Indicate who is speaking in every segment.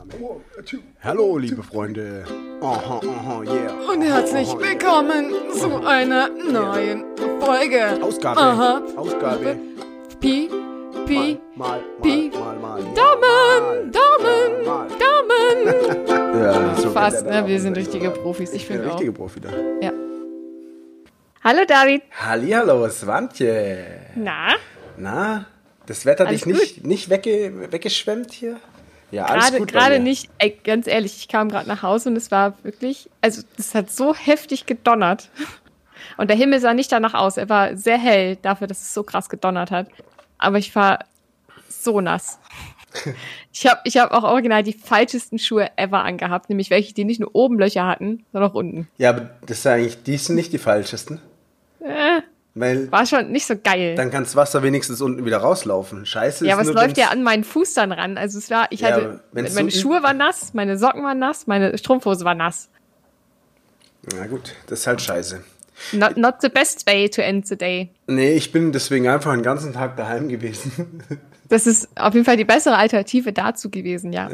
Speaker 1: Aufnahme. Hallo, liebe Freunde. Aha, aha, yeah.
Speaker 2: Und herzlich willkommen zu einer neuen Folge.
Speaker 1: Ausgabe.
Speaker 2: Aha.
Speaker 1: Ausgabe.
Speaker 2: Pi, Pi,
Speaker 1: Mal, mal,
Speaker 2: Pi.
Speaker 1: mal, mal, mal.
Speaker 2: Daumen, Daumen. Daumen.
Speaker 1: Ja, so
Speaker 2: Fast, ne? Wir sind richtige Profis. Ich finde auch.
Speaker 1: richtige Profi da.
Speaker 2: Ja. Hallo David.
Speaker 1: Hallihallo, Swantje.
Speaker 2: Na,
Speaker 1: Na, das Wetter
Speaker 2: Alles
Speaker 1: dich nicht, nicht wegge weggeschwemmt hier? Ja, alles bei
Speaker 2: gerade nicht. Ey, ganz ehrlich, ich kam gerade nach Hause und es war wirklich, also es hat so heftig gedonnert. Und der Himmel sah nicht danach aus. Er war sehr hell dafür, dass es so krass gedonnert hat. Aber ich war so nass. Ich habe ich hab auch original die falschesten Schuhe ever angehabt, nämlich welche, die nicht nur oben Löcher hatten, sondern auch unten.
Speaker 1: Ja, aber das ist eigentlich, die sind nicht die falschesten.
Speaker 2: Äh,
Speaker 1: Weil
Speaker 2: war schon nicht so geil.
Speaker 1: dann kann das Wasser wenigstens unten wieder rauslaufen. Scheiße
Speaker 2: ja,
Speaker 1: ist
Speaker 2: aber es
Speaker 1: nur,
Speaker 2: läuft
Speaker 1: wenn's-
Speaker 2: ja an meinen Fuß dann ran. Also es war, ich
Speaker 1: Ja,
Speaker 2: hatte,
Speaker 1: wenn's
Speaker 2: meine
Speaker 1: so
Speaker 2: Schuhe waren nass, meine Socken waren nass, meine Strumpfhose war nass.
Speaker 1: Na gut, das ist halt scheiße.
Speaker 2: Not, not the best way to end the day.
Speaker 1: Nee, ich bin deswegen einfach den ganzen Tag daheim gewesen.
Speaker 2: Das ist auf jeden Fall die bessere Alternative dazu gewesen, ja.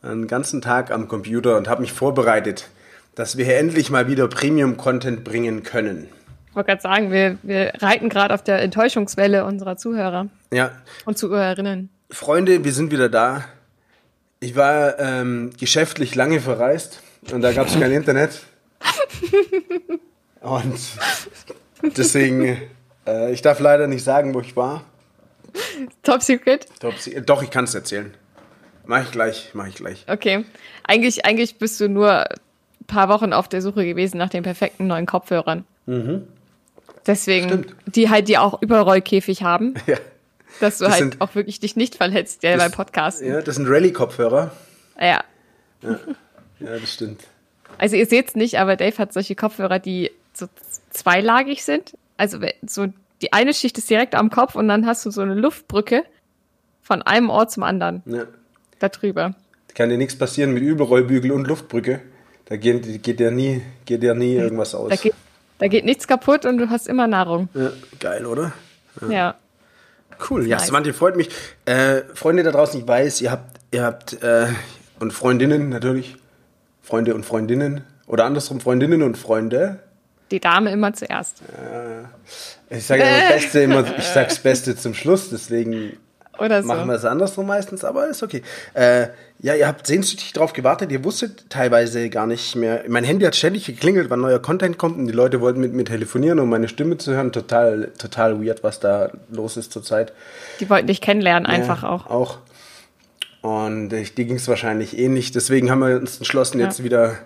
Speaker 1: einen ganzen Tag am Computer und habe mich vorbereitet, dass wir hier endlich mal wieder Premium-Content bringen können.
Speaker 2: Ich wollte gerade sagen, wir, wir reiten gerade auf der Enttäuschungswelle unserer Zuhörer
Speaker 1: Ja,
Speaker 2: und Zuhörerinnen.
Speaker 1: Freunde, wir sind wieder da. Ich war ähm, geschäftlich lange verreist und da gab es kein Internet. Und deswegen, äh, ich darf leider nicht sagen, wo ich war.
Speaker 2: Top Secret?
Speaker 1: Top, doch, ich kann es erzählen. Mach ich gleich, mach ich gleich.
Speaker 2: Okay. Eigentlich, eigentlich bist du nur ein paar Wochen auf der Suche gewesen nach den perfekten neuen Kopfhörern. Deswegen,
Speaker 1: Stimmt.
Speaker 2: die halt die auch Überrollkäfig haben,
Speaker 1: Ja,
Speaker 2: dass du
Speaker 1: Das
Speaker 2: halt
Speaker 1: sind-
Speaker 2: auch wirklich dich nicht verletzt, ja, beim Podcast.
Speaker 1: ja das sind Rallye-Kopfhörer.
Speaker 2: Ja.
Speaker 1: Ja, das stimmt.
Speaker 2: Also ihr seht's nicht, aber Dave hat solche Kopfhörer, die so zweilagig sind. Also so die eine Schicht ist direkt am Kopf und dann hast du so eine Luftbrücke von einem Ort zum anderen
Speaker 1: Ja.
Speaker 2: da drüber.
Speaker 1: Kann dir nichts passieren mit Überrollbügel und Luftbrücke. Da geht, geht ja nie, geht ja nie irgendwas aus.
Speaker 2: Da geht, da geht nichts kaputt und du hast immer Nahrung.
Speaker 1: Ja, geil, oder?
Speaker 2: Ja.
Speaker 1: Cool. Ja,
Speaker 2: Nice.
Speaker 1: Svante, freut mich. Äh, Freunde da draußen, ich weiß, ihr habt, ihr habt, äh, und Freundinnen natürlich. Freunde und Freundinnen. Oder andersrum, Freundinnen und Freunde.
Speaker 2: Die Dame immer zuerst.
Speaker 1: Ich sage ja das Beste immer, ich sag's Beste zum Schluss, deswegen
Speaker 2: Oder so.
Speaker 1: machen wir es andersrum meistens, aber ist okay. Äh, ja, ihr habt sehnsüchtig drauf gewartet, ihr wusstet teilweise gar nicht mehr. Mein Handy hat ständig geklingelt, wann neuer Content kommt und die Leute wollten mit mir telefonieren, um meine Stimme zu hören. Total, total weird, was da los ist zurzeit.
Speaker 2: Die wollten dich kennenlernen, einfach
Speaker 1: ja,
Speaker 2: auch.
Speaker 1: Auch. Und äh, dir ging es wahrscheinlich ähnlich. Deswegen haben wir uns entschlossen,
Speaker 2: Ja.
Speaker 1: jetzt wieder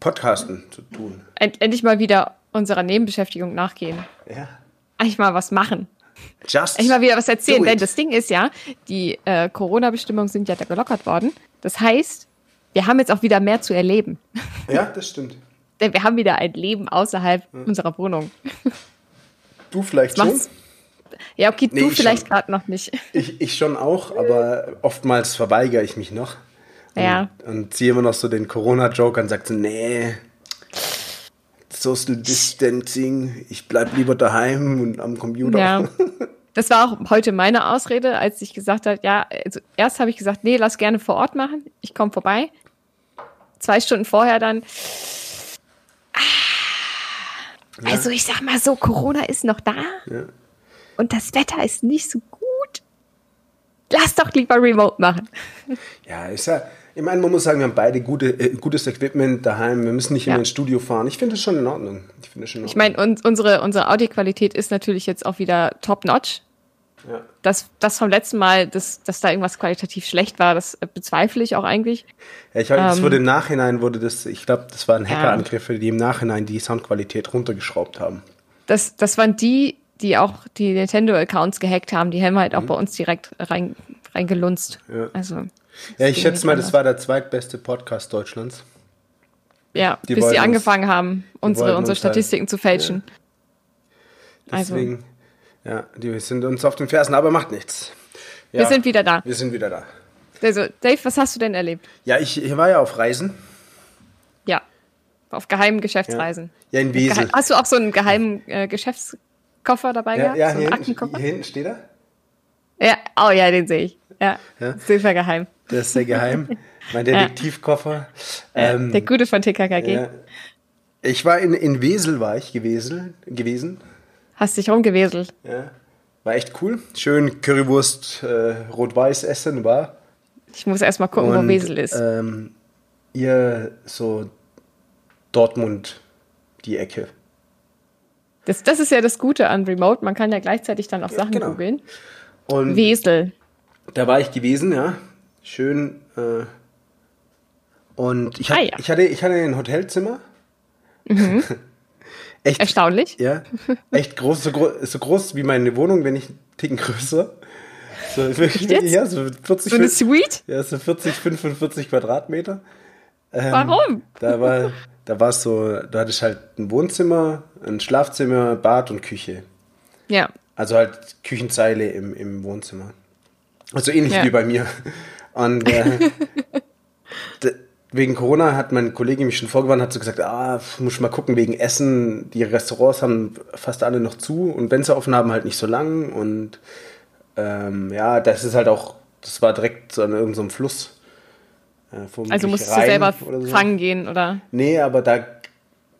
Speaker 1: Podcasten zu tun.
Speaker 2: End, endlich mal wieder unserer Nebenbeschäftigung nachgehen.
Speaker 1: Ja.
Speaker 2: Eigentlich mal was machen.
Speaker 1: Just
Speaker 2: Endlich mal wieder was erzählen. Denn das Ding ist ja, die äh, Corona-Bestimmungen sind ja da gelockert worden. Das heißt, wir haben jetzt auch wieder mehr zu erleben.
Speaker 1: Ja, das stimmt.
Speaker 2: Denn wir haben wieder ein Leben außerhalb unserer Wohnung.
Speaker 1: Du vielleicht schon.
Speaker 2: Ja, okay,
Speaker 1: Nee,
Speaker 2: du
Speaker 1: ich
Speaker 2: vielleicht gerade noch nicht.
Speaker 1: Ich, ich schon auch, aber oftmals verweigere ich mich noch. Und,
Speaker 2: Ja.
Speaker 1: Und ziehe immer noch so den Corona-Joke und sage so, nee, Social Distancing, ich bleib lieber daheim und am Computer.
Speaker 2: Ja. Das war auch heute meine Ausrede, als ich gesagt habe, ja, also erst habe ich gesagt, nee, lass gerne vor Ort machen. Ich komme vorbei. Zwei Stunden vorher dann. Ah, Also ich sag mal so, Corona ist noch da
Speaker 1: Ja.
Speaker 2: und das Wetter ist nicht so gut. Lass doch lieber Remote machen.
Speaker 1: Ja, ist ja. Ich meine, man muss sagen, wir haben beide gute, äh, gutes Equipment daheim. Wir müssen nicht immer
Speaker 2: Ja.
Speaker 1: ins Studio fahren. Ich finde das schon in Ordnung. Ich finde das schon in
Speaker 2: Ich meine, und unsere, unsere Audioqualität ist natürlich jetzt auch wieder top-notch.
Speaker 1: Ja.
Speaker 2: Das, das vom letzten Mal, dass, dass da irgendwas qualitativ schlecht war, das bezweifle ich auch eigentlich.
Speaker 1: Ja, ich es
Speaker 2: Ähm,
Speaker 1: wurde im Nachhinein wurde das, ich glaube, das waren Hackerangriffe, die im Nachhinein die Soundqualität runtergeschraubt haben.
Speaker 2: Das, das waren die, die auch die Nintendo-Accounts gehackt haben. Die haben halt auch bei uns direkt rein, reingelunzt.
Speaker 1: Mhm. Ja.
Speaker 2: Also,
Speaker 1: Ja, ich schätze mal, das war der zweitbeste Podcast Deutschlands.
Speaker 2: ja,
Speaker 1: Die
Speaker 2: bis sie
Speaker 1: uns-
Speaker 2: angefangen haben, unsere, unsere
Speaker 1: uns halt-
Speaker 2: Statistiken zu fälschen. Also,
Speaker 1: Deswegen, ja, die sind uns auf den Fersen, aber macht nichts. Ja,
Speaker 2: wir sind wieder da.
Speaker 1: Wir sind wieder da.
Speaker 2: Also, Dave, was hast du denn erlebt?
Speaker 1: Ja, ich, ich war ja auf Reisen.
Speaker 2: Ja, auf geheimen
Speaker 1: Ja,
Speaker 2: Geschäftsreisen.
Speaker 1: ja in Wesel.
Speaker 2: Hast du auch so einen geheimen äh, Geschäftskoffer dabei
Speaker 1: Ja,
Speaker 2: gehabt?
Speaker 1: ja
Speaker 2: so
Speaker 1: hier, hinten, hier hinten steht er.
Speaker 2: Ja, oh ja, den sehe ich. Ja,
Speaker 1: Ja.
Speaker 2: super geheim.
Speaker 1: Der ist sehr geheim. Mein Detektivkoffer. Ähm,
Speaker 2: Der gute von TKKG.
Speaker 1: ja. Ich war in, in Wesel, war ich gewesen. gewesen.
Speaker 2: Hast dich rumgeweselt.
Speaker 1: Ja. War echt cool. Schön Currywurst äh, rot-weiß essen war.
Speaker 2: Ich muss erst mal gucken, wo Wesel ist.
Speaker 1: Ähm, ihr so Dortmund die Ecke.
Speaker 2: Das, das ist ja das Gute an Remote. Man kann ja gleichzeitig dann auch Sachen
Speaker 1: genau.
Speaker 2: googeln.
Speaker 1: Und
Speaker 2: Wesel.
Speaker 1: da war ich gewesen, ja. Schön. Äh, und ich,
Speaker 2: Ah, ja.
Speaker 1: ich, hatte, ich hatte ein Hotelzimmer. echt,
Speaker 2: Erstaunlich.
Speaker 1: ja, echt groß, so, groß, so groß wie meine Wohnung, wenn nicht einen Ticken größer. So, wirklich, ja, so 40,
Speaker 2: So eine Suite?
Speaker 1: ja, so 40, 45 Quadratmeter. Ähm,
Speaker 2: Warum?
Speaker 1: Da war, da war so, da hatte ich halt ein Wohnzimmer, ein Schlafzimmer, Bad und Küche.
Speaker 2: Ja.
Speaker 1: Also halt Küchenzeile im, im Wohnzimmer. Also ähnlich
Speaker 2: Ja.
Speaker 1: wie bei mir. Und äh, wegen Corona hat mein Kollege mich schon vorgewarnt, hat so gesagt, ah, muss ich mal gucken wegen Essen. Die Restaurants haben fast alle noch zu und wenn sie offen haben, halt nicht so lang. Und ähm, ja, das ist halt auch, das war direkt so an irgendeinem Fluss. Äh,
Speaker 2: Also musstest du selber
Speaker 1: so.
Speaker 2: fangen gehen, oder?
Speaker 1: Nee, aber da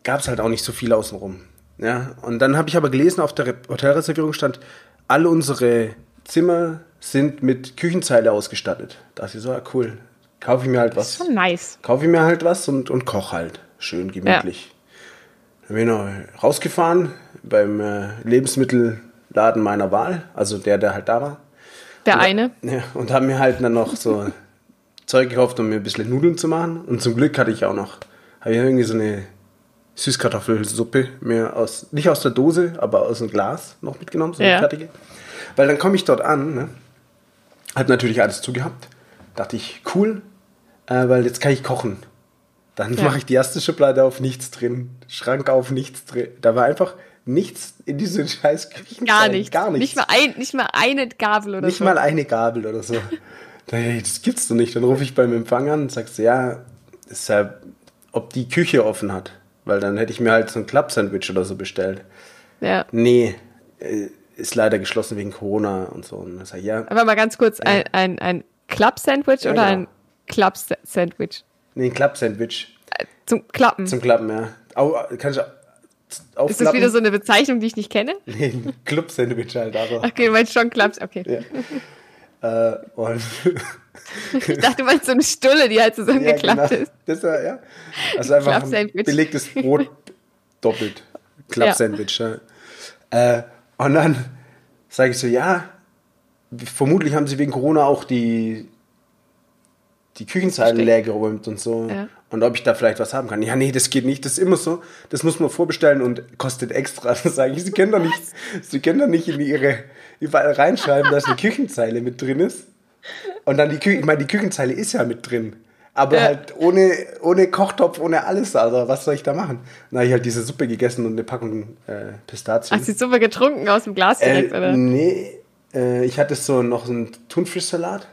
Speaker 1: gab es halt auch nicht so viel außenrum. Ja, und dann habe ich aber gelesen, auf der Re Hotelreservierung stand, alle unsere Zimmer sind mit Küchenzeile ausgestattet. Da ich so, ja, cool. Kaufe ich mir halt was.
Speaker 2: Schon nice.
Speaker 1: Kaufe ich mir halt was und, und koch halt. Schön gemütlich. Dann bin ich noch rausgefahren beim äh, Lebensmittelladen meiner Wahl, also der, der halt da war.
Speaker 2: Der eine.
Speaker 1: Ja, und haben mir halt dann noch so Zeug gekauft, um mir ein bisschen Nudeln zu machen. Und zum Glück hatte ich auch noch, habe ich irgendwie so eine Süßkartoffelsuppe mir aus, nicht aus der Dose, aber aus dem Glas noch mitgenommen, so eine
Speaker 2: Ja.
Speaker 1: fertige. Weil dann komme ich dort an, ne? hat natürlich alles zugehabt. Dachte ich, cool, äh, weil jetzt kann ich kochen. Dann
Speaker 2: Ja.
Speaker 1: mache ich die erste Schublade auf, nichts drin. Schrank auf, nichts drin. Da war einfach nichts in diesem scheiß Küchen.
Speaker 2: Gar nichts.
Speaker 1: Gar nichts.
Speaker 2: Nicht mal, ein, nicht mal eine Gabel oder
Speaker 1: Nicht
Speaker 2: so.
Speaker 1: mal eine Gabel oder so. Das gibt's doch nicht. Dann rufe ich beim Empfang an und sagst, ja, ist ja, ob die Küche offen hat. Weil dann hätte ich mir halt so ein Club-Sandwich oder so bestellt.
Speaker 2: Ja.
Speaker 1: Nee, äh, ist leider geschlossen wegen Corona und so. Und dann sag ich, ja,
Speaker 2: Aber mal ganz kurz, ein, ein, ein Club-Sandwich
Speaker 1: Ja,
Speaker 2: oder
Speaker 1: genau.
Speaker 2: ein Club-Sandwich?
Speaker 1: nee, ein Club-Sandwich
Speaker 2: Zum Klappen.
Speaker 1: zum Klappen, ja. Au, kann ich aufklappen?
Speaker 2: ist das wieder so eine Bezeichnung, die ich nicht kenne?
Speaker 1: Nee, ein Club-Sandwich halt, aber.
Speaker 2: Okay, du meinst schon Clubs. Okay.
Speaker 1: Ja. Äh, und
Speaker 2: Ich dachte, du meinst so eine Stulle, die halt zusammengeklappt
Speaker 1: genau.
Speaker 2: ist.
Speaker 1: Das war, ja. Also einfach ein
Speaker 2: Club-Sandwich.
Speaker 1: belegtes Brot doppelt. Club
Speaker 2: Ja.
Speaker 1: Sandwich. Ja. Äh, und dann sage ich so, ja, vermutlich haben sie wegen Corona auch die, die Küchenzeile leer geräumt und so.
Speaker 2: Ja.
Speaker 1: Und ob ich da vielleicht was haben kann. Ja, nee, das geht nicht. Das ist immer so. Das muss man vorbestellen und kostet extra. Das sage ich, sie können doch nicht, sie können doch nicht in ihre, überall reinschreiben, dass eine Küchenzeile mit drin ist. Und dann die Küche, ich meine, die Küchenzeile ist ja mit drin. Aber
Speaker 2: Ja.
Speaker 1: halt ohne, ohne Kochtopf, ohne alles. Also, was soll ich da machen? Dann habe ich halt diese Suppe gegessen und eine Packung äh, Pistazien.
Speaker 2: Hast du die Suppe getrunken aus dem Glas direkt,
Speaker 1: äh,
Speaker 2: oder?
Speaker 1: nee, äh, ich hatte so noch so einen Thunfischsalat.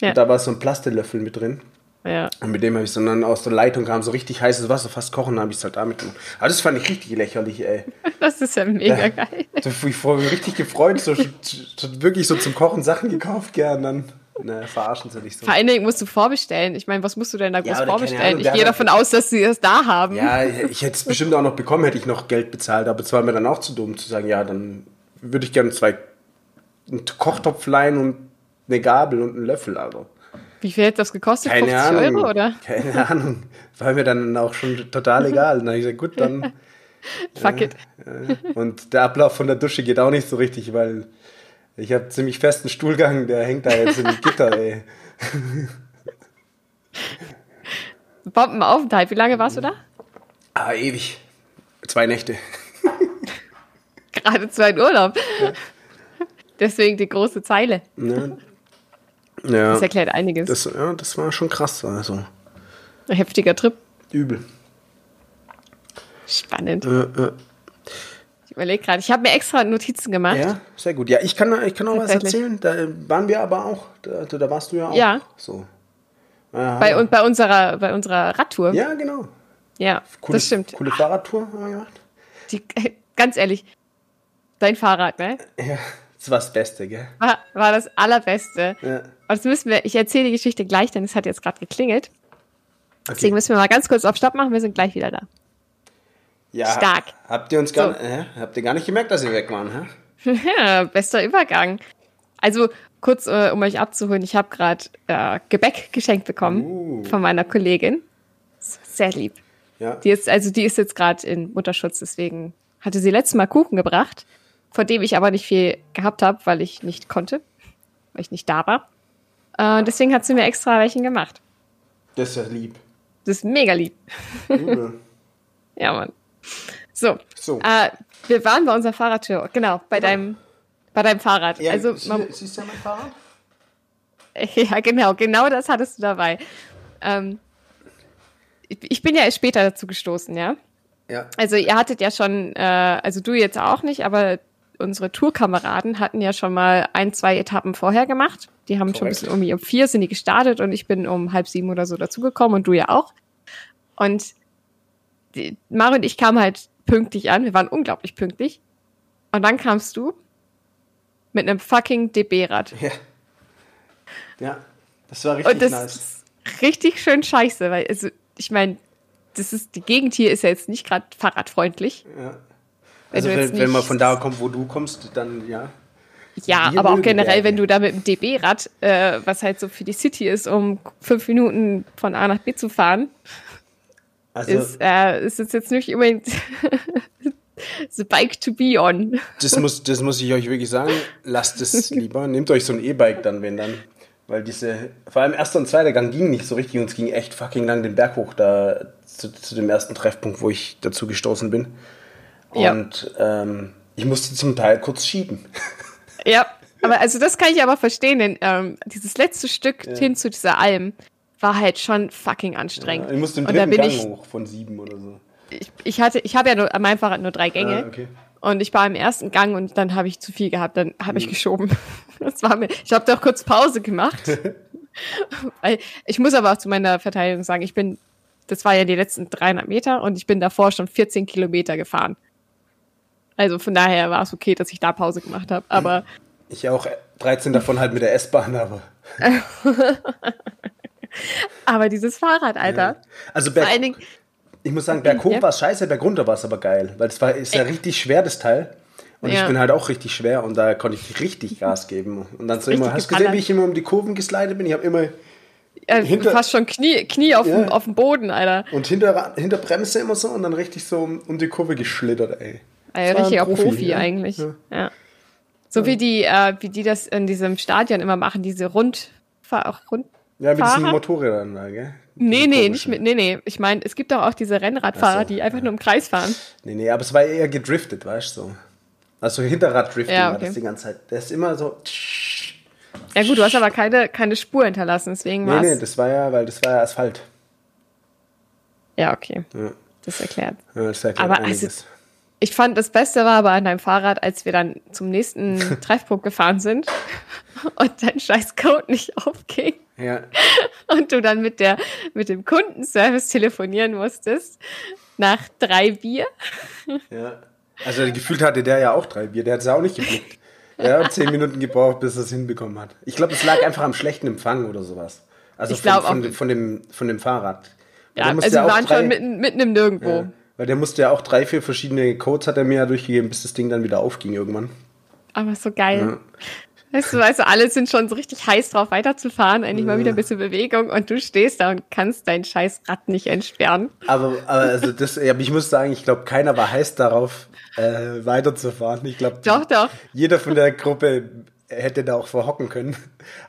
Speaker 2: Ja.
Speaker 1: Und da war so ein Plastelöffel mit drin.
Speaker 2: ja.
Speaker 1: Und mit dem habe ich so dann aus der Leitung kam so richtig heißes Wasser, fast kochen, habe ich es halt damit gemacht. Aber das fand ich richtig lächerlich, ey.
Speaker 2: Das ist ja mega geil.
Speaker 1: So, ich vorher richtig gefreut, so, so, so wirklich so zum Kochen Sachen gekauft, gern dann. Ne, verarschen sie nicht so.
Speaker 2: Vor allen Dingen musst du vorbestellen. Ich meine, was musst du denn da groß
Speaker 1: keine
Speaker 2: vorbestellen?
Speaker 1: Ahnung,
Speaker 2: Ich gehe davon aus, dass sie das da haben.
Speaker 1: Ja, ich hätte es bestimmt auch noch bekommen, hätte ich noch Geld bezahlt, aber es war mir dann auch zu dumm zu sagen, ja, dann würde ich gerne zwei einen Kochtopf leihen und eine Gabel und einen Löffel, also.
Speaker 2: Wie viel hätte das gekostet?
Speaker 1: Keine
Speaker 2: 50
Speaker 1: Ahnung.
Speaker 2: Euro, oder?
Speaker 1: Keine Ahnung. War mir dann auch schon total egal. Dann habe ich gesagt, gut, dann.
Speaker 2: Fuck it.
Speaker 1: Äh, und der Ablauf von der Dusche geht auch nicht so richtig, weil ich habe ziemlich festen Stuhlgang, der hängt da jetzt im Gitter, ey.
Speaker 2: Bombenaufenthalt. Wie lange warst du da?
Speaker 1: Ah, ewig. Zwei Nächte.
Speaker 2: Gerade zwei in Urlaub. Deswegen die große Zeile.
Speaker 1: Ne? Ja.
Speaker 2: Das erklärt einiges.
Speaker 1: Das, ja, das war schon krass, also.
Speaker 2: Ein heftiger Trip.
Speaker 1: Übel.
Speaker 2: Spannend.
Speaker 1: Äh, äh.
Speaker 2: Ich überlege gerade. Ich habe mir extra Notizen gemacht.
Speaker 1: Ja, sehr gut. Ja, ich kann, ich kann auch was erzählen. Da waren wir aber auch. Da, da warst du ja auch.
Speaker 2: Ja.
Speaker 1: So. Ja,
Speaker 2: Bei, und bei unserer, bei unserer Radtour.
Speaker 1: ja genau.
Speaker 2: Ja,
Speaker 1: Coole,
Speaker 2: das stimmt.
Speaker 1: Coole Fahrradtour haben wir gemacht.
Speaker 2: Die, ganz ehrlich, dein Fahrrad, ne?
Speaker 1: Ja, das war das Beste, gell?
Speaker 2: War, war das allerbeste.
Speaker 1: Ja.
Speaker 2: das müssen wir, ich erzähle die Geschichte gleich, denn es hat jetzt gerade geklingelt.
Speaker 1: Okay.
Speaker 2: Deswegen müssen wir mal ganz kurz auf Stopp machen. Wir sind gleich wieder da.
Speaker 1: Ja,
Speaker 2: stark.
Speaker 1: Habt ihr uns gar,
Speaker 2: So.
Speaker 1: äh, habt ihr gar nicht gemerkt, dass wir weg waren, hä?
Speaker 2: Ja, bester Übergang. Also kurz, äh, um euch abzuholen, ich habe gerade äh, Gebäck geschenkt bekommen
Speaker 1: Uh.
Speaker 2: von meiner Kollegin. Sehr lieb.
Speaker 1: Ja.
Speaker 2: Die ist, also die ist jetzt gerade in Mutterschutz, deswegen hatte sie letztes Mal Kuchen gebracht, von dem ich aber nicht viel gehabt habe, weil ich nicht konnte, weil ich nicht da war. Äh, deswegen hat sie mir extra welchen gemacht.
Speaker 1: Das ist ja lieb.
Speaker 2: Das ist mega lieb.
Speaker 1: Übel.
Speaker 2: Ja, Mann. So,
Speaker 1: So.
Speaker 2: äh, wir waren bei unserer Fahrradtour, genau, bei deinem, bei deinem Fahrrad.
Speaker 1: Ja,
Speaker 2: also,
Speaker 1: sie-
Speaker 2: man,
Speaker 1: siehst du ja mein Fahrrad?
Speaker 2: Ja, genau, genau das hattest du dabei. Ähm, ich, ich bin ja erst später dazu gestoßen, ja.
Speaker 1: Ja.
Speaker 2: Also ihr hattet ja schon, äh, also du jetzt auch nicht, aber unsere Tourkameraden hatten ja schon mal ein, zwei Etappen vorher gemacht. Die haben schon ein
Speaker 1: Korrekt.
Speaker 2: bisschen irgendwie um vier sind die gestartet und ich bin um halb sieben oder so dazugekommen und du ja auch. Und die, Mario und ich kamen halt pünktlich an. Wir waren unglaublich pünktlich. Und dann kamst du mit einem fucking DB-Rad.
Speaker 1: Ja. Ja. Das war richtig
Speaker 2: Und das
Speaker 1: nice.
Speaker 2: ist richtig schön scheiße, weil, also, ich meine, das ist, die Gegend hier ist ja jetzt nicht gerade fahrradfreundlich.
Speaker 1: Ja. Also wenn,
Speaker 2: jetzt
Speaker 1: wenn man von da kommt, wo du kommst, dann ja.
Speaker 2: Ja,
Speaker 1: Wir
Speaker 2: aber auch generell, wenn du da mit dem DB-Rad, äh, was halt so für die City ist, um fünf Minuten von A nach B zu fahren,
Speaker 1: Also
Speaker 2: ist, äh, ist jetzt nicht unbedingt the bike to be on.
Speaker 1: das muss, das muss ich euch wirklich sagen. Lasst es lieber. Nehmt euch so ein E-Bike dann, wenn dann. Weil diese, vor allem erster und zweiter Gang ging nicht so richtig und es ging echt fucking lang den Berg hoch da zu, zu dem ersten Treffpunkt, wo ich dazu gestoßen bin.
Speaker 2: Ja.
Speaker 1: Und ähm, ich musste zum Teil kurz schieben.
Speaker 2: Ja, aber also das kann ich aber verstehen, denn ähm, dieses letzte Stück hin zu dieser Alm war halt schon fucking anstrengend.
Speaker 1: Ich musste im
Speaker 2: Und da
Speaker 1: dritten Gang
Speaker 2: ich,
Speaker 1: hoch von sieben oder so.
Speaker 2: ich, ich hatte, ich habe ja nur, an meinem Fahrrad nur drei Gänge.
Speaker 1: Ah, okay.
Speaker 2: Und ich war im ersten Gang und dann habe ich zu viel gehabt, dann habe
Speaker 1: Mhm.
Speaker 2: ich geschoben. Das war mir, ich habe doch kurz Pause gemacht. Ich muss aber auch zu meiner Verteidigung sagen, ich bin, das war ja die letzten 300 Meter und ich bin davor schon 14 Kilometer gefahren. Also von daher war es okay, dass ich da Pause gemacht habe. Aber
Speaker 1: Ich auch 13 davon halt mit der S-Bahn, aber.
Speaker 2: Aber dieses Fahrrad, Alter.
Speaker 1: Also
Speaker 2: Vor
Speaker 1: Berg,
Speaker 2: allen Dingen,
Speaker 1: ich muss sagen, berghoch
Speaker 2: Ja.
Speaker 1: war es scheiße, bergunter war es aber geil. Weil es war, ist ja richtig schwer, das Teil. Und ich
Speaker 2: Ja.
Speaker 1: bin halt auch richtig schwer und da konnte ich richtig Gas geben. Und dann so immer, hast du gesehen, wie ich immer um die Kurven geslidet bin? Ich habe immer
Speaker 2: äh,
Speaker 1: hinter-
Speaker 2: fast schon Knie, Knie auf,
Speaker 1: Ja.
Speaker 2: dem, auf dem Boden, Alter.
Speaker 1: und hinter, hinter Bremse immer so und dann richtig so um, um die Kurve geschlittert, ey.
Speaker 2: Ein richtiger Profi,
Speaker 1: Profi, ja.
Speaker 2: eigentlich.
Speaker 1: Ja.
Speaker 2: Ja. So wie die, äh, wie die das in diesem Stadion immer machen, diese Rund, auch Rund.
Speaker 1: Ja, mit diesen
Speaker 2: Fahrer?
Speaker 1: Motorrädern da, gell?
Speaker 2: Nee, nee, nicht mit, nee, nee. Ich meine, es gibt doch auch diese Rennradfahrer,
Speaker 1: so,
Speaker 2: die einfach nur im Kreis fahren.
Speaker 1: Nee, nee, aber es war eher gedriftet, weißt du? So. Also Hinterraddrifting
Speaker 2: Ja,
Speaker 1: war
Speaker 2: okay.
Speaker 1: das die ganze Zeit. Der ist immer so.
Speaker 2: Ja gut, du hast aber keine, keine Spur hinterlassen, deswegen
Speaker 1: Nee,
Speaker 2: war's.
Speaker 1: nee, das war ja, weil das war ja Asphalt.
Speaker 2: Ja, okay.
Speaker 1: Ja,
Speaker 2: Das erklärt.
Speaker 1: ja das erklärt
Speaker 2: Aber also-
Speaker 1: einiges.
Speaker 2: Ich fand, das Beste war aber an deinem Fahrrad, als wir dann zum nächsten Treffpunkt gefahren sind und dein scheiß Code nicht aufging
Speaker 1: ja.
Speaker 2: und du dann mit der, mit dem Kundenservice telefonieren musstest nach drei Bier.
Speaker 1: Ja. Also gefühlt hatte der ja auch drei Bier, der hat es ja auch nicht geblickt. Er hat zehn Minuten gebraucht, bis er es hinbekommen hat. Ich glaube, es lag einfach am schlechten Empfang oder sowas. Also von, von, von, dem, von dem Fahrrad.
Speaker 2: Ja, also wir waren
Speaker 1: drei-
Speaker 2: schon mitten, mitten im Nirgendwo.
Speaker 1: Ja, weil der musste ja auch drei, vier verschiedene Codes hat er mir ja durchgegeben, bis das Ding dann wieder aufging irgendwann.
Speaker 2: Aber so geil. Weißt du, weißt du, alle sind schon so richtig heiß drauf, weiterzufahren, endlich mal wieder ein bisschen Bewegung und du stehst da und kannst dein scheiß Rad nicht entsperren.
Speaker 1: Aber, aber also das, ja, aber ich muss sagen, ich glaube, keiner war heiß darauf, äh, weiterzufahren. Ich glaube,
Speaker 2: Doch, doch.
Speaker 1: jeder von der Gruppe hätte da auch verhocken können.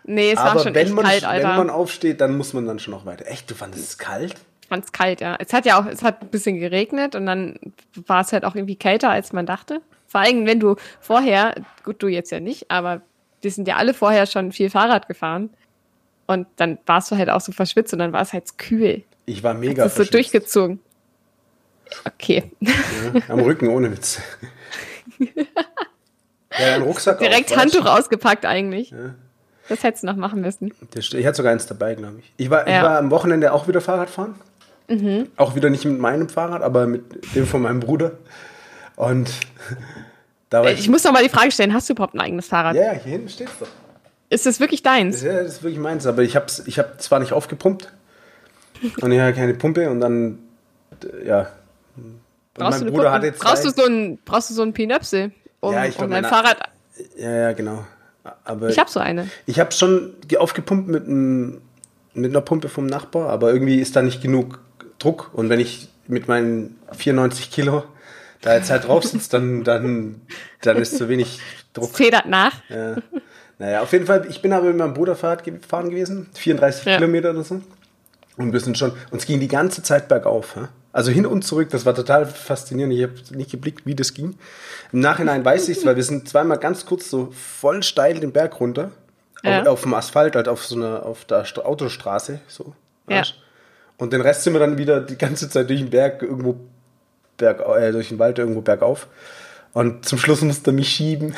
Speaker 2: Nee, es
Speaker 1: aber
Speaker 2: war schon
Speaker 1: wenn,
Speaker 2: echt
Speaker 1: man,
Speaker 2: kalt,
Speaker 1: wenn
Speaker 2: Alter.
Speaker 1: man aufsteht, dann muss man dann schon noch weiter. Echt, du fandest es kalt?
Speaker 2: Ich fand's kalt, ja. Es hat ja auch, es hat ein bisschen geregnet und dann war es halt auch irgendwie kälter, als man dachte. Vor allem, wenn du vorher, gut, du jetzt ja nicht, aber wir sind ja alle vorher schon viel Fahrrad gefahren. Und dann warst du halt auch so verschwitzt und dann war es halt kühl.
Speaker 1: Ich war mega
Speaker 2: Das ist so
Speaker 1: verschwitzt.
Speaker 2: durchgezogen. Okay.
Speaker 1: Ja, am Rücken, ohne Witz. ja, ein Rucksack
Speaker 2: Direkt
Speaker 1: auch,
Speaker 2: Handtuch ausgepackt eigentlich. Das hättest du noch machen müssen.
Speaker 1: Ich hatte sogar eins dabei, glaube ich. Ich war, ich
Speaker 2: Ja.
Speaker 1: war am Wochenende auch wieder Fahrrad fahren. Auch wieder nicht mit meinem Fahrrad, aber mit dem von meinem Bruder. Und da war
Speaker 2: Ich muss noch mal die Frage stellen, hast du überhaupt ein eigenes Fahrrad?
Speaker 1: Ja, ja, hier hinten steht's doch.
Speaker 2: Ist das wirklich deins?
Speaker 1: Ja, das ist wirklich meins, aber ich habe ich hab zwar nicht aufgepumpt und ich hatte keine Pumpe und dann, äh, ja. Und
Speaker 2: Brauchst, du,
Speaker 1: mein
Speaker 2: eine
Speaker 1: Bruder hatte jetzt
Speaker 2: brauchst, du so ein, brauchst du so einen Pinöpsel, um,
Speaker 1: Ja, ich
Speaker 2: um dein Fahrrad...
Speaker 1: Ja, ja, genau. Aber
Speaker 2: Ich habe so eine.
Speaker 1: Ich habe schon ge- aufgepumpt mit, einem- mit einer Pumpe vom Nachbar, aber irgendwie ist da nicht genug Druck. Und wenn ich mit meinen 94 Kilo da jetzt halt drauf sitze, dann, dann, dann ist zu wenig Druck.
Speaker 2: Federt nach.
Speaker 1: Ja. Naja, auf jeden Fall, ich bin aber mit meinem Bruder Fahrrad gefahren gewesen, 34
Speaker 2: Ja.
Speaker 1: Kilometer oder so. Und wir sind schon, uns ging die ganze Zeit bergauf. hä? Also hin und zurück, das war total faszinierend. Ich habe nicht geblickt, wie das ging. Im Nachhinein weiß ich es, weil wir sind zweimal ganz kurz so voll steil den Berg runter.
Speaker 2: Ja.
Speaker 1: Auf, auf dem Asphalt, halt auf so einer, auf der St- Autostraße, so.
Speaker 2: Ja.
Speaker 1: weißt? Und den Rest sind wir dann wieder die ganze Zeit durch den Berg irgendwo berg, äh, durch den Wald irgendwo bergauf. Und zum Schluss musste er mich schieben.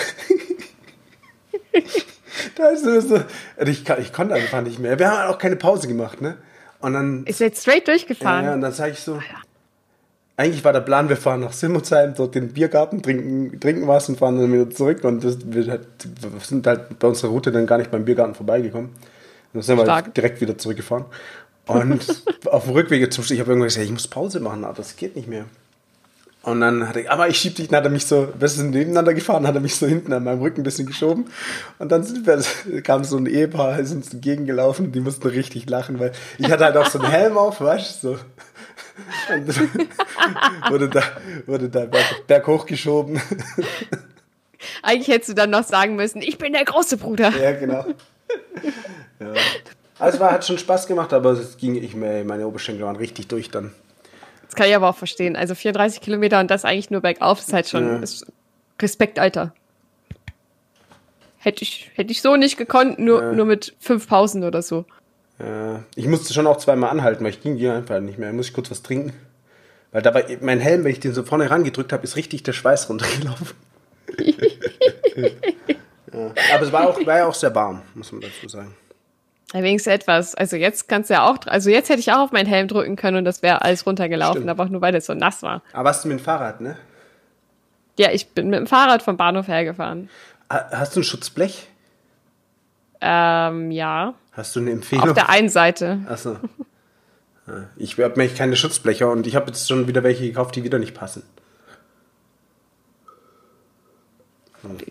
Speaker 1: da ist es so, und ich, ich konnte einfach nicht mehr. Wir haben halt auch keine Pause gemacht, ne? Und dann,
Speaker 2: Ist jetzt straight durchgefahren.
Speaker 1: ja, und dann sage ich so, eigentlich war der Plan, wir fahren nach Simmelsheim, dort den Biergarten, trinken, trinken was und fahren dann wieder zurück. Und das, wir, halt, wir sind halt bei unserer Route dann gar nicht beim Biergarten vorbeigekommen. Und dann sind wir
Speaker 2: Stark.
Speaker 1: halt direkt wieder zurückgefahren. Und auf dem Rückweg zum Schluss, ich habe irgendwann gesagt, ich muss Pause machen, aber das geht nicht mehr. Und dann hat er, aber ich schieb dich, dann hat er mich so, wir sind nebeneinander gefahren, hat er mich so hinten an meinem Rücken ein bisschen geschoben. Und dann sind wir, kam so ein Ehepaar, ist uns entgegengelaufen, die mussten richtig lachen, weil ich hatte halt auch so einen Helm auf, weißt du, so. Und dann wurde da, wurde da berg, berghoch geschoben.
Speaker 2: Eigentlich hättest du dann noch sagen müssen, ich bin der große Bruder.
Speaker 1: ja, genau. Ja. Also war, hat schon Spaß gemacht, aber es ging, ich, meine Oberschenkel waren richtig durch dann.
Speaker 2: Das kann ich aber auch verstehen. Also 34 Kilometer und das eigentlich nur bergauf ist halt schon
Speaker 1: Ja.
Speaker 2: ist Respekt, Alter. Hätte ich, hätte ich so nicht gekonnt, nur,
Speaker 1: Ja.
Speaker 2: nur mit fünf Pausen oder so.
Speaker 1: Ja, ich musste schon auch zweimal anhalten, weil ich ging hier einfach nicht mehr. Da muss ich kurz was trinken. Weil da war mein Helm, wenn ich den so vorne rangedrückt habe, ist richtig der Schweiß runtergelaufen. ja. Aber es war, auch, war ja auch sehr warm, muss man dazu sagen.
Speaker 2: Ja, wenigstens etwas. Also jetzt kannst du ja auch, also jetzt hätte ich auch auf meinen Helm drücken können und das wäre alles runtergelaufen,
Speaker 1: Stimmt.
Speaker 2: aber auch nur weil das so nass war.
Speaker 1: Aber hast du mit dem Fahrrad, ne?
Speaker 2: Ja, ich bin mit dem Fahrrad vom Bahnhof hergefahren.
Speaker 1: Ha- Hast du ein Schutzblech?
Speaker 2: Ähm, ja.
Speaker 1: Hast du eine Empfehlung?
Speaker 2: Auf der einen Seite.
Speaker 1: Achso. Ja, Ich habe nämlich keine Schutzblecher und ich habe jetzt schon wieder welche gekauft, die wieder nicht passen.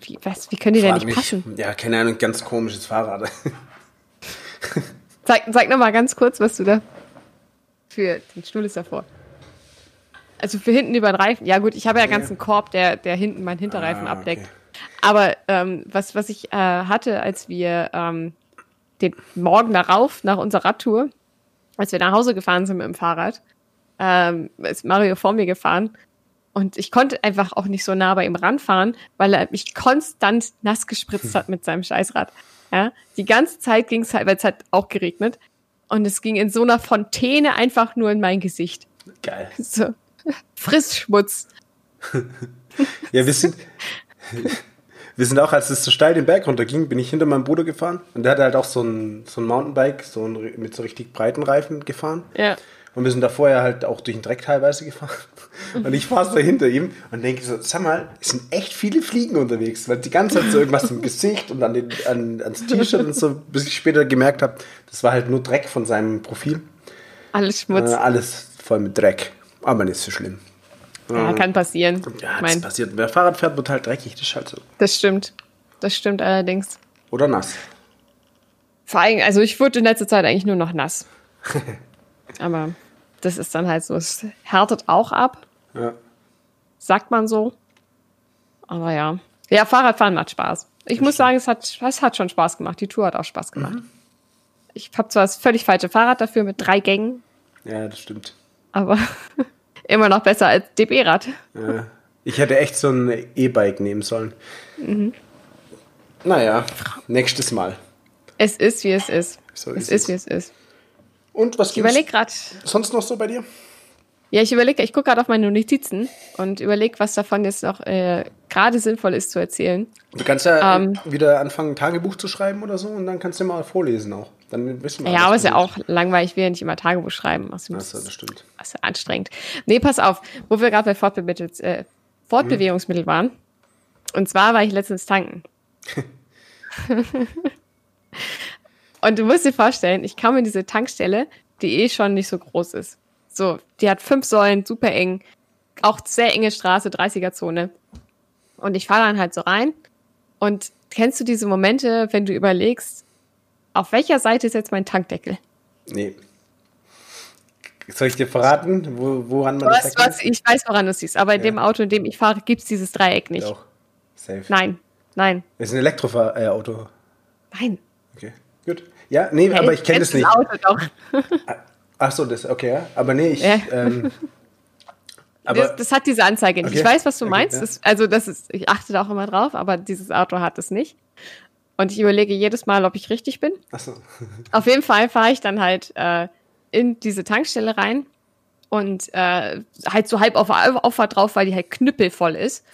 Speaker 2: Wie, was, wie können die denn
Speaker 1: Frag
Speaker 2: nicht
Speaker 1: mich.
Speaker 2: passen?
Speaker 1: Ja, keine Ahnung, ganz komisches Fahrrad.
Speaker 2: Zeig, zeig noch mal ganz kurz, was du da für den Stuhl ist davor. Also für hinten über den Reifen. Ja gut, ich habe ja einen ganzen Korb, der, der hinten meinen Hinterreifen
Speaker 1: Ah,
Speaker 2: abdeckt.
Speaker 1: okay.
Speaker 2: Aber ähm, was, was ich äh, hatte, als wir ähm, den Morgen darauf, nach unserer Radtour, als wir nach Hause gefahren sind mit dem Fahrrad, ähm, ist Mario vor mir gefahren. Und ich konnte einfach auch nicht so nah bei ihm ranfahren, weil er mich konstant nass gespritzt hat mit seinem Scheißrad. Ja, die ganze Zeit ging es halt, weil es hat auch geregnet. Und es ging in so einer Fontäne einfach nur in mein Gesicht.
Speaker 1: Geil.
Speaker 2: So. Frissschmutz.
Speaker 1: Ja, wir sind, wir sind auch, als es so steil den Berg runterging, bin ich hinter meinem Bruder gefahren. Und der hatte halt auch so ein, so ein Mountainbike, so ein, mit so richtig breiten Reifen gefahren.
Speaker 2: Ja.
Speaker 1: Und wir sind da vorher halt auch durch den Dreck teilweise gefahren. Und ich fahre so hinter ihm und denke so, sag mal, es sind echt viele Fliegen unterwegs, weil die ganze Zeit so irgendwas im Gesicht und an den, an, ans T-Shirt und so, bis ich später gemerkt habe, das war halt nur Dreck von seinem Profil.
Speaker 2: Alles Schmutz.
Speaker 1: Äh, alles voll mit Dreck. Aber nicht so schlimm.
Speaker 2: ja, kann passieren.
Speaker 1: Ja, das
Speaker 2: mein,
Speaker 1: passiert. Wer Fahrrad fährt, wird halt dreckig, das ist halt so.
Speaker 2: das stimmt. Das stimmt allerdings.
Speaker 1: Oder nass.
Speaker 2: Vor allem, also ich wurde in letzter Zeit eigentlich nur noch nass. Aber das ist dann halt so. Es härtet auch ab,
Speaker 1: Ja.
Speaker 2: sagt man so. Aber ja. Ja, Fahrradfahren macht Spaß. Ich muss sagen, es hat, es hat schon Spaß gemacht. Die Tour hat auch Spaß gemacht. Ich habe zwar das völlig falsche Fahrrad dafür mit drei Gängen,
Speaker 1: ja, das stimmt.
Speaker 2: aber immer noch besser als DB-Rad.
Speaker 1: Ja. Ich hätte echt so ein E-Bike nehmen sollen. Naja, nächstes Mal.
Speaker 2: Es ist, wie es ist.
Speaker 1: So
Speaker 2: es
Speaker 1: ist
Speaker 2: ist,
Speaker 1: es.
Speaker 2: wie es ist.
Speaker 1: Und was
Speaker 2: überlege gerade.
Speaker 1: sonst noch so bei dir?
Speaker 2: Ja, ich überlege, ich gucke gerade auf meine Notizen und überlege, was davon jetzt noch äh, gerade sinnvoll ist zu erzählen.
Speaker 1: Du kannst ja
Speaker 2: Ähm.
Speaker 1: wieder anfangen, ein Tagebuch zu schreiben oder so und dann kannst du mal vorlesen auch. Dann wissen wir
Speaker 2: Ja, aber ist ja auch langweilig, ich will ja nicht immer Tagebuch schreiben. Außerdem
Speaker 1: Achso,
Speaker 2: ist
Speaker 1: das stimmt.
Speaker 2: das ist ja anstrengend. Nee, pass auf, wo wir gerade bei Fortbewegungsmittel, äh, Fortbewegungsmittel waren. Und zwar war ich letztens tanken. Und du musst dir vorstellen, ich kam in diese Tankstelle, die eh schon nicht so groß ist. So, die hat fünf Säulen, super eng, auch sehr enge Straße, 30er-Zone. Und ich fahre dann halt so rein. Und kennst du diese Momente, wenn du überlegst, auf welcher Seite ist jetzt mein Tankdeckel?
Speaker 1: Nee. Soll ich dir verraten, wo, woran man
Speaker 2: was,
Speaker 1: das
Speaker 2: was, Ich weiß, woran du siehst, aber in
Speaker 1: Ja.
Speaker 2: dem Auto, in dem ich fahre, gibt es dieses Dreieck nicht.
Speaker 1: Doch. Safe.
Speaker 2: Nein, nein,
Speaker 1: Ist ein Elektroauto.
Speaker 2: nein.
Speaker 1: okay. Gut. Ja, nee, aber ich kenne das nicht.
Speaker 2: Doch.
Speaker 1: Ach so, das, okay, ja. Aber nee, ich,
Speaker 2: Ja.
Speaker 1: ähm, aber,
Speaker 2: das, das hat diese Anzeige nicht. Ich
Speaker 1: Okay.
Speaker 2: weiß, was du
Speaker 1: Okay,
Speaker 2: meinst.
Speaker 1: ja.
Speaker 2: Das, also das ist, ich achte da auch immer drauf, aber dieses Auto hat es nicht. Und ich überlege jedes Mal, ob ich richtig bin.
Speaker 1: ach so.
Speaker 2: Auf jeden Fall fahre ich dann halt äh, in diese Tankstelle rein und äh, halt so halb auf der Auffahrt drauf, weil die halt knüppelvoll ist.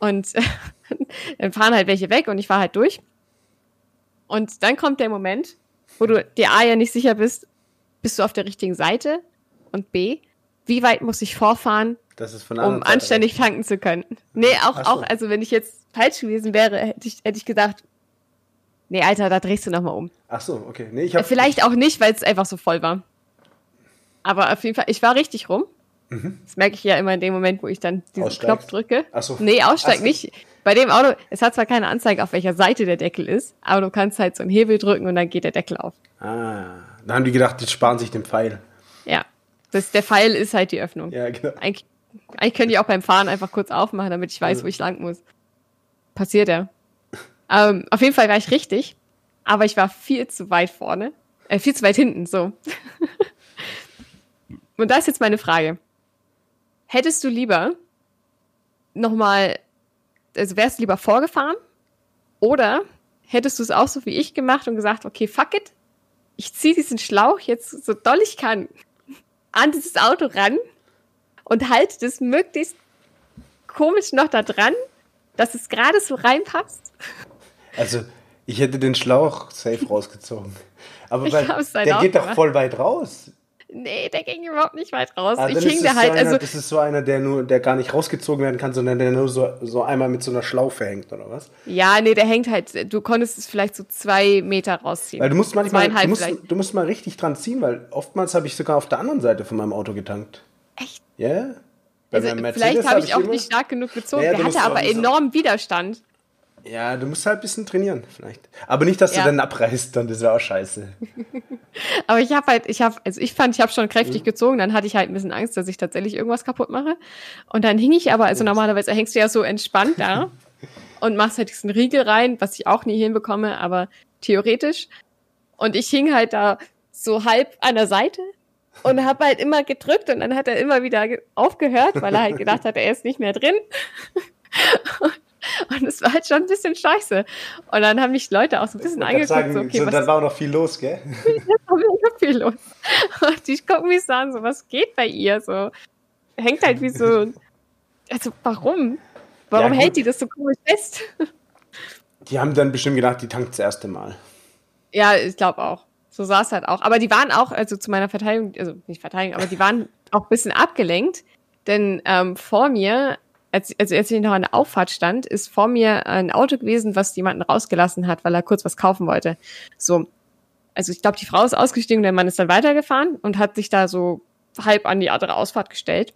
Speaker 2: Und dann fahren halt welche weg und ich fahre halt durch. Und dann kommt der Moment, wo du dir A ja nicht sicher bist, bist du auf der richtigen Seite und B, wie weit muss ich vorfahren,
Speaker 1: Das ist von der
Speaker 2: um
Speaker 1: anderen Seite.
Speaker 2: anständig tanken zu können. Nee, auch,
Speaker 1: so.
Speaker 2: auch, also wenn ich jetzt falsch gewesen wäre, hätte ich, hätte ich gesagt, nee, Alter, da drehst du nochmal um.
Speaker 1: Ach so, okay. Nee, ich hab,
Speaker 2: Vielleicht auch nicht, weil es einfach so voll war. Aber auf jeden Fall, ich war richtig rum. Das merke ich ja immer in dem Moment, wo ich dann diesen
Speaker 1: Mhm. Aussteigst?
Speaker 2: Knopf drücke.
Speaker 1: Ach so.
Speaker 2: Nee, aussteig
Speaker 1: so.
Speaker 2: nicht. Bei dem Auto, es hat zwar keine Anzeige, auf welcher Seite der Deckel ist, aber du kannst halt so einen Hebel drücken und dann geht der Deckel auf.
Speaker 1: Ah, da haben die gedacht, die sparen sich den Pfeil.
Speaker 2: Ja. Das, der Pfeil ist halt die Öffnung.
Speaker 1: Ja, genau.
Speaker 2: Eigentlich, eigentlich können die auch beim Fahren einfach kurz aufmachen, damit ich weiß, wo ich lang muss. Passiert ja. Ähm, auf jeden Fall war ich richtig, aber ich war viel zu weit vorne. Äh, viel zu weit hinten, so. Und da ist jetzt meine Frage. Hättest du lieber nochmal, also wärst du lieber vorgefahren? Oder hättest du es auch so wie ich gemacht und gesagt, okay, fuck it, ich ziehe diesen Schlauch jetzt so doll ich kann an dieses Auto ran und halte das möglichst komisch noch da dran, dass es gerade so reinpasst.
Speaker 1: Also, ich hätte den Schlauch safe rausgezogen. Aber weil, der geht doch voll weit raus.
Speaker 2: Nee, der ging überhaupt nicht weit raus.
Speaker 1: Ah,
Speaker 2: ich hing da halt,
Speaker 1: so einer,
Speaker 2: also
Speaker 1: das ist so einer, der nur, der gar nicht rausgezogen werden kann, sondern der nur so, so einmal mit so einer Schlaufe hängt, oder was?
Speaker 2: ja, nee, der hängt halt, du konntest es vielleicht so zwei Meter rausziehen.
Speaker 1: Weil du musst manchmal, du musst, du musst mal richtig dran ziehen, weil oftmals habe ich sogar auf der anderen Seite von meinem Auto getankt.
Speaker 2: Echt?
Speaker 1: Ja? Yeah?
Speaker 2: Also, vielleicht habe ich auch nicht stark genug gezogen.
Speaker 1: Ja, du
Speaker 2: der hatte aber enormen Widerstand.
Speaker 1: Ja, du musst halt ein bisschen trainieren, vielleicht. Aber nicht, dass
Speaker 2: Ja.
Speaker 1: du dann abreißt, dann ist ja auch scheiße.
Speaker 2: Aber ich habe halt, ich habe, also ich fand, ich habe schon
Speaker 1: Mhm.
Speaker 2: kräftig gezogen. Dann hatte ich halt ein bisschen Angst, dass ich tatsächlich irgendwas kaputt mache. Und dann hing ich aber, also normalerweise hängst du ja so entspannt da und machst halt diesen Riegel rein, was ich auch nie hinbekomme, aber theoretisch. Und ich hing halt da so halb an der Seite und habe halt immer gedrückt und dann hat er immer wieder ge- aufgehört, weil er halt gedacht hat, er ist nicht mehr drin. Und es war halt schon ein bisschen scheiße. Und dann haben mich Leute auch so ein bisschen angeguckt,
Speaker 1: sagen,
Speaker 2: so, okay,
Speaker 1: so, dann war auch noch viel los, gell?
Speaker 2: da war mega viel los. Und die gucken mich so an, so, was geht bei ihr? So, hängt halt wie so, also, warum? Warum
Speaker 1: Ja,
Speaker 2: hält die das so komisch fest?
Speaker 1: Die haben dann bestimmt gedacht, die tankt das erste Mal.
Speaker 2: Ja, ich glaube auch. So sah es halt auch. Aber die waren auch, also zu meiner Verteidigung, also nicht Verteidigung, aber die waren auch ein bisschen abgelenkt. Denn ähm, vor mir, als, also als ich noch an der Auffahrt stand, ist vor mir ein Auto gewesen, was jemanden rausgelassen hat, weil er kurz was kaufen wollte. So. Also ich glaube, die Frau ist ausgestiegen, der Mann ist dann weitergefahren und hat sich da so halb an die andere Ausfahrt gestellt.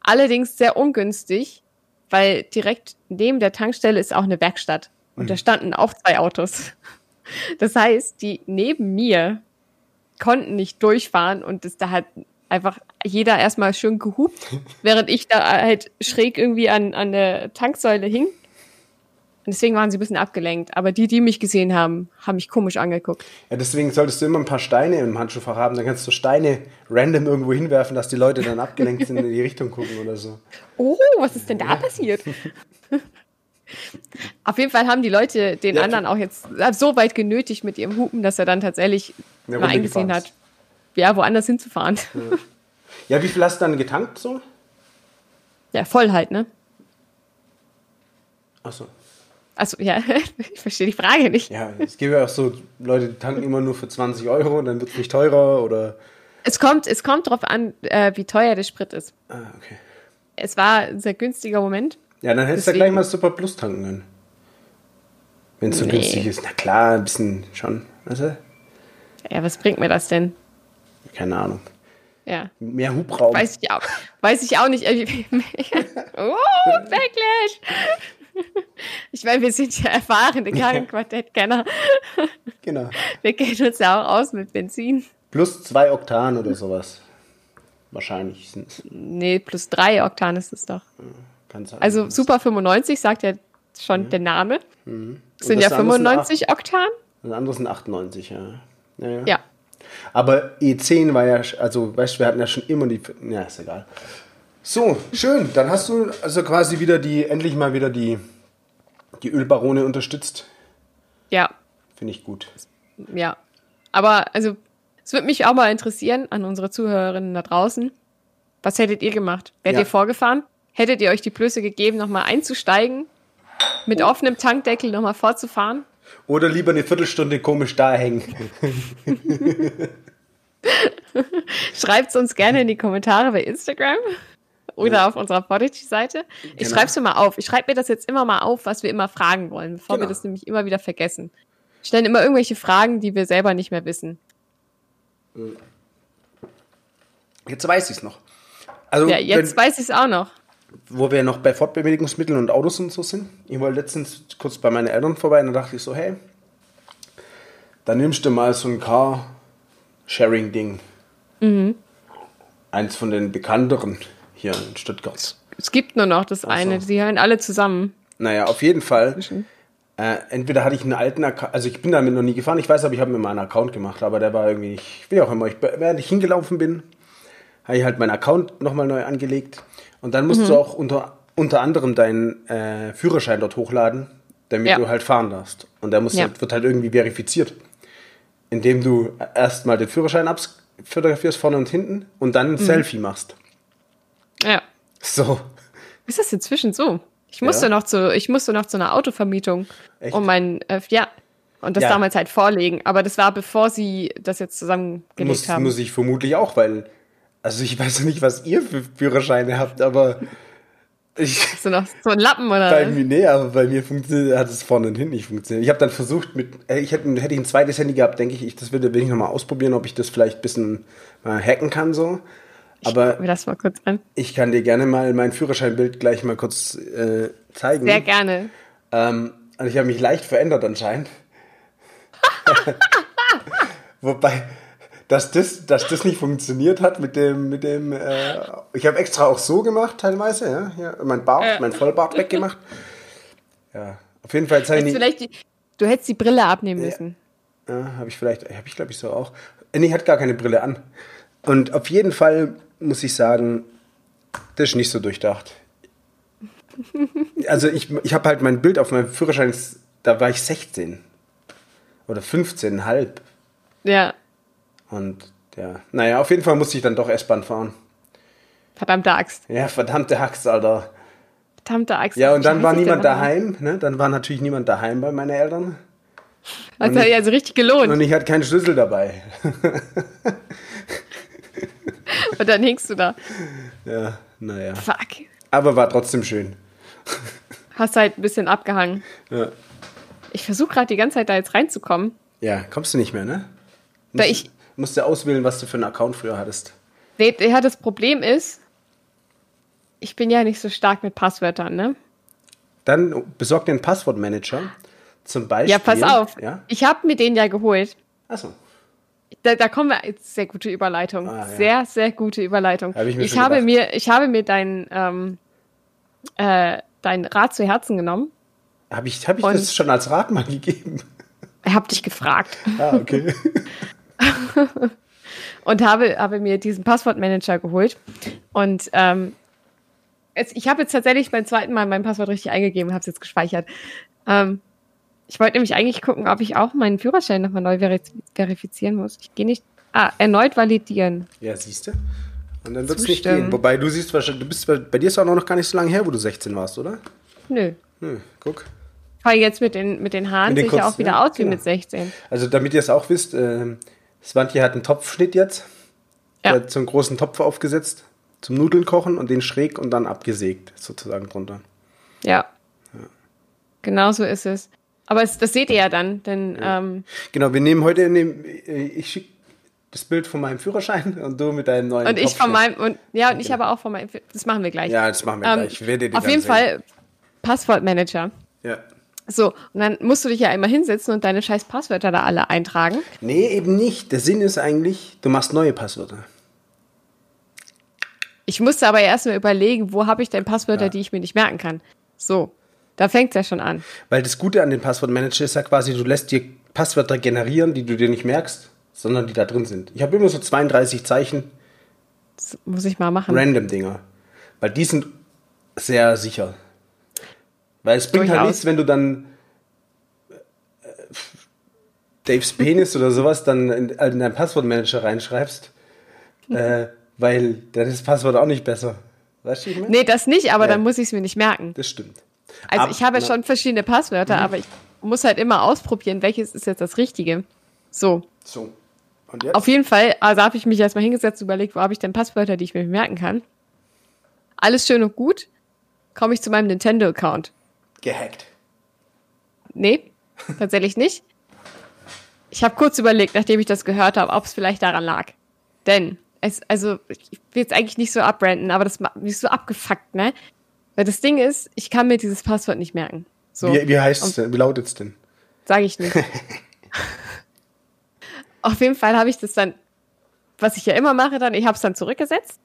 Speaker 2: Allerdings sehr ungünstig, weil direkt neben der Tankstelle ist auch eine Werkstatt. Und da standen auch zwei Autos. Das heißt, die neben mir konnten nicht durchfahren und es da hat einfach jeder erstmal schön gehupt, während ich da halt schräg irgendwie an, an der Tanksäule hing. Und deswegen waren sie ein bisschen abgelenkt. Aber die, die mich gesehen haben, haben mich komisch angeguckt.
Speaker 1: Ja, deswegen solltest du immer ein paar Steine im Handschuhfach haben. Dann kannst du Steine random irgendwo hinwerfen, dass die Leute dann abgelenkt sind, in die Richtung gucken oder so.
Speaker 2: Oh, was ist denn da passiert? Auf jeden Fall haben die Leute den
Speaker 1: Ja,
Speaker 2: anderen auch jetzt so weit genötigt mit ihrem Hupen, dass er dann tatsächlich mal eingesehen hat, ja, woanders hinzufahren.
Speaker 1: Ja, wie viel hast du dann getankt so?
Speaker 2: Ja, voll halt, ne?
Speaker 1: Achso.
Speaker 2: Also ja, ich verstehe die Frage nicht.
Speaker 1: Ja, es gibt ja auch so Leute, die tanken immer nur für 20 Euro und dann wird es nicht teurer oder.
Speaker 2: Es kommt, es kommt drauf an, äh, wie teuer der Sprit ist.
Speaker 1: Ah, okay.
Speaker 2: Es war ein sehr günstiger Moment.
Speaker 1: Ja, dann hättest du gleich mal Super Plus tanken können. Wenn es so
Speaker 2: Nee.
Speaker 1: günstig ist. Na klar, ein bisschen schon. Weißt du?
Speaker 2: Ja, was bringt mir das denn?
Speaker 1: Keine Ahnung.
Speaker 2: Ja.
Speaker 1: Mehr Hubraum.
Speaker 2: Weiß ich auch, weiß ich auch nicht. oh, Backlash! Ich meine, wir sind ja erfahrene Karrenquartett-Kenner.
Speaker 1: Genau.
Speaker 2: Wir kennen uns ja auch aus mit Benzin.
Speaker 1: Plus zwei Oktan oder sowas. Wahrscheinlich sind es.
Speaker 2: Nee, plus drei Oktan ist es doch.
Speaker 1: Kann sein.
Speaker 2: Also Super 95 sagt ja schon der Name.
Speaker 1: Und
Speaker 2: Sind ja
Speaker 1: andere sind
Speaker 2: 95 Oktan.
Speaker 1: Das andere sind 98, ja. Ja, ja.
Speaker 2: Ja.
Speaker 1: Aber E10 war ja, also weißt du, wir hatten ja schon immer die. Ja, ist egal. So, schön. Dann hast du also quasi wieder die, endlich mal wieder die, die Ölbarone unterstützt.
Speaker 2: Ja,
Speaker 1: Finde ich gut.
Speaker 2: ja. Aber also, es würde mich auch mal interessieren an unsere Zuhörerinnen da draußen. Was hättet ihr gemacht? Wärt
Speaker 1: Ja.
Speaker 2: ihr vorgefahren? Hättet ihr euch die Blöße gegeben, nochmal einzusteigen? Mit offenem Tankdeckel nochmal vorzufahren?
Speaker 1: Oder lieber eine Viertelstunde komisch da hängen.
Speaker 2: Schreibt es uns gerne in die Kommentare bei Instagram oder auf unserer Podigy-Seite. Ich
Speaker 1: Genau.
Speaker 2: schreibe es mir mal auf. Ich schreibe mir das jetzt immer mal auf, was wir immer fragen wollen, bevor wir
Speaker 1: Genau.
Speaker 2: das nämlich immer wieder vergessen. Wir stellen immer irgendwelche Fragen, die wir selber nicht mehr wissen.
Speaker 1: Jetzt weiß ich es noch. Also,
Speaker 2: Ja, jetzt
Speaker 1: wenn,
Speaker 2: weiß ich es auch noch.
Speaker 1: Wo wir noch bei Fortbewegungsmitteln und Autos und so sind. Ich wollte letztens kurz bei meinen Eltern vorbei und da dachte ich so, hey, dann nimmst du mal so ein Car-Sharing-Ding.
Speaker 2: Mhm.
Speaker 1: Eins von den bekannteren hier in Stuttgart.
Speaker 2: Es gibt nur noch das eine. Die hören alle zusammen.
Speaker 1: Naja, auf jeden Fall. Äh, entweder hatte ich einen alten Account, also ich bin damit noch nie gefahren, ich weiß aber, ich habe mir mal einen Account gemacht, aber der war irgendwie nicht, wie auch immer, ich, während ich hingelaufen bin, habe ich halt meinen Account nochmal neu angelegt und dann
Speaker 2: Mhm.
Speaker 1: musst du auch unter, unter anderem deinen äh, Führerschein dort hochladen, damit
Speaker 2: Ja.
Speaker 1: du halt fahren darfst. Und der muss
Speaker 2: Ja.
Speaker 1: halt, wird halt irgendwie verifiziert, indem du erstmal den Führerschein abfotografierst, vorne und hinten, und dann ein
Speaker 2: Mhm.
Speaker 1: Selfie machst.
Speaker 2: Ja.
Speaker 1: So.
Speaker 2: Ist das inzwischen so? Ich musste
Speaker 1: Ja.
Speaker 2: noch zu, ich musste noch zu einer Autovermietung.
Speaker 1: Echt?
Speaker 2: Um mein, äh, ja. Und das
Speaker 1: Ja.
Speaker 2: damals halt vorlegen. Aber das war bevor sie das jetzt zusammengelegt
Speaker 1: Muss,
Speaker 2: haben.
Speaker 1: muss ich vermutlich auch, weil, also ich weiß nicht, was ihr für Führerscheine habt, aber ich,
Speaker 2: so noch so ein Lappen oder?
Speaker 1: bei mir, nee, aber bei mir funktioniert, hat es vorne und hinten nicht funktioniert. Ich habe dann versucht mit, äh, ich hätte, hätte ich ein zweites Handy gehabt, denke ich, ich das würde, will ich nochmal ausprobieren, ob ich das vielleicht ein bisschen mal hacken kann, so. Aber
Speaker 2: Guck mir das mal kurz an.
Speaker 1: ich kann dir gerne mal mein Führerscheinbild gleich mal kurz äh, zeigen.
Speaker 2: Sehr gerne.
Speaker 1: Ähm, und ich habe mich leicht verändert anscheinend. Wobei, dass das, dass das nicht funktioniert hat mit dem, mit dem, äh, ich habe extra auch so gemacht teilweise, ja, ja mein Bart,
Speaker 2: Ja.
Speaker 1: mein Vollbart weggemacht. Ja, auf jeden Fall
Speaker 2: Hättest
Speaker 1: nicht,
Speaker 2: vielleicht die, du hättest die Brille abnehmen müssen.
Speaker 1: ja, habe ich vielleicht, habe ich glaube ich so auch. Nee, hat gar keine Brille an. Und auf jeden Fall muss ich sagen, das ist nicht so durchdacht. Also ich, ich habe halt mein Bild auf meinem Führerschein, da war ich 16 oder 15,5.
Speaker 2: Ja.
Speaker 1: Und ja, naja, auf jeden Fall musste ich dann doch S-Bahn fahren.
Speaker 2: Verdammte Axt.
Speaker 1: Ja, verdammte Axt, Alter.
Speaker 2: Verdammte Axt.
Speaker 1: Ja, und dann war niemand daheim, ne? Dann war natürlich niemand daheim bei meinen Eltern.
Speaker 2: Das hat ja also richtig gelohnt.
Speaker 1: Und ich hatte keinen Schlüssel dabei.
Speaker 2: Und dann hängst du da.
Speaker 1: Ja, naja.
Speaker 2: Fuck.
Speaker 1: Aber war trotzdem schön.
Speaker 2: Hast halt ein bisschen abgehangen.
Speaker 1: Ja.
Speaker 2: Ich versuche gerade die ganze Zeit da jetzt reinzukommen.
Speaker 1: Ja, kommst du nicht mehr, ne?
Speaker 2: Da ich,
Speaker 1: Musst du auswählen, was du für einen Account früher hattest.
Speaker 2: nee, ja, das Problem ist, ich bin ja nicht so stark mit Passwörtern, ne?
Speaker 1: Dann besorg dir einen Passwortmanager. Zum Beispiel.
Speaker 2: Ja, pass auf.
Speaker 1: Ja?
Speaker 2: Ich habe mir den ja geholt.
Speaker 1: Achso.
Speaker 2: Da, da kommen wir, sehr gute Überleitung.
Speaker 1: Ah, ja.
Speaker 2: Sehr, sehr gute Überleitung.
Speaker 1: Hab ich mir
Speaker 2: ich, habe
Speaker 1: gedacht.
Speaker 2: mir, ich habe mir dein, ähm, äh, dein Rat zu Herzen genommen.
Speaker 1: Habe ich, hab ich
Speaker 2: Und-
Speaker 1: das schon als Rat mal gegeben?
Speaker 2: Ich habe dich gefragt
Speaker 1: Ah, okay.
Speaker 2: und habe, habe mir diesen Passwortmanager geholt. Und ähm, jetzt, ich habe jetzt tatsächlich beim zweiten Mal mein Passwort richtig eingegeben, habe es jetzt gespeichert. Ähm, ich wollte nämlich eigentlich gucken, ob ich auch meinen Führerschein nochmal neu veri verifizieren muss. Ich gehe nicht. Ah, erneut validieren.
Speaker 1: ja, siehst du? Und dann wird es nicht gehen. Wobei du siehst wahrscheinlich, du bist bei dir ist auch noch gar nicht so lange her, wo du 16 warst, oder?
Speaker 2: Nö.
Speaker 1: Hm, guck.
Speaker 2: Weil jetzt mit den, mit den Haaren
Speaker 1: Mit den
Speaker 2: ich ja
Speaker 1: kurzen,
Speaker 2: auch wieder
Speaker 1: ja,
Speaker 2: aus wie
Speaker 1: genau.
Speaker 2: mit 16.
Speaker 1: Also damit ihr es auch wisst, äh, Svantje hat einen Topfschnitt jetzt.
Speaker 2: Ja.
Speaker 1: Der hat so einen großen Topf aufgesetzt zum Nudeln kochen und den schräg und dann abgesägt, sozusagen drunter.
Speaker 2: Ja. Genau so ist es. Aber es, das seht ihr ja dann, denn ähm,
Speaker 1: Genau, wir nehmen heute, nehmen, äh, ich schicke das Bild von meinem Führerschein und du mit deinem neuen
Speaker 2: und ich von meinem und ja und ich aber auch von meinem. Das machen wir gleich.
Speaker 1: Ja, das machen wir
Speaker 2: Ähm,
Speaker 1: gleich. Ich werde dir
Speaker 2: auf jeden
Speaker 1: sehen.
Speaker 2: Fall Passwortmanager.
Speaker 1: Ja.
Speaker 2: So, und dann musst du dich ja immer hinsetzen und deine scheiß Passwörter da alle eintragen.
Speaker 1: Nee, eben nicht. Der Sinn ist eigentlich, du machst neue Passwörter.
Speaker 2: Ich musste aber erst mal überlegen, wo habe ich denn Passwörter,
Speaker 1: Ja.
Speaker 2: die ich mir nicht merken kann. So, da fängt es ja schon an.
Speaker 1: Weil das Gute an den Passwortmanager ist ja quasi, du lässt dir Passwörter generieren, die du dir nicht merkst, sondern die da drin sind. Ich habe immer so 32 Zeichen,
Speaker 2: Das muss ich mal machen.
Speaker 1: random Dinger. Weil die sind sehr sicher. Weil es bringt halt nichts, wenn du dann äh, Daves Penis oder sowas dann in, in deinen Passwortmanager reinschreibst, äh, weil dann ist das Passwort auch nicht besser. Weißt du, ich meine?
Speaker 2: Nee, das nicht, aber
Speaker 1: Ja.
Speaker 2: dann muss ich es mir nicht merken.
Speaker 1: Das stimmt.
Speaker 2: Also
Speaker 1: Ab-
Speaker 2: ich habe ja
Speaker 1: na-
Speaker 2: schon verschiedene Passwörter, aber ich muss halt immer ausprobieren, welches ist jetzt das Richtige. So,
Speaker 1: So. Und jetzt?
Speaker 2: auf jeden Fall, also habe ich mich erstmal hingesetzt und überlegt, wo habe ich denn Passwörter, die ich mir merken kann. Alles schön und gut. Komme ich zu meinem Nintendo-Account.
Speaker 1: Gehackt.
Speaker 2: Nee, tatsächlich nicht. Ich habe kurz überlegt, nachdem ich das gehört habe, ob es vielleicht daran lag. Denn, es, also, ich will jetzt eigentlich nicht so abbranden, aber das macht mich so abgefuckt, ne? Weil das Ding ist, ich kann mir dieses Passwort nicht merken. So,
Speaker 1: Wie, wie heißt es denn? Wie lautet es denn?
Speaker 2: sage ich nicht. Auf jeden Fall habe ich das dann, was ich ja immer mache, dann, ich habe es dann zurückgesetzt,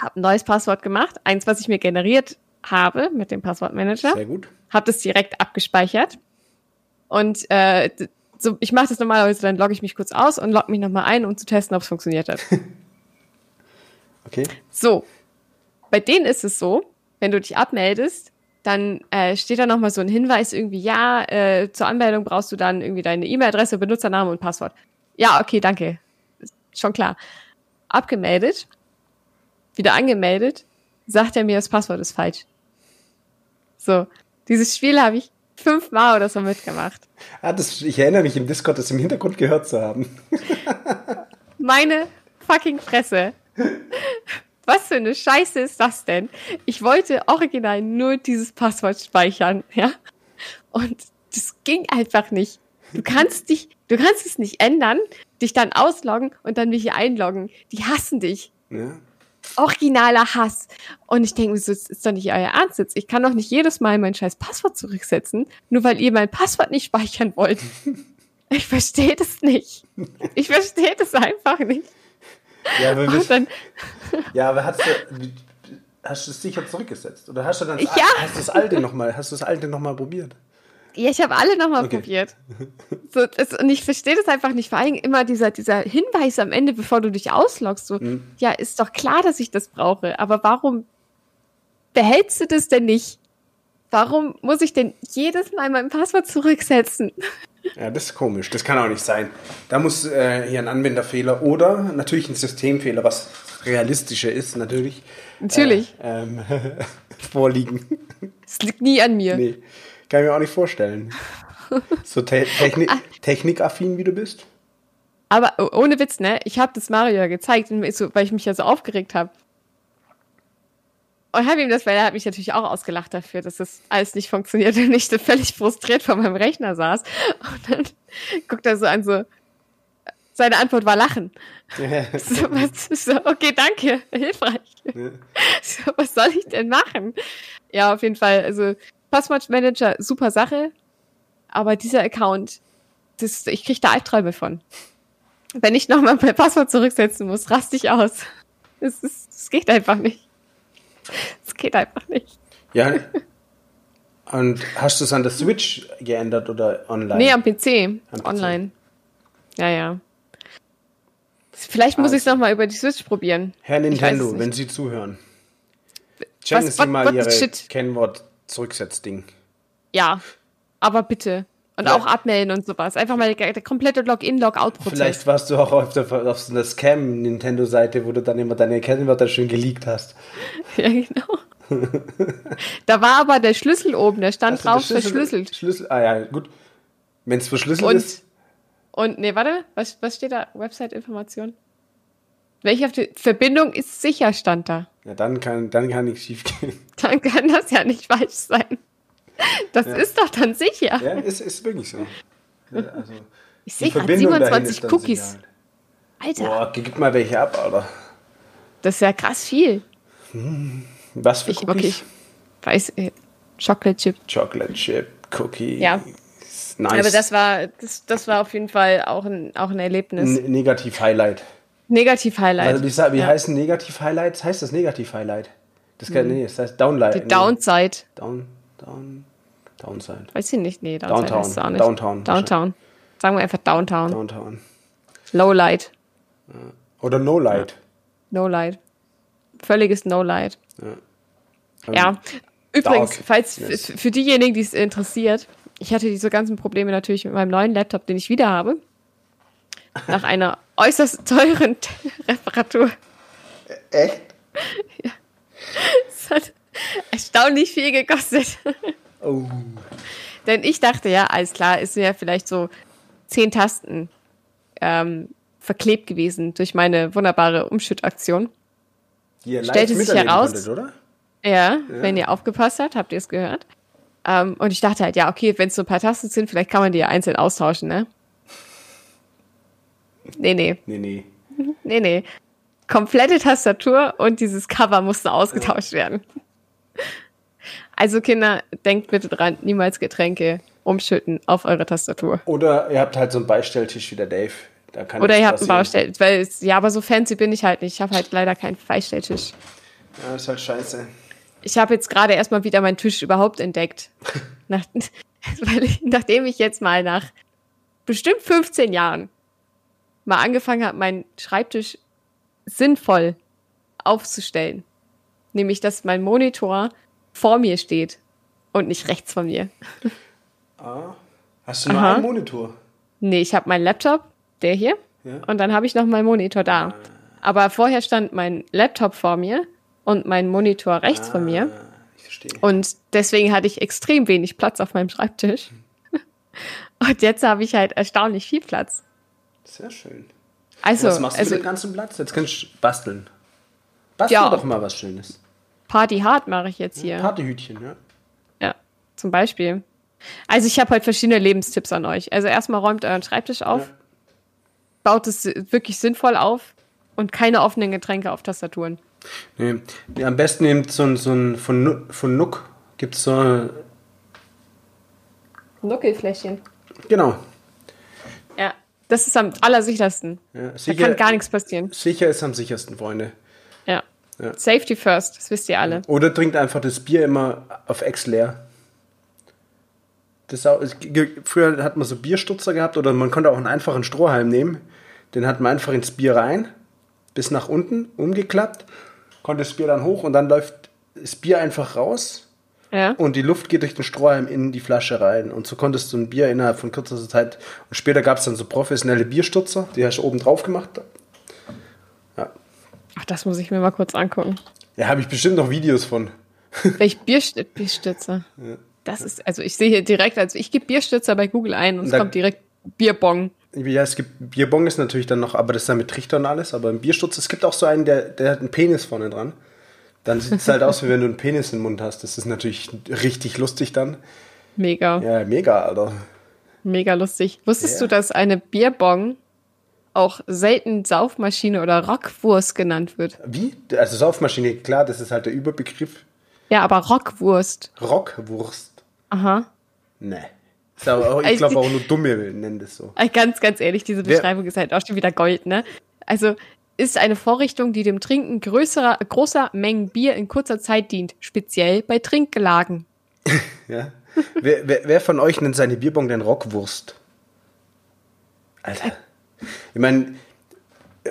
Speaker 2: habe ein neues Passwort gemacht, eins, was ich mir generiert habe mit dem Passwortmanager
Speaker 1: Sehr gut.
Speaker 2: habe das direkt abgespeichert. Und äh, so, ich mache das normalerweise, dann logge ich mich kurz aus und logge mich nochmal ein, um zu testen, ob es funktioniert hat.
Speaker 1: Okay.
Speaker 2: So, bei denen ist es so, wenn du dich abmeldest, dann äh, steht da nochmal so ein Hinweis irgendwie, ja, äh, zur Anmeldung brauchst du dann irgendwie deine E-Mail-Adresse, Benutzername und Passwort. Ja, okay, danke. Ist schon klar. Abgemeldet, wieder angemeldet, sagt er mir, das Passwort ist falsch. So, dieses Spiel habe ich fünfmal oder so mitgemacht.
Speaker 1: Ah, das, ich erinnere mich im Discord, das im Hintergrund gehört zu haben.
Speaker 2: Meine fucking Fresse. Was für eine Scheiße ist das denn? Ich wollte original nur dieses Passwort speichern, ja? Und das ging einfach nicht. Du kannst dich, du kannst es nicht ändern, dich dann ausloggen und dann mich hier einloggen. Die hassen dich.
Speaker 1: Ja.
Speaker 2: Originaler Hass. Und ich denke mir so, das ist doch nicht euer Ernst jetzt. Ich kann doch nicht jedes Mal mein scheiß Passwort zurücksetzen, nur weil ihr mein Passwort nicht speichern wollt. Ich verstehe das nicht. Ich verstehe das einfach nicht.
Speaker 1: Ja, aber,
Speaker 2: Und dann,
Speaker 1: ja, aber hast du, hast du es sicher zurückgesetzt? Oder hast du dann das,
Speaker 2: Ja.
Speaker 1: hast du das alte nochmal, hast du das alte noch mal probiert?
Speaker 2: Ja, ich habe alle nochmal
Speaker 1: Okay.
Speaker 2: probiert. So, das, und ich verstehe das einfach nicht. Vor allem immer dieser, dieser Hinweis am Ende, bevor du dich ausloggst. So,
Speaker 1: Mhm.
Speaker 2: ja, ist doch klar, dass ich das brauche. Aber warum behältst du das denn nicht? Warum muss ich denn jedes Mal mein Passwort zurücksetzen?
Speaker 1: Ja, das ist komisch. Das kann auch nicht sein. Da muss äh, hier ein Anwenderfehler oder natürlich ein Systemfehler, was realistischer ist, natürlich.
Speaker 2: Natürlich.
Speaker 1: Äh, ähm, vorliegen.
Speaker 2: Es liegt nie an mir.
Speaker 1: Nee, kann ich mir auch nicht vorstellen. So te techni technikaffin wie du bist.
Speaker 2: Aber oh- ohne Witz, ne? Ich habe das Mario ja gezeigt, weil ich mich ja so aufgeregt habe. Und habe ihm das, weil er hat mich natürlich auch ausgelacht dafür, dass das alles nicht funktioniert und ich so völlig frustriert vor meinem Rechner saß. Und dann guckt er so an, so, seine Antwort war Lachen. So, was, so, okay, danke, hilfreich. So, was soll ich denn machen? Ja, auf jeden Fall, also Passwortmanager, super Sache, aber dieser Account, das, ich kriege da Albträume von. Wenn ich nochmal mein Passwort zurücksetzen muss, raste ich aus. Es, ist, es geht einfach nicht. Es geht einfach nicht.
Speaker 1: Ja. Und hast du es an der Switch geändert oder online?
Speaker 2: Nee, am PC.
Speaker 1: Am PC.
Speaker 2: Online. Ja, ja. Vielleicht muss ich es
Speaker 1: Also.
Speaker 2: nochmal über die Switch probieren.
Speaker 1: Herr Nintendo, wenn Sie zuhören. Checken
Speaker 2: Was-
Speaker 1: Sie
Speaker 2: what-
Speaker 1: mal Ihre
Speaker 2: shit?
Speaker 1: Kennwort-Zurücksetzding.
Speaker 2: Ja, aber bitte. Und
Speaker 1: Ja.
Speaker 2: auch abmelden und sowas. Einfach mal der, der komplette Login-Logout-Prozess.
Speaker 1: Vielleicht warst du auch auf, der, auf so einer Scam-Nintendo-Seite, wo du dann immer deine Kennwörter schön geleakt hast.
Speaker 2: Ja, genau. da war aber der Schlüssel oben, der stand
Speaker 1: du
Speaker 2: drauf
Speaker 1: Schlüssel-
Speaker 2: verschlüsselt.
Speaker 1: Schlüssel, ah ja, gut. Wenn es verschlüsselt
Speaker 2: Und,
Speaker 1: ist,
Speaker 2: und, nee, warte, was, was steht da? Website-Information? Welche Verbindung ist sicher, stand da.
Speaker 1: ja, dann kann, dann kann nichts schief gehen.
Speaker 2: Dann kann das ja nicht falsch sein. Das ist doch dann sicher.
Speaker 1: Ja, ist, ist wirklich so. Ja, Also,
Speaker 2: Ich sehe gerade
Speaker 1: Verbindung dahin
Speaker 2: 27
Speaker 1: ist dann
Speaker 2: Cookies. Alter,
Speaker 1: Boah, gib mal welche ab, Alter.
Speaker 2: das ist ja krass viel.
Speaker 1: Was für
Speaker 2: Ich,
Speaker 1: Cookies?
Speaker 2: okay, ich weiß, äh, Chocolate Chip.
Speaker 1: Chocolate Chip, Cookie.
Speaker 2: Ja.
Speaker 1: Nice.
Speaker 2: Aber das war, das, das war auf jeden Fall auch ein, auch ein Erlebnis.
Speaker 1: N Negativ-Highlight.
Speaker 2: Negativ-Highlight.
Speaker 1: Also, wie,
Speaker 2: Ja.
Speaker 1: heißen Negativ-Highlights? Heißt das Negativ-Highlight? Das kann, nee, das heißt Downlight.
Speaker 2: Die
Speaker 1: nee.
Speaker 2: Downside.
Speaker 1: Down, down, Downside.
Speaker 2: Weiß ich nicht. Nee, Downside
Speaker 1: Downtown.
Speaker 2: heißt auch nicht.
Speaker 1: Downtown.
Speaker 2: Downtown. Sagen wir einfach Downtown.
Speaker 1: Downtown.
Speaker 2: Lowlight.
Speaker 1: Oder No Light.
Speaker 2: No Light. Völliges No Light.
Speaker 1: Ähm,
Speaker 2: Ja. Übrigens,
Speaker 1: Dark.
Speaker 2: falls
Speaker 1: Yes.
Speaker 2: für diejenigen, die es interessiert, ich hatte diese ganzen Probleme natürlich mit meinem neuen Laptop, den ich wieder habe. Nach einer äußerst teuren Reparatur.
Speaker 1: Echt?
Speaker 2: Es hat erstaunlich viel gekostet.
Speaker 1: Oh.
Speaker 2: Denn ich dachte ja, alles klar, ist ja vielleicht so zehn Tasten ähm, verklebt gewesen durch meine wunderbare Umschüttaktion.
Speaker 1: Die ihr
Speaker 2: Stellte sich heraus-
Speaker 1: konntet, oder?
Speaker 2: Ja, wenn ihr aufgepasst habt, habt ihr es gehört. Ähm, und ich dachte halt, ja, okay, wenn es so ein paar Tasten sind, vielleicht kann man die ja einzeln austauschen, ne? Nee, nee,
Speaker 1: Nee, nee.
Speaker 2: nee, nee. Komplette Tastatur und dieses Cover musste ausgetauscht werden. Also Kinder, denkt bitte dran, niemals Getränke umschütten auf eure Tastatur.
Speaker 1: Oder ihr habt halt so einen Beistelltisch wie der Dave. Da kann
Speaker 2: Oder ihr habt einen. Baustell, weil ja, aber so fancy bin ich halt nicht. Ich habe halt leider keinen Beistelltisch.
Speaker 1: Ja, ist halt scheiße.
Speaker 2: Ich habe jetzt gerade erstmal wieder meinen Tisch überhaupt entdeckt. Nach, weil ich, nachdem ich jetzt mal nach bestimmt 15 Jahren mal angefangen habe, meinen Schreibtisch sinnvoll aufzustellen. Nämlich, dass mein Monitor vor mir steht und nicht rechts von mir.
Speaker 1: Hast du nur
Speaker 2: Aha.
Speaker 1: einen Monitor?
Speaker 2: Nee, ich habe meinen Laptop, der hier,
Speaker 1: Ja.
Speaker 2: und dann habe ich noch meinen Monitor da. Aber vorher stand mein Laptop vor mir und mein Monitor rechts von mir.
Speaker 1: Ah, ich verstehe.
Speaker 2: Und deswegen hatte ich extrem wenig Platz auf meinem Schreibtisch. Und jetzt habe ich halt erstaunlich viel Platz.
Speaker 1: Sehr schön.
Speaker 2: Also,
Speaker 1: was machst du
Speaker 2: also
Speaker 1: mit dem ganzen Platz? Jetzt kannst du basteln. Bastel
Speaker 2: Ja.
Speaker 1: doch mal was Schönes.
Speaker 2: Party hard mache ich jetzt hier.
Speaker 1: Partyhütchen, ja.
Speaker 2: Ja, zum Beispiel. Also ich habe halt verschiedene Lebenstipps an euch. Also erstmal räumt euren Schreibtisch auf,
Speaker 1: Ja.
Speaker 2: baut es wirklich sinnvoll auf und keine offenen Getränke auf Tastaturen.
Speaker 1: Nee. Nee, am besten nehmt so ein, so ein von, von Nook gibt es so,
Speaker 2: Nuckelfläschchen.
Speaker 1: genau.
Speaker 2: Das ist am allersichersten.
Speaker 1: Ja,
Speaker 2: Da
Speaker 1: sicher-
Speaker 2: kann gar nichts passieren.
Speaker 1: Sicher ist am sichersten, Freunde.
Speaker 2: Ja.
Speaker 1: Ja.
Speaker 2: Safety first, das wisst ihr alle.
Speaker 1: Oder trinkt einfach das Bier immer auf Ex leer. Auch, früher hat man so Bierstutzer gehabt oder man konnte auch einen einfachen Strohhalm nehmen. Den hat man einfach ins Bier rein, bis nach unten, umgeklappt, konnte das Bier dann hoch und dann läuft das Bier einfach raus
Speaker 2: Ja.
Speaker 1: und die Luft geht durch den Strohhalm in die Flasche rein. Und so konntest du ein Bier innerhalb von kürzester Zeit. Und später gab es dann so professionelle Bierstutzer, die hast du oben drauf gemacht. Ja,
Speaker 2: Ach, das muss ich mir mal kurz angucken.
Speaker 1: ja habe ich bestimmt noch Videos von.
Speaker 2: Welch Bierst Bierstützer? Das ist, also ich sehe hier direkt, also ich gebe Bierstützer bei Google ein und es
Speaker 1: Da-
Speaker 2: kommt direkt Bierbong.
Speaker 1: Ja, es gibt Bierbong ist natürlich dann noch, aber das ist dann mit Trichter und alles. Aber im Biersturz, es gibt auch so einen, der, der hat einen Penis vorne dran. Dann sieht es halt aus, wie wenn du einen Penis im Mund hast. Das ist natürlich richtig lustig dann.
Speaker 2: Mega,
Speaker 1: Ja, mega, Alter.
Speaker 2: mega lustig. Wusstest
Speaker 1: Ja.
Speaker 2: du, dass eine Bierbong auch selten Saufmaschine oder Rockwurst genannt wird?
Speaker 1: Wie? Also Saufmaschine, klar, das ist halt der Überbegriff.
Speaker 2: Ja, aber Rockwurst.
Speaker 1: Rockwurst.
Speaker 2: Aha.
Speaker 1: Nee. Auch, ich
Speaker 2: Also
Speaker 1: glaube auch nur Dumme nennen das so.
Speaker 2: Äh, Ganz, ganz ehrlich, diese Beschreibung ist halt auch schon wieder Gold, ne? Also ist eine Vorrichtung, die dem Trinken größerer, großer Mengen Bier in kurzer Zeit dient, speziell bei Trinkgelagen.
Speaker 1: Ja? wer, wer, wer von euch nennt seine Bierbong denn Rockwurst? Alter. Ich meine,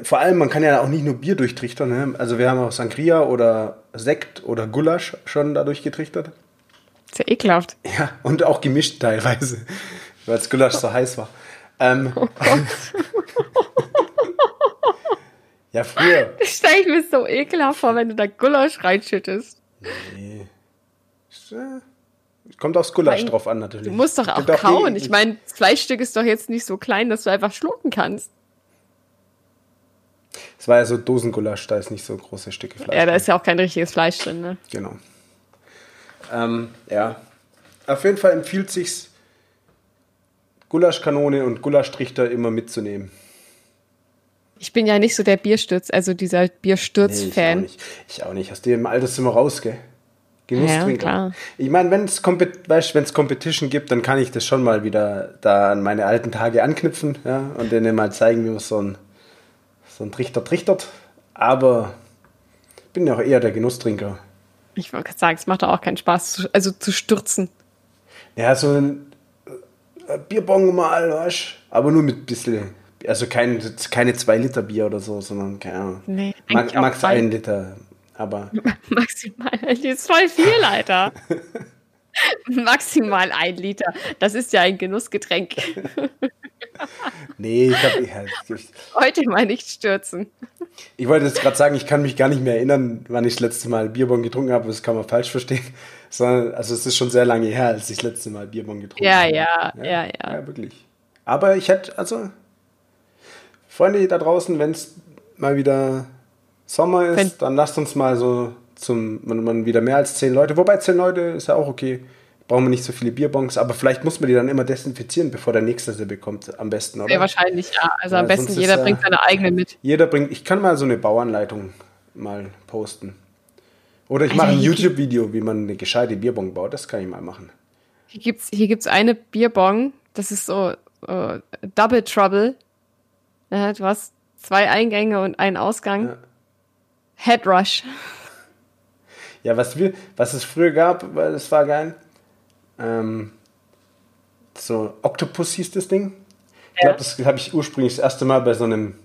Speaker 1: vor allem, man kann ja auch nicht nur Bier durchtrichtern. Ne? Also wir haben auch Sangria oder Sekt oder Gulasch schon dadurch getrichtert.
Speaker 2: Ist ja ekelhaft.
Speaker 1: Ja, und auch gemischt teilweise, weil das Gulasch so heiß war. Ähm,
Speaker 2: Oh
Speaker 1: ja, früher.
Speaker 2: Das stelle ich mir so ekelhaft vor, wenn du da Gulasch reinschüttest.
Speaker 1: Nee. Äh, Kommt aufs Gulasch
Speaker 2: Weil
Speaker 1: drauf an, natürlich.
Speaker 2: Du musst doch auch kauen. Ich meine, das Fleischstück ist doch jetzt nicht so klein, dass du einfach schlucken kannst.
Speaker 1: Es war ja so Dosengulasch, da ist nicht so große Stücke Fleisch.
Speaker 2: Ja, da ist ja auch kein richtiges Fleisch drin, ne?
Speaker 1: Genau. Ähm, ja. auf jeden Fall empfiehlt sich's, Gulaschkanone und Gulaschtrichter immer mitzunehmen.
Speaker 2: Ich bin ja nicht so der Bierstürz, also dieser
Speaker 1: Nee, ich, auch
Speaker 2: Bierstürz-Fan.
Speaker 1: nicht. ich auch nicht. Aus dem Alterszimmer raus, gell? Genusstrinker.
Speaker 2: Ja, klar.
Speaker 1: Ich meine, wenn es wenn's Competition gibt, dann kann ich das schon mal wieder da an meine alten Tage anknüpfen ja, und denen mal zeigen, wie man so ein, so ein Trichter trichtert. Aber ich bin ja auch eher der Genusstrinker.
Speaker 2: ich wollte gerade sagen, es macht auch keinen Spaß, also zu stürzen.
Speaker 1: Ja, so ein äh, Bierbong mal, weißt aber nur mit bisschen. Also kein, keine 2 Liter Bier oder so, sondern keine Ahnung.
Speaker 2: Nee,
Speaker 1: Ma-
Speaker 2: eigentlich auch
Speaker 1: Max. 1 Liter. Aber
Speaker 2: Maximal, das ist voll viel, Alter. Maximal ein Liter. Das ist ja ein Genussgetränk.
Speaker 1: nee, ich, hab, ja, ich,
Speaker 2: Heute mal nicht stürzen.
Speaker 1: ich wollte jetzt gerade sagen, ich kann mich gar nicht mehr erinnern, wann ich das letzte Mal Bierbong getrunken habe. Das kann man falsch verstehen. Sondern, also es ist schon sehr lange her, als ich das letzte Mal Bierbong getrunken
Speaker 2: Ja,
Speaker 1: habe.
Speaker 2: ja, ja, ja.
Speaker 1: Ja, wirklich. Aber ich hätte, also, Freunde da draußen, wenn es mal wieder Sommer ist,
Speaker 2: Wenn-
Speaker 1: dann lasst uns mal so zum, man, man wieder mehr als zehn Leute, wobei zehn Leute ist ja auch okay. Brauchen wir nicht so viele Bierbons, aber vielleicht muss man die dann immer desinfizieren, bevor der nächste sie bekommt, am besten, oder?
Speaker 2: Sehr wahrscheinlich, ja. Also
Speaker 1: Ja,
Speaker 2: am besten jeder
Speaker 1: ist,
Speaker 2: bringt seine eigene mit.
Speaker 1: Jeder bringt, ich kann mal so eine Bauanleitung mal posten. Oder ich
Speaker 2: Alter,
Speaker 1: mache ein YouTube-Video, wie man eine gescheite Bierbong baut, das kann ich mal machen.
Speaker 2: Hier gibt's, hier gibt's eine Bierbong, das ist so äh, Double Trouble. Ja, du hast zwei Eingänge und einen Ausgang.
Speaker 1: Ja.
Speaker 2: Head Rush.
Speaker 1: Ja, was wir, was es früher gab, weil das war geil. Ähm, so Octopus hieß das Ding. Ich glaube, das habe ich ursprünglich das erste Mal bei so einem.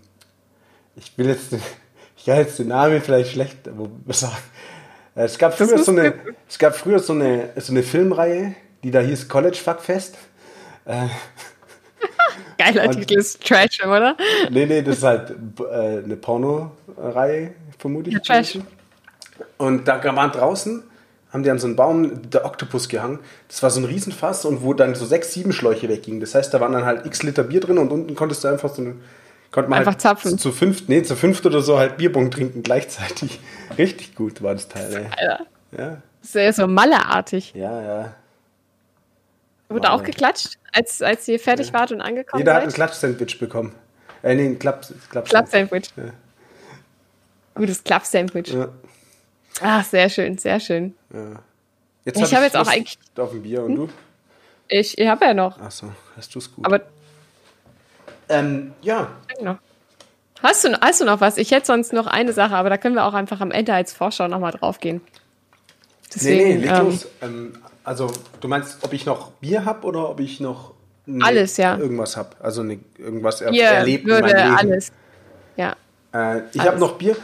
Speaker 1: Ich will jetzt, ich kann jetzt den Namen vielleicht schlecht, sagen. Äh, Es gab früher so eine, es gab früher so eine, so eine Filmreihe, die da hieß College Fuckfest.
Speaker 2: Geiler
Speaker 1: Und-
Speaker 2: Titel ist Trash, oder?
Speaker 1: Nee, nee, das ist halt äh, eine Porno-Reihe, vermute ich.
Speaker 2: Ja, Trash.
Speaker 1: Und da waren draußen, haben die an so einen Baum der Oktopus gehangen. Das war so ein Riesenfass und wo dann so sechs, sieben Schläuche weggingen. Das heißt, da waren dann halt x Liter Bier drin und unten konntest du einfach so eine, konnte man
Speaker 2: Einfach
Speaker 1: halt
Speaker 2: zapfen.
Speaker 1: Zu fünft, nee, zu fünft oder so halt Bierbong trinken gleichzeitig. Richtig gut war das Teil, ey.
Speaker 2: Alter.
Speaker 1: Ja,
Speaker 2: Das ist ja so Malle-artig.
Speaker 1: ja, ja.
Speaker 2: Wurde auch
Speaker 1: Malle.
Speaker 2: geklatscht, als, als ihr fertig wart und angekommen
Speaker 1: Jeder hat ein
Speaker 2: seid?
Speaker 1: Klatsch-Sandwich bekommen. Äh, nee, ein Klapp, Klapp,
Speaker 2: Klapp-Sandwich.
Speaker 1: Ja.
Speaker 2: Gutes Klapp-Sandwich.
Speaker 1: Ja,
Speaker 2: Ach, sehr schön, sehr schön.
Speaker 1: ja. Jetzt
Speaker 2: Ich
Speaker 1: hab
Speaker 2: hab jetzt auch eigentlich-
Speaker 1: auf ein Bier und du?
Speaker 2: Ich, ich habe ja noch.
Speaker 1: Achso, hast du es gut.
Speaker 2: Aber
Speaker 1: ähm, ja,
Speaker 2: noch. Hast du, hast du noch was? Ich hätte sonst noch eine Sache, aber da können wir auch einfach am Ende als Vorschau nochmal drauf gehen.
Speaker 1: nee,
Speaker 2: Deswegen,
Speaker 1: nee, leg
Speaker 2: ähm,
Speaker 1: los. Ähm, also, du meinst, ob ich noch Bier habe oder ob ich noch ne-
Speaker 2: Alles, ja.
Speaker 1: irgendwas habe? Also ne, irgendwas er
Speaker 2: Bier
Speaker 1: erlebt in meinem
Speaker 2: würde
Speaker 1: Leben.
Speaker 2: alles. Ja.
Speaker 1: Äh, ich habe noch Bier,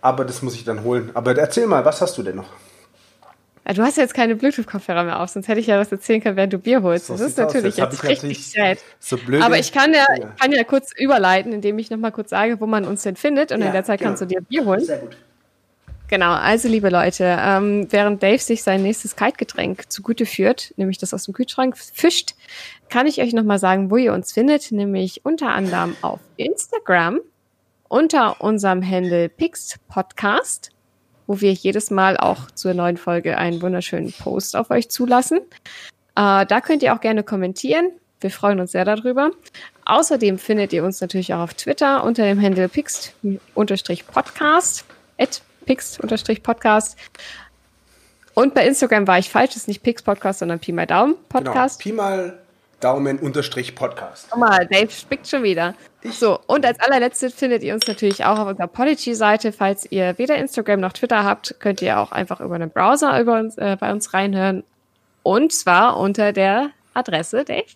Speaker 1: aber das muss ich dann holen. Aber erzähl mal, was hast du denn noch?
Speaker 2: Ja, Du hast jetzt keine Bluetooth-Kopfhörer mehr auf, sonst hätte ich ja das erzählen können, während du Bier holst.
Speaker 1: So
Speaker 2: das ist
Speaker 1: aus.
Speaker 2: natürlich jetzt
Speaker 1: ich
Speaker 2: richtig sad.
Speaker 1: so
Speaker 2: Aber ich kann ja, ich kann ja kurz überleiten, indem ich nochmal kurz sage, wo man uns denn findet. Und
Speaker 1: Ja,
Speaker 2: in der Zeit
Speaker 1: genau.
Speaker 2: kannst du dir Bier holen.
Speaker 1: Sehr gut.
Speaker 2: Genau, also liebe Leute, ähm, während Dave sich sein nächstes Kaltgetränk zugute führt, nämlich das aus dem Kühlschrank fischt, kann ich euch nochmal sagen, wo ihr uns findet, nämlich unter anderem auf Instagram unter unserem Handle Pix Podcast, wo wir jedes Mal auch zur neuen Folge einen wunderschönen Post auf euch zulassen. Äh, da könnt ihr auch gerne kommentieren. Wir freuen uns sehr darüber. Außerdem findet ihr uns natürlich auch auf Twitter unter dem Handle Pixt-Podcast, at Pixt-Podcast. Und bei Instagram war ich falsch, das ist nicht Pix Podcast, sondern Pi mal Daumen Podcast.
Speaker 1: Genau. Pi mal Daumen unterstrich Podcast.
Speaker 2: Guck mal, Dave spickt schon wieder. So, und als allerletztes findet ihr uns natürlich auch auf unserer Podigy-Seite. Falls ihr weder Instagram noch Twitter habt, könnt ihr auch einfach über einen Browser über uns, äh, bei uns reinhören. Und zwar unter der Adresse, Dave.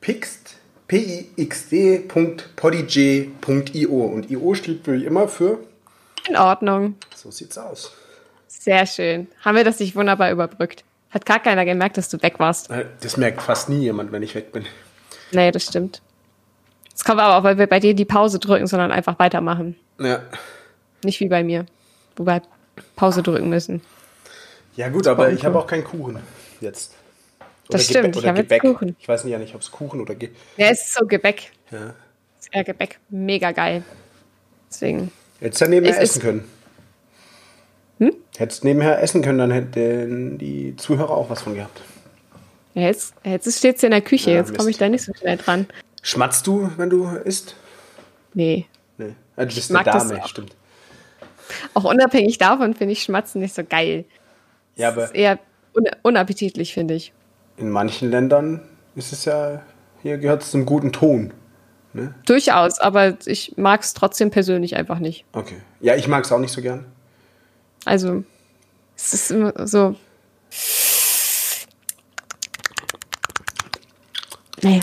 Speaker 1: Pixt, pixd.podij.io. Und IO steht für immer für,
Speaker 2: In Ordnung.
Speaker 1: so sieht's aus.
Speaker 2: Sehr schön. Haben wir das nicht wunderbar überbrückt? Hat gar keiner gemerkt, dass du weg warst.
Speaker 1: Äh, Das merkt fast nie jemand, wenn ich weg bin.
Speaker 2: Nee, das stimmt. Das kommt aber auch, weil wir bei dir die Pause drücken, sondern einfach weitermachen.
Speaker 1: Ja.
Speaker 2: Nicht wie bei mir. Wobei Pause drücken müssen.
Speaker 1: Ja gut, aber ich habe auch keinen Kuchen jetzt.
Speaker 2: Das
Speaker 1: Gebäck-
Speaker 2: stimmt, ich
Speaker 1: Oder
Speaker 2: habe jetzt
Speaker 1: Gebäck.
Speaker 2: Kuchen.
Speaker 1: Ich weiß nicht, ja nicht, ob es Kuchen oder Ge
Speaker 2: Ja, es ist so Gebäck.
Speaker 1: ja.
Speaker 2: Ist eher Gebäck. Mega geil. Deswegen.
Speaker 1: Hättest du ja nebenher
Speaker 2: Es
Speaker 1: essen können. Hm? Hättest nebenher essen können, dann hätten die Zuhörer auch was von gehabt.
Speaker 2: Ja, jetzt, jetzt steht sie in der Küche,
Speaker 1: Ja,
Speaker 2: jetzt komme ich da nicht so schnell dran.
Speaker 1: Schmatzt du, wenn du isst?
Speaker 2: Nee.
Speaker 1: Nee. Ah, du bist eine Dame,
Speaker 2: auch.
Speaker 1: stimmt.
Speaker 2: Auch unabhängig davon finde ich Schmatzen nicht so geil.
Speaker 1: Ja,
Speaker 2: Das ist
Speaker 1: aber
Speaker 2: eher un unappetitlich, finde ich.
Speaker 1: in manchen Ländern ist es ja, hier gehört es zum guten Ton.
Speaker 2: Durchaus, aber ich mag es trotzdem persönlich einfach nicht.
Speaker 1: Okay. Ja, ich mag es auch nicht so gern.
Speaker 2: Also, es ist immer so. Nee.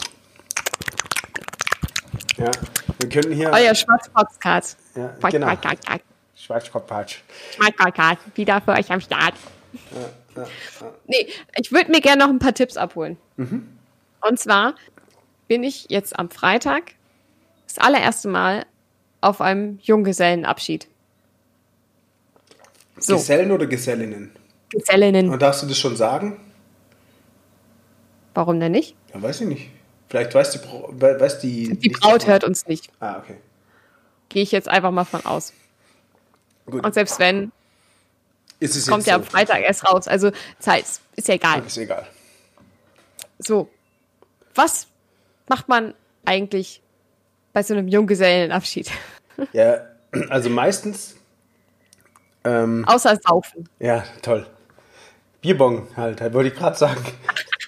Speaker 1: Ja. Wir können hier.
Speaker 2: Euer Schwarzpodcast.
Speaker 1: Ja, genau.
Speaker 2: Podcast.
Speaker 1: Schwarzkopfpatsch.
Speaker 2: Schwarzpodcast. Wieder für euch am Start. Nee, ich würde mir gerne noch ein paar Tipps abholen. Und zwar bin ich jetzt am Freitag das allererste Mal auf einem Junggesellenabschied. So,
Speaker 1: Gesellen oder Gesellinnen?
Speaker 2: Gesellinnen.
Speaker 1: Und darfst du das schon sagen?
Speaker 2: Warum denn nicht?
Speaker 1: Ja, weiß ich nicht. Vielleicht weiß die, weiß die.
Speaker 2: Die Braut hört uns nicht.
Speaker 1: Ah, okay.
Speaker 2: Gehe ich jetzt einfach mal von aus.
Speaker 1: Gut.
Speaker 2: Und selbst wenn,
Speaker 1: es
Speaker 2: kommt ja
Speaker 1: so?
Speaker 2: am Freitag erst raus. Also Zeit, ist ja egal.
Speaker 1: Ist egal.
Speaker 2: So, was macht man eigentlich bei so einem Junggesellenabschied?
Speaker 1: Ja, also meistens. Ähm,
Speaker 2: Außer saufen.
Speaker 1: ja, toll. Bierbong halt, halt wollte ich gerade sagen.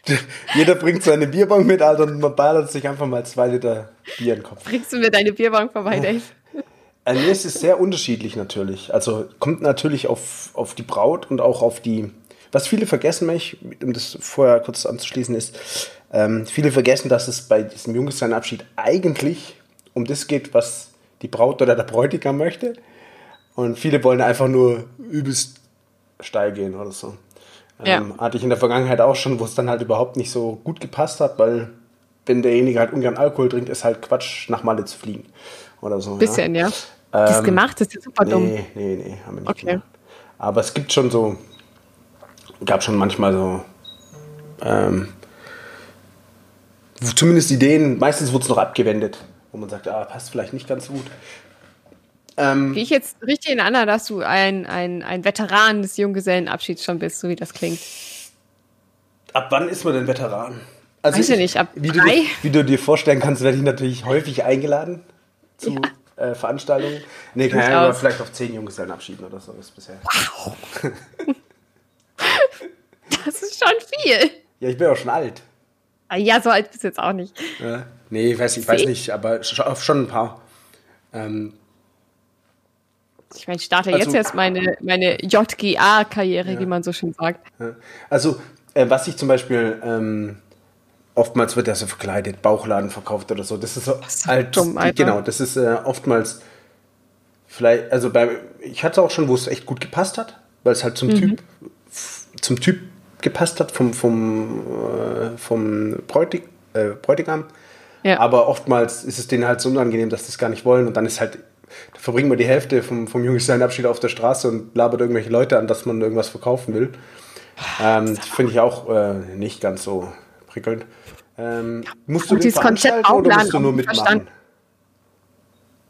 Speaker 1: Jeder bringt seine Bierbong mit, Alter, und man ballert sich einfach mal zwei Liter Bier in den Kopf.
Speaker 2: Bringst du mir deine Bierbank vorbei, Dave?
Speaker 1: Äh, nee, es ist sehr unterschiedlich natürlich. Also kommt natürlich auf, auf die Braut und auch auf die. Was viele vergessen, mich, um das vorher kurz anzuschließen, ist, ähm, viele vergessen, dass es bei diesem Junggesellenabschied eigentlich um das geht, was die Braut oder der Bräutigam möchte. Und viele wollen einfach nur übelst steil gehen oder so. Ähm, Hatte ich in der Vergangenheit auch schon, wo es dann halt überhaupt nicht so gut gepasst hat, weil wenn derjenige halt ungern Alkohol trinkt, ist halt Quatsch, nach Malle zu fliegen. Oder so.
Speaker 2: Bisschen, ja. das
Speaker 1: Ähm,
Speaker 2: gemacht, das ist ja super dumm.
Speaker 1: Nee, nee, nee, haben wir nicht
Speaker 2: Okay.
Speaker 1: gemacht. Aber es gibt schon so, gab schon manchmal so, ähm, zumindest Ideen, meistens wurde es noch abgewendet, wo man sagt, ah, passt vielleicht nicht ganz so gut. Ähm,
Speaker 2: Gehe ich jetzt richtig in Anna, dass du ein, ein, ein Veteran des Junggesellenabschieds schon bist, so wie das klingt.
Speaker 1: ab wann ist man denn Veteran? Also
Speaker 2: Weiß ich nicht, ab
Speaker 1: wie, du
Speaker 2: drei?
Speaker 1: dir, wie du dir vorstellen kannst, werde ich natürlich häufig eingeladen zu äh, Veranstaltungen. Nee, keine Ahnung, aber vielleicht auf zehn Junggesellenabschieden oder so ist bisher.
Speaker 2: Das ist schon viel.
Speaker 1: Ja, ich bin auch schon alt.
Speaker 2: Ah Ja, so alt bist du jetzt auch nicht.
Speaker 1: Ja. Nee, ich weiß, ich weiß nicht, aber sch- schon ein paar. Ähm,
Speaker 2: Ich meine, ich starte
Speaker 1: Also-
Speaker 2: jetzt erst meine, meine JGA-Karriere, wie man so schön sagt.
Speaker 1: ja. Also, äh, was ich zum Beispiel, ähm, oftmals wird ja so verkleidet, Bauchladen verkauft oder so. Das ist so
Speaker 2: ist
Speaker 1: halt,
Speaker 2: dumm,
Speaker 1: genau, das ist äh, oftmals vielleicht, also bei, ich hatte auch schon, wo es echt gut gepasst hat, weil es halt zum
Speaker 2: Mhm.
Speaker 1: Typ, zum Typ gepasst hat vom, vom, äh, vom Bräutig, äh, Bräutigam.
Speaker 2: Ja.
Speaker 1: Aber oftmals ist es denen halt so unangenehm, dass sie es gar nicht wollen und dann ist halt, da verbringen wir die Hälfte vom, vom Junggesellenabschied auf der Straße und labert irgendwelche Leute an, dass man irgendwas verkaufen will. Ähm, das finde ich auch äh, nicht ganz so prickelnd. Ähm, musst du
Speaker 2: dieses Konzept
Speaker 1: veranstalten oder musst du nur
Speaker 2: auch
Speaker 1: mitmachen?
Speaker 2: verstanden.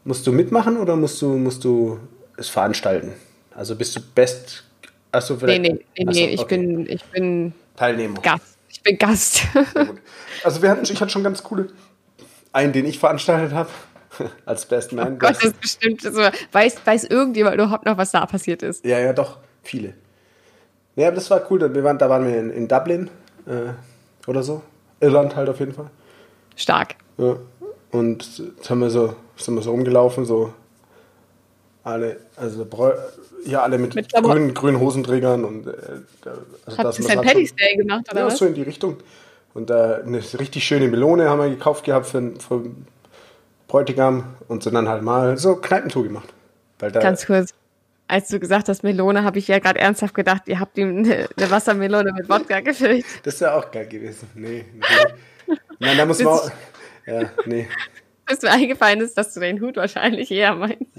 Speaker 1: Musst du mitmachen oder musst du, musst du es veranstalten? Also bist du best. Achso,
Speaker 2: Nee,
Speaker 1: vielleicht.
Speaker 2: nee, nee,
Speaker 1: Achso,
Speaker 2: nee ich,
Speaker 1: okay.
Speaker 2: bin, ich bin
Speaker 1: Teilnehmer.
Speaker 2: Gast. Ich bin Gast.
Speaker 1: Also wir hatten, ich hatte schon ganz coole. Einen, den ich veranstaltet habe. Als Best Man.
Speaker 2: Gott, das ist bestimmt so. Weiß, weiß irgendjemand überhaupt noch, was da passiert ist?
Speaker 1: Ja, ja, doch, viele. Ja, aber das war cool. Da, wir waren, da waren wir in, in Dublin äh, oder so. Irland halt auf jeden Fall.
Speaker 2: Stark.
Speaker 1: Ja. Und jetzt haben wir so, sind wir so rumgelaufen, so alle, also ja, alle mit,
Speaker 2: Mit
Speaker 1: grünen, grünen Hosenträgern und äh, also
Speaker 2: Habt
Speaker 1: das
Speaker 2: ihr St.
Speaker 1: so-
Speaker 2: Day gemacht, oder
Speaker 1: Ja,
Speaker 2: was?
Speaker 1: so in die Richtung. Und da eine richtig schöne Melone haben wir gekauft gehabt für, für Bräutigam und sind dann halt mal so Kneipentour gemacht.
Speaker 2: Ganz kurz. Als du gesagt hast, Melone, habe ich ja gerade ernsthaft gedacht, ihr habt ihm eine, eine Wassermelone mit Wodka gefüllt.
Speaker 1: das wäre auch geil gewesen. Nee, nee. Nein, da muss man auch, ja, nee.
Speaker 2: Bis mir eingefallen ist, dass du den Hut wahrscheinlich eher meinst.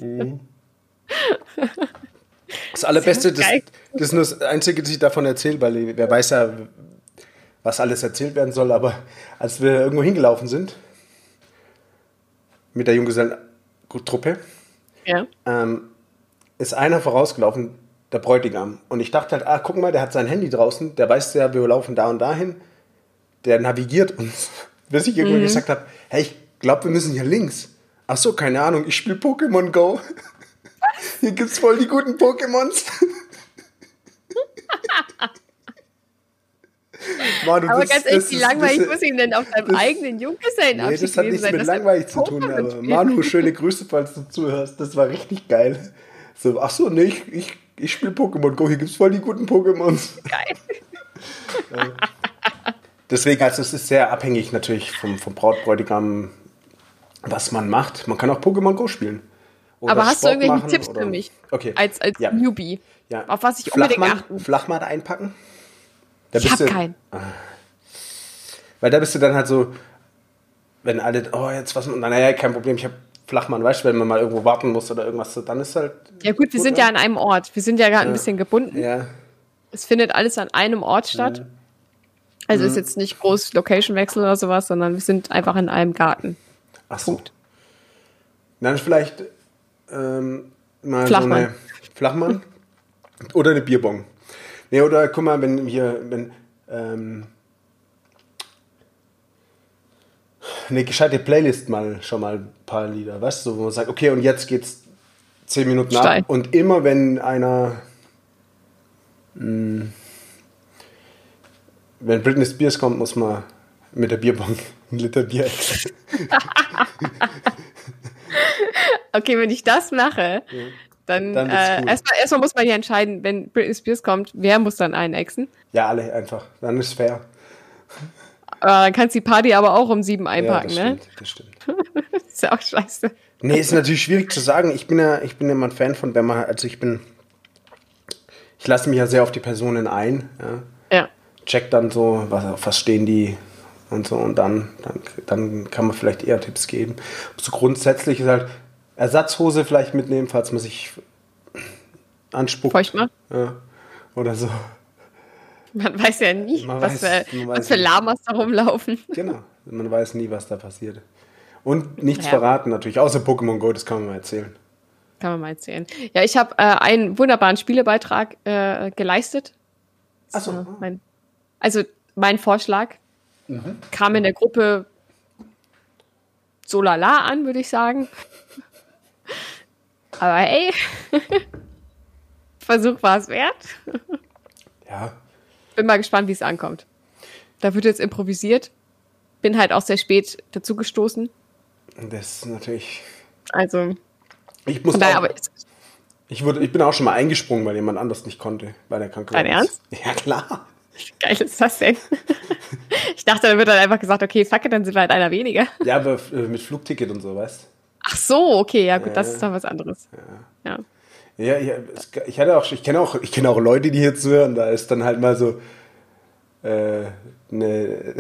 Speaker 1: Das Allerbeste, das, das ist nur das Einzige, das ich davon erzähle, weil wer weiß ja, was alles erzählt werden soll, aber als wir irgendwo hingelaufen sind, mit der Junggesellentruppe,
Speaker 2: Ja.
Speaker 1: ähm, ist einer vorausgelaufen, der Bräutigam. Und ich dachte halt, ah, guck mal, der hat sein Handy draußen, der weiß ja, wir laufen da und dahin. der navigiert uns. Bis ich irgendwann
Speaker 2: Mhm.
Speaker 1: gesagt habe, hey, ich glaube, wir müssen hier links. Ach so, keine Ahnung, ich spiele Pokémon Go. Hier gibt's voll die guten Pokémons. Manu,
Speaker 2: Aber
Speaker 1: das-
Speaker 2: ganz ehrlich, wie langweilig
Speaker 1: das-
Speaker 2: muss ihm denn auf seinem eigenen Junggesellenabschied
Speaker 1: Nee, das hat nichts
Speaker 2: sein,
Speaker 1: mit langweilig zu tun, aber? Manu, schöne Grüße, falls du zuhörst. Das war richtig geil. So, ach so, nee, ich, ich, ich spiele Pokémon Go, hier gibt's voll die guten Pokémons.
Speaker 2: Geil.
Speaker 1: Deswegen, also es ist sehr abhängig natürlich vom, vom Brautbräutigam, was man macht. Man kann auch Pokémon Go spielen.
Speaker 2: Aber hast du
Speaker 1: Sport
Speaker 2: irgendwelche
Speaker 1: machen
Speaker 2: Tipps
Speaker 1: oder-
Speaker 2: für mich?
Speaker 1: Okay.
Speaker 2: Als, als
Speaker 1: Ja.
Speaker 2: Newbie.
Speaker 1: Ja.
Speaker 2: Auf was ich unbedingt
Speaker 1: Flachmann,
Speaker 2: achten.
Speaker 1: Flachmann einpacken. Da
Speaker 2: Ich
Speaker 1: bist
Speaker 2: habe
Speaker 1: du-
Speaker 2: keinen.
Speaker 1: Weil da bist du dann halt so, wenn alle, oh, jetzt was, naja, kein Problem, ich habe Flachmann, weißt du, wenn man mal irgendwo warten muss oder irgendwas, dann ist halt.
Speaker 2: Ja gut, wir sind
Speaker 1: ne?
Speaker 2: ja an einem Ort. Wir sind ja gerade ein bisschen gebunden.
Speaker 1: Ja,
Speaker 2: Es findet alles an einem Ort statt.
Speaker 1: Mhm.
Speaker 2: Also ist jetzt nicht groß Location-Wechsel oder sowas, sondern wir sind einfach in einem Garten.
Speaker 1: ach so.
Speaker 2: Punkt.
Speaker 1: Dann vielleicht ähm, mal
Speaker 2: Flachmann.
Speaker 1: so eine Flachmann oder eine Bierbong. Nee, oder guck mal, wenn hier, wenn ähm, eine gescheite Playlist mal schon mal ein paar Lieder, weißt du, wo man sagt, okay, und jetzt geht's zehn Minuten
Speaker 2: Steil.
Speaker 1: ab und immer wenn einer mh, wenn Britney Spears kommt, muss man mit der Bierbong ein Liter Bier essen.
Speaker 2: Okay, wenn ich das mache, dann,
Speaker 1: Dann
Speaker 2: äh,
Speaker 1: cool.
Speaker 2: erstmal, erstmal muss man ja entscheiden, wenn Britney Spears kommt, wer muss dann einexen.
Speaker 1: Ja, alle einfach. Dann ist fair.
Speaker 2: Aber dann kannst du die Party aber auch um sieben einpacken,
Speaker 1: ja,
Speaker 2: ne?
Speaker 1: das stimmt, das stimmt.
Speaker 2: Das ist ja auch scheiße.
Speaker 1: Nee, ist natürlich schwierig zu sagen. Ich bin ja, ich bin ja mal ein Fan von, wenn man, also ich bin, ich lasse mich ja sehr auf die Personen ein. Ja.
Speaker 2: Ja.
Speaker 1: Check dann so, was, auf was stehen die und so und dann, dann, dann kann man vielleicht eher Tipps geben. So grundsätzlich ist halt Ersatzhose vielleicht mitnehmen, falls man sich anspuckt.
Speaker 2: Feucht mal.
Speaker 1: Ja. Oder so.
Speaker 2: Man weiß ja nie,
Speaker 1: Man
Speaker 2: was,
Speaker 1: weiß-
Speaker 2: für, was für. Lamas da rumlaufen.
Speaker 1: Genau. Man weiß nie, was da passiert. Und nichts
Speaker 2: Ja.
Speaker 1: verraten natürlich, außer Pokémon Go, das kann man mal erzählen.
Speaker 2: Kann man mal erzählen. Ja, ich habe äh, einen wunderbaren Spielebeitrag äh, geleistet.
Speaker 1: Ach so.
Speaker 2: Äh, mein, also mein Vorschlag
Speaker 1: Mhm.
Speaker 2: kam in der Gruppe so lala an, würde ich sagen. Aber ey, Versuch war es wert.
Speaker 1: Ja,
Speaker 2: Bin mal gespannt, wie es ankommt. Da wird jetzt improvisiert. Bin halt auch sehr spät dazugestoßen.
Speaker 1: das ist natürlich.
Speaker 2: Also,
Speaker 1: Ich muss
Speaker 2: daher,
Speaker 1: auch,
Speaker 2: aber
Speaker 1: ich, wurde, ich bin auch schon mal eingesprungen, weil jemand anders nicht konnte, weil der krank
Speaker 2: Dein
Speaker 1: ist. Ja, klar.
Speaker 2: geil ist das denn? ich dachte, da wird dann einfach gesagt, okay, fuck it, dann sind wir halt einer weniger.
Speaker 1: Ja, aber äh, mit Flugticket und so, weißt
Speaker 2: Ach so, okay, ja gut,
Speaker 1: Ja,
Speaker 2: das ist dann was anderes. Ja.
Speaker 1: Ja, ja ich hatte auch, ich kenne auch, ich kenne auch Leute, die hier zuhören. Da ist dann halt mal so äh, eine,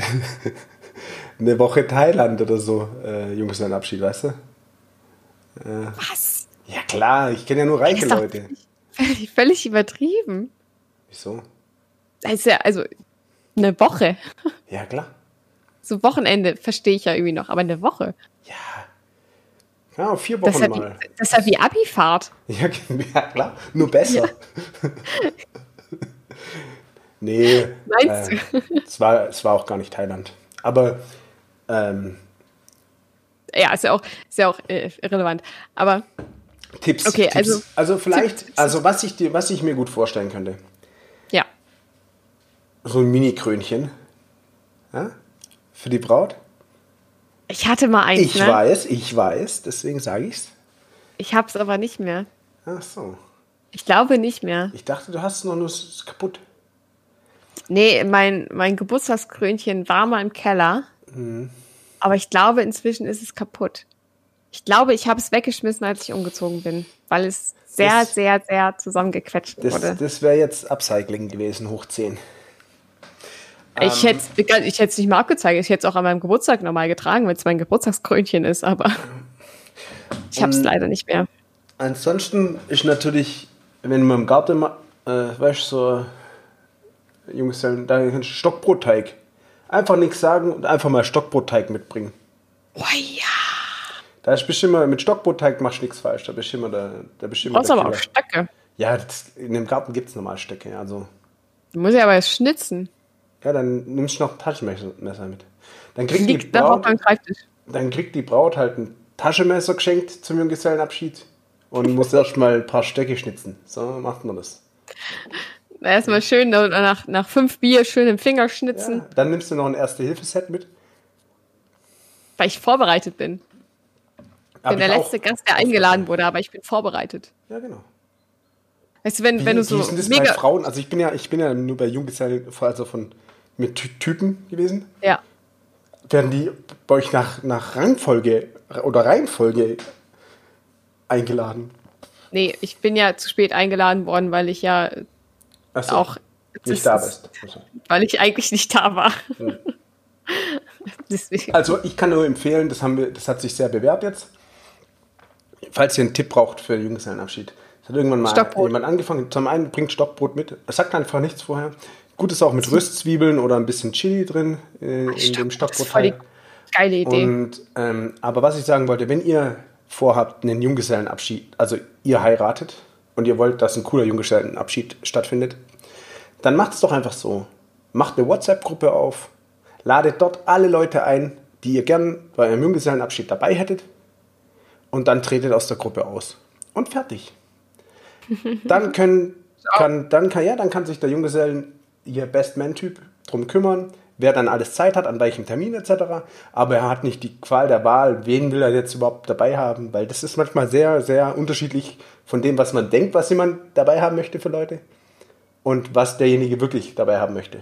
Speaker 1: eine Woche Thailand oder so, äh, Junggesellenabschied, weißt du?
Speaker 2: Was?
Speaker 1: Ja klar, ich kenne ja nur reiche Leute.
Speaker 2: Völlig, völlig übertrieben.
Speaker 1: Wieso?
Speaker 2: Ja, also, eine Woche.
Speaker 1: Ja klar.
Speaker 2: So Wochenende verstehe ich ja irgendwie noch, aber eine Woche.
Speaker 1: Ja. Ja, vier
Speaker 2: Das
Speaker 1: Wochen
Speaker 2: ist ja
Speaker 1: mal.
Speaker 2: wie, das ist ja wie Abifahrt.
Speaker 1: Ja, ja klar, nur besser. nee.
Speaker 2: Meinst
Speaker 1: äh, es, war, es war auch gar nicht Thailand. Aber ähm,
Speaker 2: Ja, ist ja auch, ist ja auch äh, irrelevant. Aber
Speaker 1: Tipps.
Speaker 2: Okay,
Speaker 1: Tipps.
Speaker 2: also-
Speaker 1: also vielleicht,
Speaker 2: Tipps.
Speaker 1: also was ich, dir, was ich mir gut vorstellen könnte,
Speaker 2: ja,
Speaker 1: so ein Mini-Krönchen. Ja? Für die Braut.
Speaker 2: Ich hatte mal eins,
Speaker 1: Ich
Speaker 2: ne?
Speaker 1: weiß, ich weiß, deswegen sage ich's.
Speaker 2: Ich hab's aber nicht mehr.
Speaker 1: Ach so.
Speaker 2: Ich glaube nicht mehr.
Speaker 1: Ich dachte, du hast es noch nur es kaputt.
Speaker 2: Nee, mein, mein Geburtstagskrönchen war mal im Keller.
Speaker 1: Mhm.
Speaker 2: Aber ich glaube, inzwischen ist es kaputt. Ich glaube, ich habe es weggeschmissen, als ich umgezogen bin, weil es sehr,
Speaker 1: Das-
Speaker 2: sehr, sehr zusammengequetscht
Speaker 1: Das,
Speaker 2: wurde.
Speaker 1: das wäre jetzt Upcycling gewesen, hoch 10.
Speaker 2: ich hätte ich es nicht mal abgezeigt. Ich hätte es auch an meinem Geburtstag normal getragen, wenn es mein Geburtstagskrönchen ist, aber ich habe es leider nicht mehr.
Speaker 1: Ansonsten ist natürlich, wenn man im Garten, äh, weißt du, so Jungs, da kannst du Stockbrotteig. Einfach nichts sagen und einfach mal Stockbrotteig mitbringen.
Speaker 2: Oh ja.
Speaker 1: Da ist bestimmt immer, mit Stockbrotteig machst du nichts falsch. Da bist du immer der, da bist du immer
Speaker 2: aber auch. Stöcke.
Speaker 1: Ja, das, in dem Garten gibt es normal Stöcke. Also,
Speaker 2: Du musst ja aber jetzt schnitzen.
Speaker 1: Ja, dann nimmst du noch ein Taschenmesser mit. Dann kriegt, die
Speaker 2: Liegt
Speaker 1: Braut, dann kriegt die Braut halt ein Taschenmesser geschenkt zum Junggesellenabschied und muss erstmal ein paar Stöcke schnitzen. So macht man das.
Speaker 2: Erstmal schön nach, nach fünf Bier schön im Finger schnitzen,
Speaker 1: Ja, dann nimmst du noch ein Erste-Hilfe-Set mit.
Speaker 2: weil ich vorbereitet bin. Ich bin der letzte Gast, der eingeladen wurde, aber ich bin vorbereitet.
Speaker 1: Ja, genau.
Speaker 2: Weißt du, wenn,
Speaker 1: Wie,
Speaker 2: wenn du
Speaker 1: wie
Speaker 2: so
Speaker 1: ist denn das bei
Speaker 2: mega.
Speaker 1: Frauen? Also ich bin ja, ich bin ja nur bei Junggesellen, also von mit Ty Typen gewesen.
Speaker 2: Ja.
Speaker 1: Werden die bei euch nach, nach Rangfolge oder Reihenfolge eingeladen?
Speaker 2: Nee, ich bin ja zu spät eingeladen worden, weil ich ja
Speaker 1: so,
Speaker 2: auch.
Speaker 1: nicht
Speaker 2: das
Speaker 1: da
Speaker 2: ist-
Speaker 1: bist.
Speaker 2: Weil ich eigentlich nicht da war. Deswegen.
Speaker 1: Also ich kann nur empfehlen, das, haben wir, das hat sich sehr bewährt jetzt. Falls ihr einen Tipp braucht für den Junggesellenabschied. Es hat irgendwann mal
Speaker 2: Stockbrot.
Speaker 1: jemand angefangen. Zum einen bringt Stockbrot mit. Es sagt einfach nichts vorher. Gut ist auch mit Röstzwiebeln oder ein bisschen Chili drin äh, in dem
Speaker 2: Das ist voll die
Speaker 1: Stockbrotteig.
Speaker 2: geile Idee.
Speaker 1: Und, ähm, aber was ich sagen wollte, wenn ihr vorhabt, einen Junggesellenabschied, also ihr heiratet und ihr wollt, dass ein cooler Junggesellenabschied stattfindet, dann macht es doch einfach so. Macht eine WhatsApp-Gruppe auf, ladet dort alle Leute ein, die ihr gern bei einem Junggesellenabschied dabei hättet und dann tretet aus der Gruppe aus. Und fertig. Dann können, kann, dann kann, ja, dann kann sich der Junggesellen, ihr Best-Man-Typ, drum kümmern, wer dann alles Zeit hat, an welchem Termin etc. Aber er hat nicht die Qual der Wahl, wen will er jetzt überhaupt dabei haben, weil das ist manchmal sehr, sehr unterschiedlich von dem, was man denkt, was jemand dabei haben möchte für Leute und was derjenige wirklich dabei haben möchte.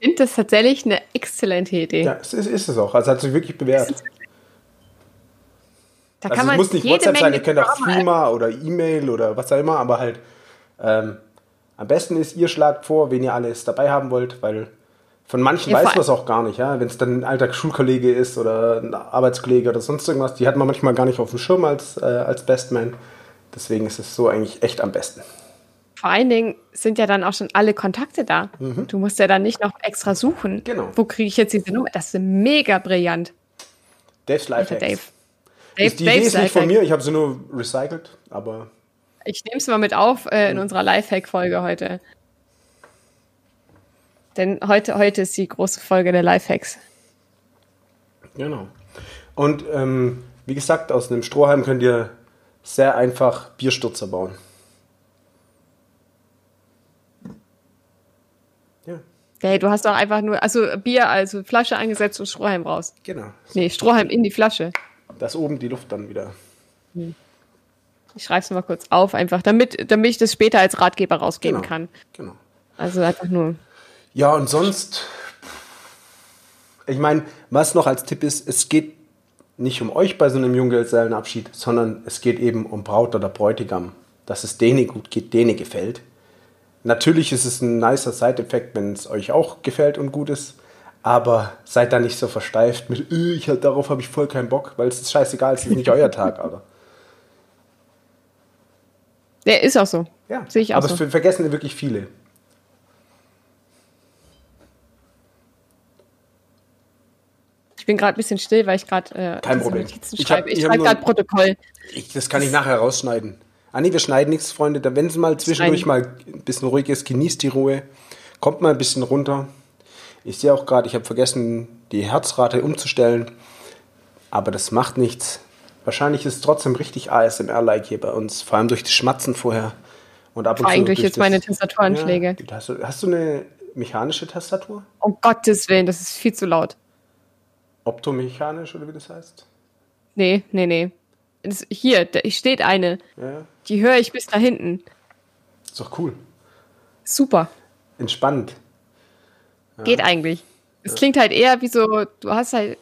Speaker 2: Ich finde das tatsächlich eine exzellente Idee.
Speaker 1: Ja, es ist, ist es auch. Also hat sich wirklich bewährt.
Speaker 2: Da
Speaker 1: Also
Speaker 2: kann
Speaker 1: es
Speaker 2: man
Speaker 1: muss nicht WhatsApp sein,
Speaker 2: Menge
Speaker 1: ihr könnt auch Threema oder E-Mail oder was auch immer, aber halt ähm, am besten ist, ihr schlagt vor, wen ihr alles dabei haben wollt, weil von manchen
Speaker 2: Ja,
Speaker 1: weiß man es auch gar nicht, ja. Wenn es dann ein alter Schulkollege ist oder ein Arbeitskollege oder sonst irgendwas, die hat man manchmal gar nicht auf dem Schirm als, äh, als Bestman. Deswegen ist es so eigentlich echt am besten.
Speaker 2: Vor allen Dingen sind ja dann auch schon alle Kontakte da. Du musst ja dann nicht noch extra suchen.
Speaker 1: Mhm. Genau.
Speaker 2: Wo kriege ich jetzt diese Nummer? Das ist mega brillant.
Speaker 1: Dave's Lifehacks.
Speaker 2: Dave.
Speaker 1: Dave, die Idee ist nicht von mir, ich habe sie nur recycelt, aber
Speaker 2: Ich nehme es mal mit auf äh, in unserer Lifehack-Folge heute. Denn heute, heute ist die große Folge der Lifehacks.
Speaker 1: Genau. Und ähm, wie gesagt, aus einem Strohhalm könnt ihr sehr einfach Bierstürzer bauen. Ja,
Speaker 2: Hey, du hast doch einfach nur, also Bier, also Flasche angesetzt und Strohhalm raus.
Speaker 1: genau.
Speaker 2: Nee, Strohhalm in die Flasche.
Speaker 1: Dass oben die Luft dann wieder.
Speaker 2: Ich schreibe es mal kurz auf, einfach, damit, damit ich das später als Ratgeber rausgeben
Speaker 1: Genau.
Speaker 2: kann.
Speaker 1: Genau.
Speaker 2: Also einfach nur.
Speaker 1: Ja, und sonst, ich meine, was noch als Tipp ist, es geht nicht um euch bei so einem Junggesellenabschied, sondern es geht eben um Braut oder Bräutigam, dass es denen gut geht, denen gefällt. Natürlich ist es ein nicer Side-Effekt, wenn es euch auch gefällt und gut ist, aber seid da nicht so versteift mit, "Äh, ich darauf habe ich voll keinen Bock, weil es ist scheißegal, es ist nicht euer Tag, aber.
Speaker 2: Der ist auch so.
Speaker 1: Ja,
Speaker 2: Sehe ich auch
Speaker 1: aber
Speaker 2: so.
Speaker 1: es ver- vergessen wirklich viele.
Speaker 2: Ich bin gerade ein bisschen still, weil ich gerade äh,
Speaker 1: Kein Problem.
Speaker 2: Notizen schreibe. Ich,
Speaker 1: ich
Speaker 2: schreibe gerade Protokoll.
Speaker 1: Ich, das kann ich nachher rausschneiden. Ah nee, wir schneiden nichts, Freunde. Wenn es mal zwischendurch
Speaker 2: Schneiden.
Speaker 1: mal ein bisschen ruhig ist, genießt die Ruhe. Kommt mal ein bisschen runter. Ich sehe auch gerade, ich habe vergessen, die Herzrate umzustellen. Aber das macht nichts. Wahrscheinlich ist es trotzdem richtig ASMR-like hier bei uns. Vor allem durch das Schmatzen vorher. Und ab und
Speaker 2: Vor allem
Speaker 1: zu
Speaker 2: durch jetzt meine Tastaturanschläge.
Speaker 1: Ja, die Taste- hast du eine mechanische Tastatur?
Speaker 2: Um Gottes Willen, das ist viel zu laut.
Speaker 1: Optomechanisch oder wie das heißt?
Speaker 2: Nee, nee, nee. Das, hier, da steht eine.
Speaker 1: Ja,
Speaker 2: Die höre ich bis da hinten.
Speaker 1: ist doch cool.
Speaker 2: Super.
Speaker 1: Entspannt.
Speaker 2: Geht eigentlich. Es klingt halt eher wie so, du hast halt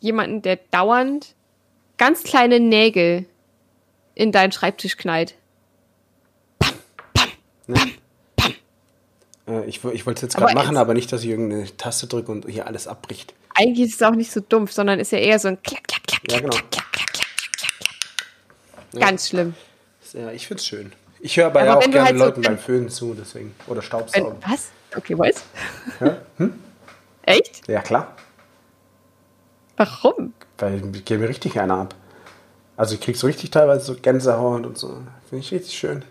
Speaker 2: jemanden, der dauernd ganz kleine Nägel in deinen Schreibtisch knallt.
Speaker 1: Äh, ich ich wollte es jetzt gerade machen, aber nicht, dass ich irgendeine Taste drücke und hier alles abbricht.
Speaker 2: Eigentlich ist es auch nicht so dumpf, sondern ist ja eher so ein Klack, Klack, Klack,
Speaker 1: Ja, genau.
Speaker 2: Klack, Klack, Klack, Klack, Klack, Klack. Ganz schlimm.
Speaker 1: Ja, ich find's schön. Ich höre aber,
Speaker 2: Aber
Speaker 1: ja auch
Speaker 2: wenn
Speaker 1: gerne
Speaker 2: halt so-
Speaker 1: Leuten beim Föhnen zu, deswegen. Oder
Speaker 2: Wenn,
Speaker 1: Staubsaugen.
Speaker 2: was? Okay, was?
Speaker 1: Ja? Hm?
Speaker 2: Echt?
Speaker 1: ja, klar.
Speaker 2: Warum?
Speaker 1: Weil ich gebe mir richtig einer ab. Also ich krieg so richtig teilweise so Gänsehaut und so. Finde ich richtig schön.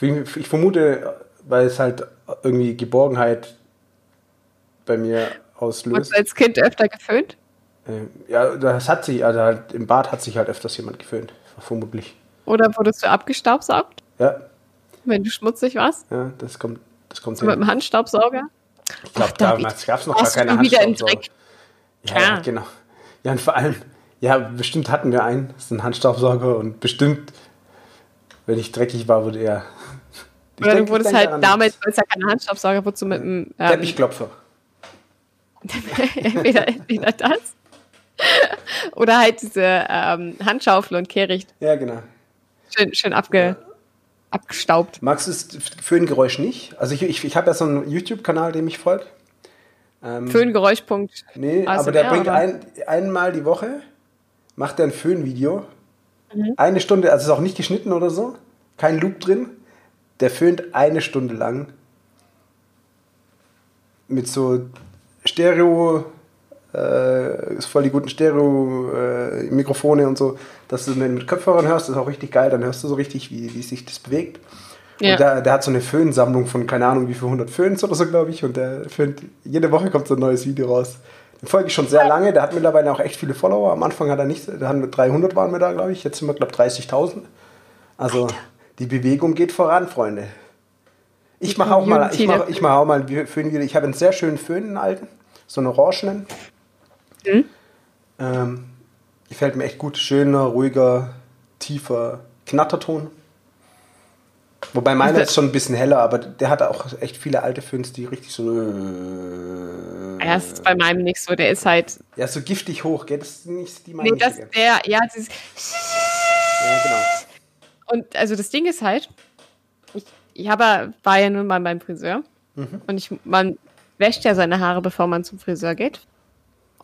Speaker 1: Ich vermute, weil es halt irgendwie Geborgenheit bei mir auslöst.
Speaker 2: Wurdest du als Kind öfter geföhnt?
Speaker 1: Ähm, ja, das hat sich, also halt im Bad hat sich halt öfters jemand geföhnt, vermutlich.
Speaker 2: Oder wurdest du abgestaubsaugt,
Speaker 1: Ja,
Speaker 2: wenn du schmutzig warst?
Speaker 1: ja, das kommt, das kommt
Speaker 2: So mit dem Handstaubsauger?
Speaker 1: Ich glaube, damals gab es noch gar keine Handstaubsauger. Ja, ja, genau. Ja, und vor allem, ja, bestimmt hatten wir einen, das ist ein Handstaubsauger und bestimmt, wenn ich dreckig war, wurde er. Ich
Speaker 2: Oder
Speaker 1: denk-
Speaker 2: du wurdest halt
Speaker 1: daran,
Speaker 2: damals, weil es ja keine Handstaubsauger, wurdest du mit dem ähm,
Speaker 1: Teppichklopfer.
Speaker 2: entweder, entweder das oder halt diese ähm, Handschaufel und Kehricht
Speaker 1: Ja, genau.
Speaker 2: schön, schön abge, abgestaubt.
Speaker 1: Magst du das Föhngeräusch nicht? Also ich, ich, ich habe ja so einen YouTube-Kanal, dem ich folge. Ähm,
Speaker 2: Föhngeräusch.punkt.
Speaker 1: Nee,
Speaker 2: ASMR,
Speaker 1: aber der bringt ein, einmal die Woche, macht er ein Föhnvideo.
Speaker 2: Mhm.
Speaker 1: Eine Stunde, also ist auch nicht geschnitten oder so, kein Loop drin. Der föhnt eine Stunde lang mit so Stereo, äh, ist voll die guten Stereo-Mikrofone und so, dass du den mit Kopfhörern hörst, ist auch richtig geil, dann hörst du so richtig, wie, wie sich das bewegt.
Speaker 2: Ja.
Speaker 1: Und der, der hat so eine Föhnsammlung von keine Ahnung wie viel 100 Föhns oder so, glaube ich. Und der föhnt, jede Woche kommt so ein neues Video raus. Den folge ich schon sehr lange. Der hat mittlerweile auch echt viele Follower. Am Anfang hat er nicht, da haben wir 300 waren wir da, glaube ich. Jetzt sind wir, glaube ich, 30.000. Also die Bewegung geht voran, Freunde. Ich mache auch mal, ich mache ich mach auch mal ein Föhnvideo. Ich habe einen sehr schönen Föhn, einen alten. So einen orangenen.
Speaker 2: Mhm.
Speaker 1: Ähm, gefällt mir echt gut. Schöner, ruhiger, tiefer Knatterton. Wobei meiner
Speaker 2: Das-
Speaker 1: ist schon ein bisschen heller, aber der hat auch echt viele alte Föhns, die richtig so.
Speaker 2: Er ist bei meinem nicht so, der ist halt.
Speaker 1: Ja, so giftig hoch, gell? Das ist nicht die meine
Speaker 2: Nee, das, der, ja, dieses,
Speaker 1: Ja, genau.
Speaker 2: Und also das Ding ist halt, ich, ich habe, war ja nun mal beim Friseur
Speaker 1: Mhm.
Speaker 2: und ich, man wäscht ja seine Haare, bevor man zum Friseur geht.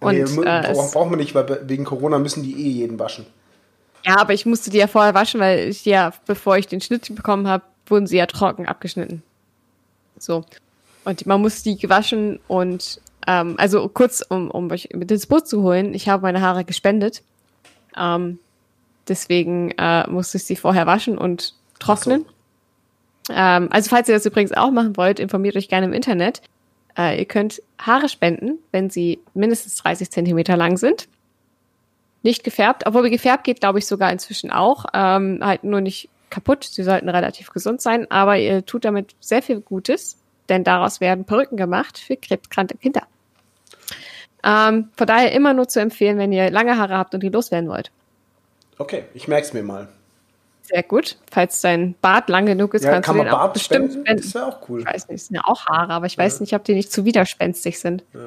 Speaker 2: Und
Speaker 1: nee,
Speaker 2: äh,
Speaker 1: bra-
Speaker 2: es,
Speaker 1: brauchen wir nicht, weil wegen Corona müssen die eh jeden waschen.
Speaker 2: Ja, aber ich musste die ja vorher waschen, weil ich ja, bevor ich den Schnitt bekommen habe, wurden sie ja trocken abgeschnitten. So. Und man muss die gewaschen und ähm, also kurz, um, um euch mit ins Boot zu holen, ich habe meine Haare gespendet. Ähm, deswegen äh, musste ich sie vorher waschen und trocknen. Ähm, also falls ihr das übrigens auch machen wollt, informiert euch gerne im Internet. Äh, ihr könnt Haare spenden, wenn sie mindestens 30 Zentimeter lang sind. Nicht gefärbt, obwohl gefärbt geht, glaube ich, sogar inzwischen auch. Ähm, halt nur nicht kaputt. Sie sollten relativ gesund sein, aber ihr tut damit sehr viel Gutes, denn daraus werden Perücken gemacht für krebskranke Kinder. Ähm, von daher immer nur zu empfehlen, wenn ihr lange Haare habt und die loswerden wollt.
Speaker 1: Okay, ich merke es mir mal.
Speaker 2: Sehr gut. Falls dein Bart lang genug ist,
Speaker 1: Ja,
Speaker 2: kannst
Speaker 1: kann
Speaker 2: du den auch
Speaker 1: Bart
Speaker 2: bestimmt
Speaker 1: spenden?
Speaker 2: spenden.
Speaker 1: Das wäre auch cool.
Speaker 2: Ich weiß nicht, sind ja auch Haare, aber ich weiß
Speaker 1: Ja.
Speaker 2: nicht, ob die nicht zu widerspenstig sind.
Speaker 1: Ja.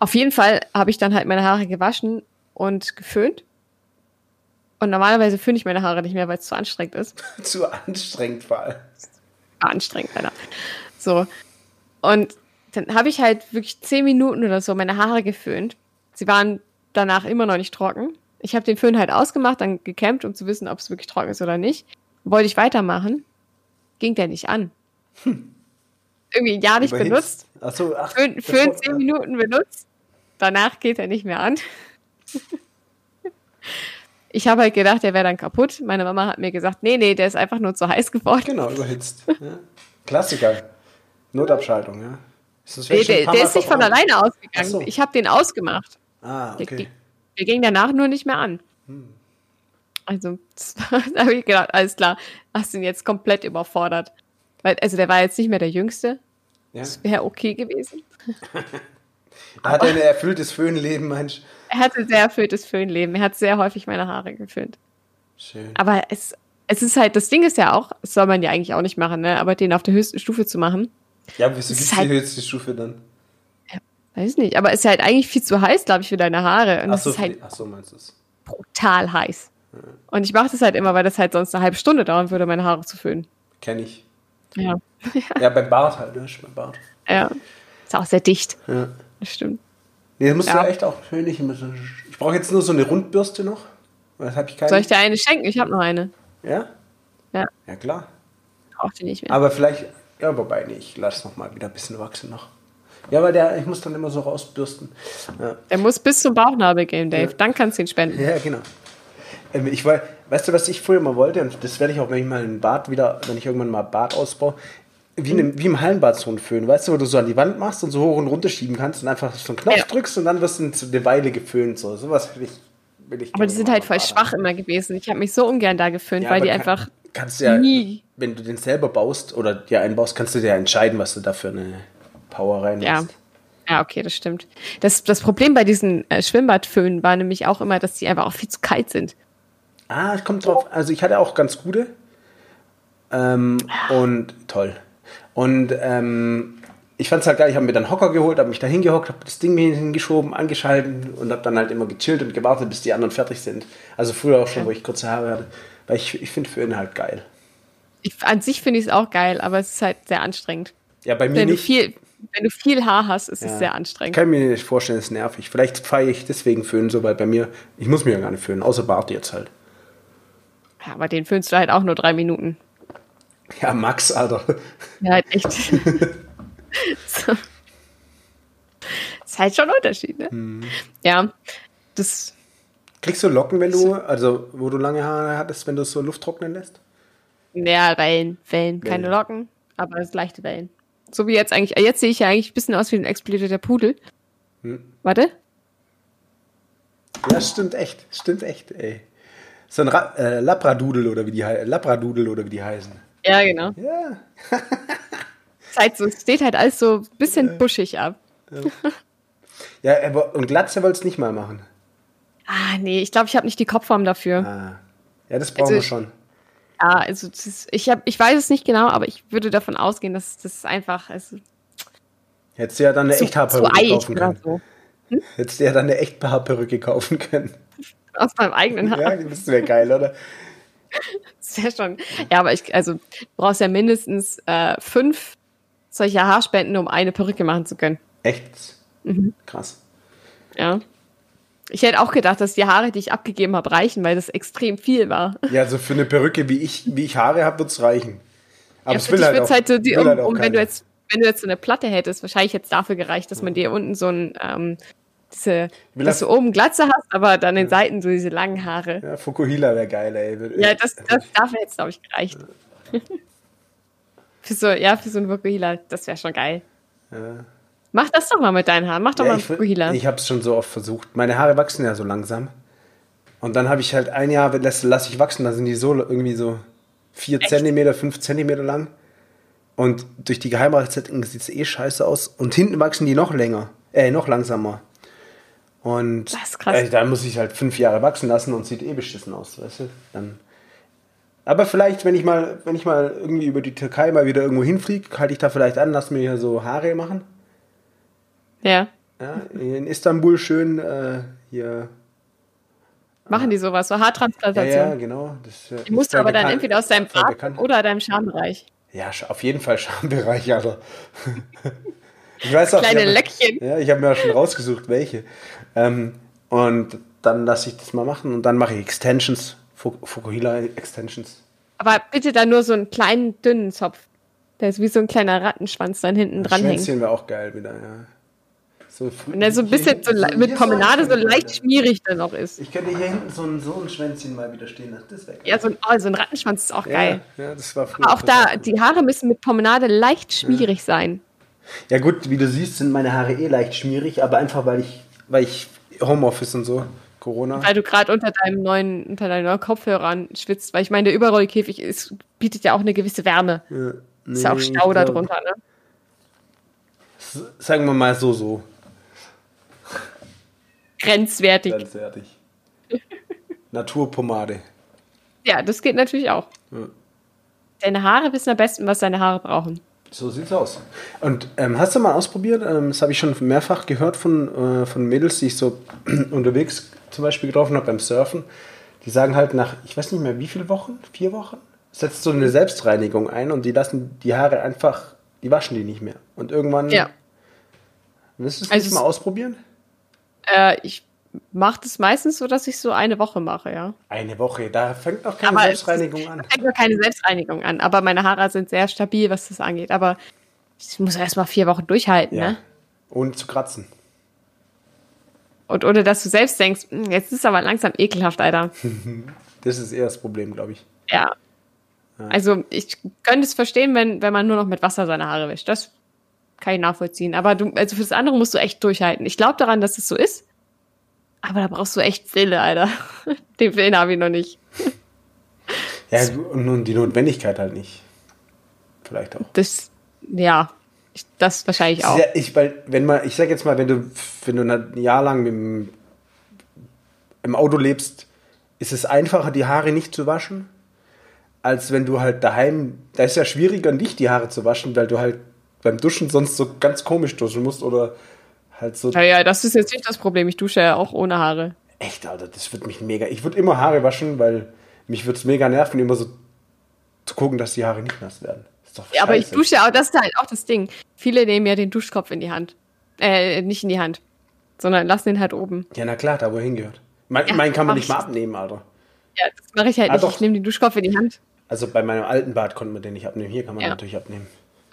Speaker 2: Auf jeden Fall habe ich dann halt meine Haare gewaschen und geföhnt. Und normalerweise föhne ich meine Haare nicht mehr, weil es zu anstrengend ist.
Speaker 1: Zu anstrengend vor allem.
Speaker 2: Anstrengend, Alter. So. Und dann habe ich halt wirklich zehn Minuten oder so meine Haare geföhnt. Sie waren danach immer noch nicht trocken. Ich habe den Föhn halt ausgemacht, dann gekämmt, um zu wissen, ob es wirklich trocken ist oder nicht. Wollte ich weitermachen, ging der nicht an. Irgendwie ja nicht
Speaker 1: Überhitzt.
Speaker 2: benutzt.
Speaker 1: Ach so, ach,
Speaker 2: Föhn, Föhn zehn Minuten benutzt. Danach geht er nicht mehr an. Ich habe halt gedacht, der wäre dann kaputt. Meine Mama hat mir gesagt, nee, nee, der ist einfach nur zu heiß geworden.
Speaker 1: Genau, überhitzt. Ja. Klassiker. Notabschaltung, ja. Ist
Speaker 2: der, der
Speaker 1: Mal
Speaker 2: ist nicht von alleine ausgegangen.
Speaker 1: so.
Speaker 2: Ich habe den ausgemacht.
Speaker 1: Ah,
Speaker 2: Der,
Speaker 1: okay.
Speaker 2: ging- der ging danach nur nicht mehr an.
Speaker 1: Hm.
Speaker 2: Also, da habe ich gedacht, alles klar, hast ihn jetzt komplett überfordert. Weil, also der war jetzt nicht mehr der Jüngste.
Speaker 1: Ja.
Speaker 2: Das wäre okay gewesen.
Speaker 1: Er hat ein erfülltes Föhnleben, Mensch.
Speaker 2: Er hatte sehr erfülltes Föhnleben. Er hat sehr häufig meine Haare geföhnt.
Speaker 1: Schön.
Speaker 2: Aber es, es ist halt, das Ding ist ja auch, das soll man ja eigentlich auch nicht machen, ne? Aber den auf der höchsten Stufe zu machen,
Speaker 1: Ja, wieso
Speaker 2: Es
Speaker 1: gibt es
Speaker 2: halt-
Speaker 1: die höchste Stufe dann?
Speaker 2: weiß nicht. Aber es ist halt eigentlich viel zu heiß, glaube ich, für deine Haare. Und
Speaker 1: Ach so,
Speaker 2: ist halt
Speaker 1: ach so meinst du es?
Speaker 2: brutal heiß. Und ich mache das halt immer, weil das halt sonst eine halbe Stunde dauern würde, meine Haare zu föhnen.
Speaker 1: Kenn ich.
Speaker 2: Ja.
Speaker 1: Ja, beim Bart halt, ne? Beim Bart.
Speaker 2: Ja. Ist auch sehr dicht.
Speaker 1: Ja.
Speaker 2: Das stimmt.
Speaker 1: Nee, das musst
Speaker 2: Ja.
Speaker 1: du echt auch schön nicht. Ich brauche jetzt nur so eine Rundbürste noch. Ich keine.
Speaker 2: Soll ich dir eine schenken? Ich habe noch eine.
Speaker 1: Ja?
Speaker 2: Ja.
Speaker 1: Ja, klar.
Speaker 2: Brauch die nicht mehr.
Speaker 1: Aber vielleicht, ja, wobei, nee, ich lasse noch mal wieder ein bisschen wachsen noch. Ja, weil der, ich muss dann immer so rausbürsten. Ja,
Speaker 2: Der muss bis zum Bauchnabel gehen, Dave. Dann kannst du ihn spenden.
Speaker 1: ja genau. Ähm, ich wollt, weißt du, was ich früher mal wollte, und das werde ich auch, wenn ich mal einen Bart wieder, wenn ich irgendwann mal Bart ausbaue, wie, in, wie im Hallenbad so ein Föhn, weißt du, wo du so an die Wand machst und so hoch und runter schieben kannst und einfach so einen Knopf
Speaker 2: Ja.
Speaker 1: drückst und dann wirst du eine Weile geföhnt. So, sowas will ich, will ich
Speaker 2: Aber die sind halt voll
Speaker 1: machen.
Speaker 2: schwach immer gewesen. Ich habe mich so ungern da geföhnt,
Speaker 1: Ja,
Speaker 2: weil die
Speaker 1: kann-
Speaker 2: einfach
Speaker 1: Kannst ja,
Speaker 2: nie.
Speaker 1: wenn du den selber baust oder dir einbaust, kannst du dir ja entscheiden, was du da für eine Power
Speaker 2: Ja.
Speaker 1: reinmachst.
Speaker 2: Ja, okay, das stimmt. Das, das Problem bei diesen äh, Schwimmbadföhnen war nämlich auch immer, dass die einfach auch viel zu kalt sind.
Speaker 1: Ah, kommt drauf. Also ich hatte auch ganz gute. Ähm, und toll. Und ähm, ich fand's halt geil. Ich habe mir dann Hocker geholt, habe mich da hingehockt, habe das Ding mir hingeschoben, angeschalten und habe dann halt immer gechillt und gewartet, bis die anderen fertig sind. Also früher auch schon, wo ich kurze Haare hatte. Weil ich, ich finde Föhn halt geil.
Speaker 2: Ich, an sich finde ich es auch geil, aber es ist halt sehr anstrengend.
Speaker 1: Ja, bei mir
Speaker 2: Wenn du
Speaker 1: nicht.
Speaker 2: viel, wenn du viel Haar hast, ist
Speaker 1: Ja.
Speaker 2: es sehr
Speaker 1: Ich
Speaker 2: anstrengend.
Speaker 1: kann mir nicht vorstellen, es ist nervig. Vielleicht feiere ich deswegen Föhn so, weil bei mir, ich muss mir ja gar nicht föhnen, außer Bart jetzt halt.
Speaker 2: Ja, aber den föhnst du halt auch nur drei Minuten.
Speaker 1: Ja, Max, Alter.
Speaker 2: Ja, echt. so. Ist halt schon ein Unterschied, ne?
Speaker 1: Mhm.
Speaker 2: Ja, das,
Speaker 1: Kriegst du Locken, wenn du, also wo du lange Haare hattest, wenn du es so Luft trocknen lässt?
Speaker 2: ja, Wellen, Wellen, keine
Speaker 1: Wellen.
Speaker 2: Locken, aber es leichte Wellen. So wie jetzt eigentlich, jetzt sehe ich ja eigentlich ein bisschen aus wie ein explodierter Pudel.
Speaker 1: Hm.
Speaker 2: Warte.
Speaker 1: Ja, stimmt echt. Stimmt echt, ey. So ein Ra äh, Labradudel oder wie die hei- Labradudel oder wie die heißen.
Speaker 2: Ja, genau.
Speaker 1: Ja.
Speaker 2: Es, halt so, steht halt alles so ein bisschen buschig ab.
Speaker 1: Ja, aber und Glatze wollt's nicht mal machen.
Speaker 2: Ah, nee, ich glaube, ich habe nicht die Kopfform dafür.
Speaker 1: Ah. Ja, das brauchen
Speaker 2: Also
Speaker 1: wir schon.
Speaker 2: Ja, also ist, ich, hab, ich weiß es nicht genau, aber ich würde davon ausgehen, dass das einfach also,
Speaker 1: Hättest du ja dann eine
Speaker 2: zu,
Speaker 1: echt
Speaker 2: zu
Speaker 1: Haarperücke
Speaker 2: eich
Speaker 1: kaufen können.
Speaker 2: so.
Speaker 1: Hättest du ja dann eine echt Haarperücke kaufen können.
Speaker 2: Aus meinem eigenen Haar.
Speaker 1: Ja, das wäre geil, oder?
Speaker 2: Sehr schon. Ja, aber ich, also, du brauchst ja mindestens äh, fünf solcher Haarspenden, um eine Perücke machen zu können.
Speaker 1: Echt?
Speaker 2: Mhm.
Speaker 1: Krass.
Speaker 2: Ja. Ich hätte auch gedacht, dass die Haare, die ich abgegeben habe, reichen, weil das extrem viel war.
Speaker 1: Ja, also für eine Perücke, wie ich, wie ich Haare habe, wird's reichen. Aber
Speaker 2: ja,
Speaker 1: es will halt auch,
Speaker 2: halt so, die,
Speaker 1: will
Speaker 2: um,
Speaker 1: halt auch
Speaker 2: um wenn du jetzt, wenn du jetzt so eine Platte hättest, wahrscheinlich jetzt dafür gereicht, dass man dir unten so ein, ähm, diese, dass
Speaker 1: das-
Speaker 2: du oben Glatze hast, aber dann an den Seiten so diese langen Haare.
Speaker 1: Ja, Fukuhila wäre geil, ey.
Speaker 2: Ja, das, das dafür hätte es, glaube ich, gereicht. für so, ja, für so ein Vokuhila, das wäre schon geil.
Speaker 1: Ja.
Speaker 2: Mach das doch mal mit deinen Haaren. Mach doch
Speaker 1: Ja,
Speaker 2: mal ein
Speaker 1: ich, will-
Speaker 2: Vokuhila.
Speaker 1: ich habe es schon so oft versucht. Meine Haare wachsen ja so langsam. Und dann habe ich halt ein Jahr, lasse lass ich wachsen, da sind die so irgendwie so 4 Zentimeter, 5 Zentimeter lang. Und durch die Geheimratsetzung sieht es eh scheiße aus. Und hinten wachsen die noch länger, äh, noch langsamer. Und
Speaker 2: Das ist krass.
Speaker 1: Äh, da muss ich halt fünf Jahre wachsen lassen und sieht eh beschissen aus, weißt du? Dann. Aber vielleicht, wenn ich mal, wenn ich mal irgendwie über die Türkei mal wieder irgendwo hinfliege, halte ich da vielleicht an, lass mir hier so Haare machen.
Speaker 2: Ja.
Speaker 1: Ja, in Istanbul schön äh, hier.
Speaker 2: Machen die sowas, so
Speaker 1: Ja,
Speaker 2: Haartransplantation.
Speaker 1: ja, genau. Das, äh,
Speaker 2: die musst du aber dann
Speaker 1: bekannt-
Speaker 2: entweder aus deinem Bart oder deinem Schambereich.
Speaker 1: Ja, auf jeden Fall Schambereich, Alter. ich weiß auch,
Speaker 2: Kleine
Speaker 1: ich hab-
Speaker 2: Löckchen.
Speaker 1: Ja, ich habe mir auch schon rausgesucht, welche. Ähm, und dann lasse ich das mal machen und dann mache ich Extensions, Fu- Fukuhila Extensions.
Speaker 2: Aber bitte dann nur so einen kleinen, dünnen Zopf. Der ist wie so ein kleiner Rattenschwanz dann hinten dran hängt.
Speaker 1: Schwänzchen wäre auch geil wieder, ja. So
Speaker 2: Und der so ein bisschen so, mit Promenade so leicht schmierig dann noch ist.
Speaker 1: Ich könnte hier hinten so ein, so ein Schwänzchen mal wieder stehen lassen. Das wäre.
Speaker 2: Ja, so ein, oh, so ein Rattenschwanz ist auch geil.
Speaker 1: Ja, ja, das war
Speaker 2: Aber auch da, die Haare müssen mit Promenade leicht schmierig sein.
Speaker 1: Ja gut, wie du siehst, sind meine Haare eh leicht schmierig, aber einfach weil ich, weil ich Homeoffice und so, Corona.
Speaker 2: Weil du gerade unter deinem neuen, unter deinen neuen Kopfhörern schwitzt. Weil ich meine, der Überrollkäfig ist, bietet ja auch eine gewisse Wärme.
Speaker 1: Ja,
Speaker 2: Ist ja auch
Speaker 1: nee,
Speaker 2: Stau da drunter, ne?
Speaker 1: s- Sagen wir mal so, so.
Speaker 2: Grenzwertig.
Speaker 1: Ganz fertig. Naturpomade.
Speaker 2: Ja, das geht natürlich auch.
Speaker 1: Ja.
Speaker 2: Deine Haare wissen am besten, was deine Haare brauchen.
Speaker 1: So sieht's aus. Und ähm, hast du mal ausprobiert? Ähm, das habe ich schon mehrfach gehört von, äh, von Mädels, die ich so unterwegs zum Beispiel getroffen habe beim Surfen. Die sagen halt nach, ich weiß nicht mehr wie viele Wochen, vier Wochen, setzt so eine Selbstreinigung ein und die lassen die Haare einfach, die waschen die nicht mehr. Und irgendwann,
Speaker 2: Ja.
Speaker 1: willst du es
Speaker 2: Also
Speaker 1: mal ausprobieren?
Speaker 2: Äh, ich mache das meistens so, dass ich so eine Woche mache, ja.
Speaker 1: Eine Woche, da fängt noch keine
Speaker 2: Aber
Speaker 1: Selbstreinigung an.
Speaker 2: fängt noch keine Selbstreinigung an, aber meine Haare sind sehr stabil, was das angeht. Aber ich muss erst mal vier Wochen durchhalten,
Speaker 1: Ja.
Speaker 2: ne?
Speaker 1: Ohne zu kratzen.
Speaker 2: Und ohne dass du selbst denkst, "Hm, jetzt ist es aber langsam ekelhaft, Alter.
Speaker 1: Das ist eher das Problem, glaube ich.
Speaker 2: Ja. Also ich könnte es verstehen, wenn, wenn man nur noch mit Wasser seine Haare wäscht. Das kann ich nachvollziehen. Aber du, also fürs andere musst du echt durchhalten. Ich glaube daran, dass es so ist. Aber da brauchst du echt Wille, Alter. Den Willen habe ich noch nicht.
Speaker 1: Ja, und die Notwendigkeit halt nicht. Vielleicht auch.
Speaker 2: Das, ja, das wahrscheinlich auch.
Speaker 1: Ja, ich, weil, wenn man, ich sag jetzt mal, wenn du, wenn du ein Jahr lang dem, im Auto lebst, ist es einfacher, die Haare nicht zu waschen, als wenn du halt daheim, da ist ja schwieriger, nicht die Haare zu waschen, weil du halt beim Duschen sonst so ganz komisch duschen musst oder halt so.
Speaker 2: Naja, das ist jetzt nicht das Problem. Ich dusche ja auch ohne Haare.
Speaker 1: Echt, Alter, das wird mich mega. Ich würde immer Haare waschen, weil mich würde es mega nerven, immer so zu gucken, dass die Haare nicht nass werden.
Speaker 2: Ist doch ja, aber ich dusche auch, das ist halt auch das Ding. Viele nehmen ja den Duschkopf in die Hand. Äh, nicht in die Hand, sondern lassen den halt oben.
Speaker 1: Ja, na klar, da wo er hingehört. Mein, ja, meinen kann man nicht mal abnehmen, Alter.
Speaker 2: Ja, das mache ich halt ah, nicht. Doch. Ich nehme den Duschkopf in die Hand.
Speaker 1: Also bei meinem alten Bad konnte man den nicht abnehmen. Hier kann man ja. natürlich abnehmen.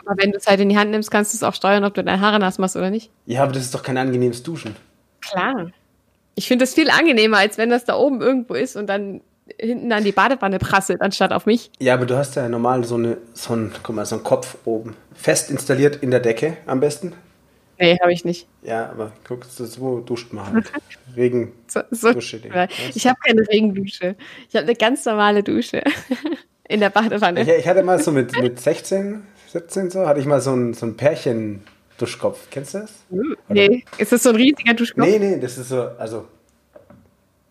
Speaker 2: Aber wenn du es halt in die Hand nimmst, kannst du es auch steuern, ob du deine Haare nass machst oder nicht.
Speaker 1: Ja, aber das ist doch kein angenehmes Duschen.
Speaker 2: Klar. Ich finde das viel angenehmer, als wenn das da oben irgendwo ist und dann hinten an die Badewanne prasselt, anstatt auf mich.
Speaker 1: Ja, aber du hast ja normal so, eine, so, ein, guck mal, so einen Kopf oben. Fest installiert in der Decke am besten.
Speaker 2: Nee, habe ich nicht.
Speaker 1: Ja, aber guck, so duscht man halt. Regen.
Speaker 2: So, so Dusche, ich habe keine Regendusche. Ich habe eine ganz normale Dusche in der Badewanne.
Speaker 1: Ich, ich, hatte mal so mit, mit 16, 17 so, hatte ich mal so ein, so ein Pärchen Duschkopf. Kennst du das?
Speaker 2: Oder? Nee. Ist das so ein riesiger Duschkopf?
Speaker 1: Nee, nee, das ist so, also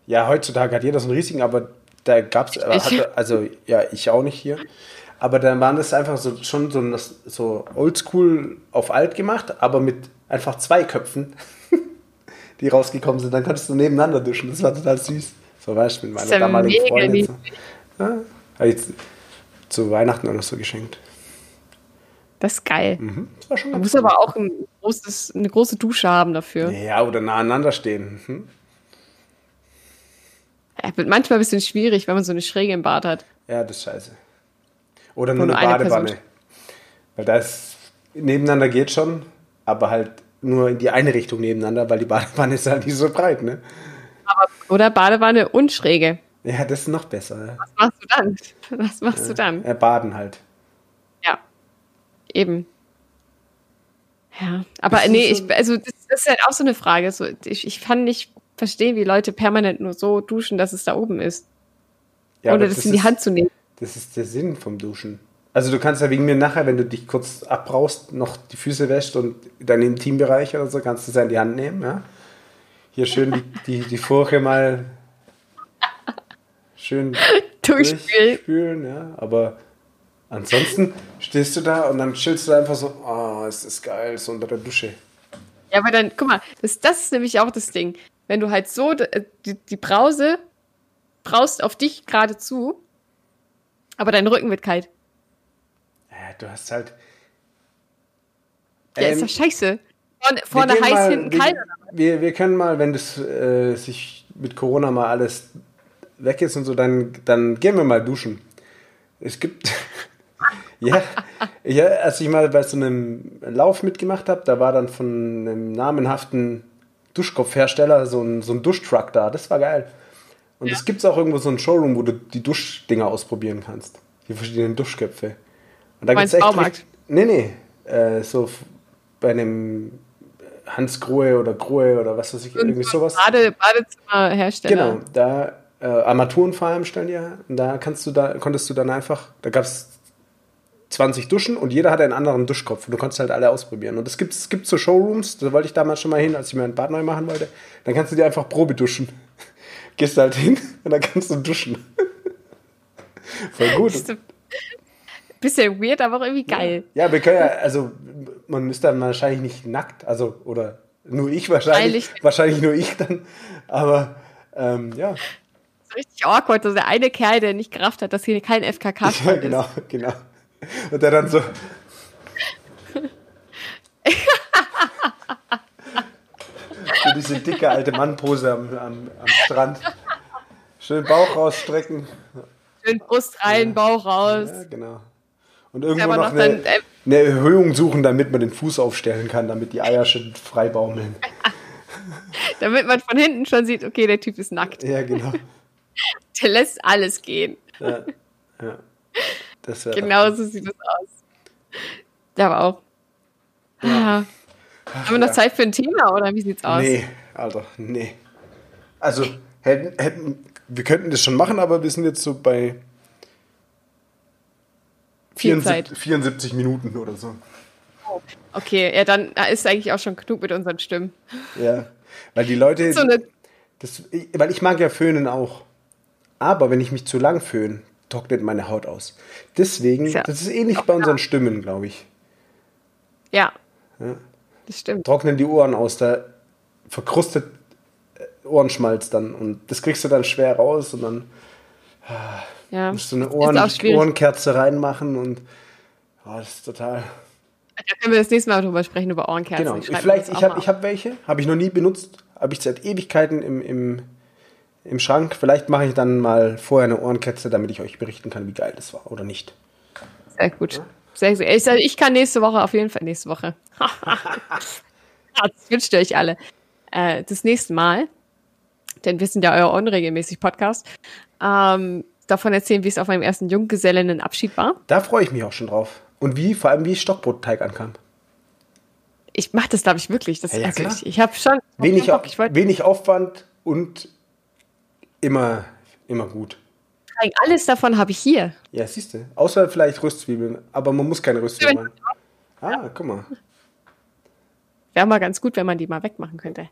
Speaker 1: ja, heutzutage hat jeder so einen riesigen, aber da gab es, also ja, ich auch nicht hier. Aber dann waren das einfach so schon so, so oldschool auf alt gemacht, aber mit einfach zwei Köpfen, die rausgekommen sind. Dann konntest du nebeneinander duschen. Das war total süß. So weißt du, mit meiner damaligen Freundin. So. Ja, habe ich zu Weihnachten oder so geschenkt.
Speaker 2: Das ist geil. Mhm, das war schon Man muss cool. aber auch ein großes, eine große Dusche haben dafür.
Speaker 1: Ja, oder nah aneinander stehen. Mhm.
Speaker 2: Ja, wird manchmal ein bisschen schwierig, wenn man so eine Schräge im Bad hat.
Speaker 1: Ja, das ist scheiße. Oder nur, nur eine Badewanne. Person. Weil das nebeneinander geht schon, aber halt nur in die eine Richtung nebeneinander, weil die Badewanne ist halt nicht so breit, ne?
Speaker 2: Aber, oder Badewanne und Schräge.
Speaker 1: Ja, das ist noch besser. Ja.
Speaker 2: Was machst du dann? Was machst ja, du dann?
Speaker 1: Ja, baden halt.
Speaker 2: Eben. Ja, aber nee, so ich, also das, das, ist halt auch so eine Frage. So, ich, ich kann nicht verstehen, wie Leute permanent nur so duschen, dass es da oben ist. Ja, Ohne das, das in die Hand zu nehmen.
Speaker 1: Das ist der Sinn vom Duschen. Also du kannst ja wegen mir nachher, wenn du dich kurz abbraust, noch die Füße wäscht und dann im Teambereich oder so, kannst du es ja in die Hand nehmen, ja. Hier schön die, die, die Furche mal schön durchspülen, ja. Aber ansonsten stehst du da und dann chillst du einfach so, oh, es ist geil, so unter der Dusche.
Speaker 2: Ja, aber dann, guck mal, das, das ist nämlich auch das Ding. Wenn du halt so äh, die, die Brause braust auf dich gerade zu aber dein Rücken wird kalt.
Speaker 1: Ja, du hast halt.
Speaker 2: Ja, ähm, ist doch scheiße. Vorne, vorne heiß, mal, hinten kalt.
Speaker 1: Wir, wir können mal, wenn das äh, sich mit Corona mal alles weg ist und so, dann, dann gehen wir mal duschen. Es gibt. ja, ja, als ich mal bei so einem Lauf mitgemacht habe, da war dann von einem namenhaften Duschkopfhersteller so ein, so ein Duschtruck da. Das war geil. Und es ja. gibt auch irgendwo so ein Showroom, wo du die Duschdinger ausprobieren kannst. Die verschiedenen Duschköpfe. Und da gibt es echt. Baumarkt? nee, nee. Äh, so bei einem Hans Grohe oder Grohe oder was weiß ich, irgendwie sowas.
Speaker 2: Bade, Badezimmerhersteller.
Speaker 1: Genau, da äh, Armaturen vor allem stellen ja. Und da kannst du da, konntest du dann einfach, da gab es 20 Duschen und jeder hatte einen anderen Duschkopf. Und du konntest halt alle ausprobieren. Und es gibt, es gibt so Showrooms, da wollte ich damals schon mal hin, als ich mir ein Bad neu machen wollte. Dann kannst du dir einfach Probe duschen gehst halt hin und dann kannst du duschen. Voll gut.
Speaker 2: Bisschen weird, aber auch irgendwie geil.
Speaker 1: Ja, wir können ja, also man ist dann wahrscheinlich nicht nackt, also oder nur ich wahrscheinlich, Freilich. wahrscheinlich nur ich dann, aber ähm, ja.
Speaker 2: Richtig awkward, so der eine Kerl, der nicht gerafft hat, dass hier kein FKK ist.
Speaker 1: Ja, genau, genau. Und der dann so. So diese dicke alte Mannpose am, am, am Strand. Schön Bauch rausstrecken.
Speaker 2: Schön Brust rein, ja. Bauch raus.
Speaker 1: Ja, genau. Und irgendwo noch, noch eine, dann, äh, eine, Erhöhung suchen, damit man den Fuß aufstellen kann, damit die Eier schön frei baumeln.
Speaker 2: damit man von hinten schon sieht, okay, der Typ ist nackt.
Speaker 1: Ja, genau.
Speaker 2: Der lässt alles gehen.
Speaker 1: Ja, ja. Das
Speaker 2: Genau so sieht es aus. Ja, aber auch. Ah. Haben wir noch
Speaker 1: ja.
Speaker 2: Zeit für ein Thema oder wie sieht's aus?
Speaker 1: Nee, Alter, nee. Also, hätten, hätten, wir könnten das schon machen, aber wir sind jetzt so bei
Speaker 2: Viel
Speaker 1: 74,
Speaker 2: Zeit.
Speaker 1: 74 Minuten oder so.
Speaker 2: Okay, ja, dann ist eigentlich auch schon genug mit unseren Stimmen.
Speaker 1: Ja. Weil die Leute.
Speaker 2: So eine,
Speaker 1: Das, weil ich mag ja Föhnen auch. Aber wenn ich mich zu lang föhne, trocknet meine Haut aus. Deswegen,
Speaker 2: Ja.
Speaker 1: das ist ähnlich bei unseren Stimmen, glaube ich.
Speaker 2: ja,
Speaker 1: Ja.
Speaker 2: das stimmt.
Speaker 1: Trocknen die Ohren aus, da verkrustet äh, Ohrenschmalz dann. Und das kriegst du dann schwer raus und dann
Speaker 2: Ja.
Speaker 1: musst du eine Ohren. Ohrenkerze reinmachen und oh, das ist total.
Speaker 2: Da können wir das nächste Mal drüber sprechen, über Ohrenkerzen.
Speaker 1: Genau. Ich, vielleicht, ich habe hab welche, habe ich noch nie benutzt, habe ich seit Ewigkeiten im, im, im Schrank. Vielleicht mache ich dann mal vorher eine Ohrenkerze, damit ich euch berichten kann, wie geil das war oder nicht.
Speaker 2: Sehr gut. Sehr, sehr. Ich, ich kann nächste Woche auf jeden Fall, nächste Woche. das wünscht ihr euch alle. Äh, das nächste Mal, denn wir sind ja euer unregelmäßig Podcast, ähm, davon erzählen, wie es auf meinem ersten Junggesellinnenabschied war.
Speaker 1: Da freue ich mich auch schon drauf. Und wie, vor allem wie Stockbrotteig ankam.
Speaker 2: Ich mache das, glaube ich, wirklich. Das,
Speaker 1: Ja, ja,
Speaker 2: also ich, ich habe schon
Speaker 1: Wenig,
Speaker 2: Bock.
Speaker 1: Wenig Aufwand und immer, immer gut.
Speaker 2: alles davon habe ich hier.
Speaker 1: Ja, siehst du. Außer vielleicht Röstzwiebeln, aber man muss keine Röstzwiebeln machen. Ah, guck mal.
Speaker 2: Wäre mal ganz gut, wenn man die mal wegmachen könnte.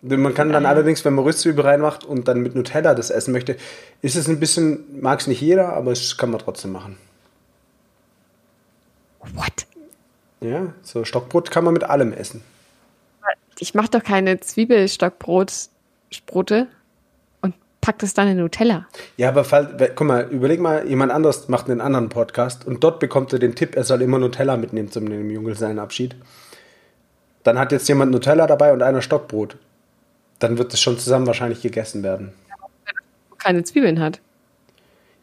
Speaker 1: Man kann dann allerdings, wenn man Röstzwiebel reinmacht und dann mit Nutella das essen möchte, ist es ein bisschen, mag es nicht jeder, aber es kann man trotzdem machen.
Speaker 2: What?
Speaker 1: Ja, so Stockbrot kann man mit allem essen.
Speaker 2: Ich mache doch keine Zwiebelstockbrot-Brote und pack das dann in Nutella.
Speaker 1: Ja, aber fall, guck mal, überleg mal, jemand anders macht einen anderen Podcast und dort bekommt er den Tipp, er soll immer Nutella mitnehmen zum dem Junggesellenabschied. Dann hat jetzt jemand Nutella dabei und einer Stockbrot. Dann wird es schon zusammen wahrscheinlich gegessen werden.
Speaker 2: Keine Zwiebeln hat.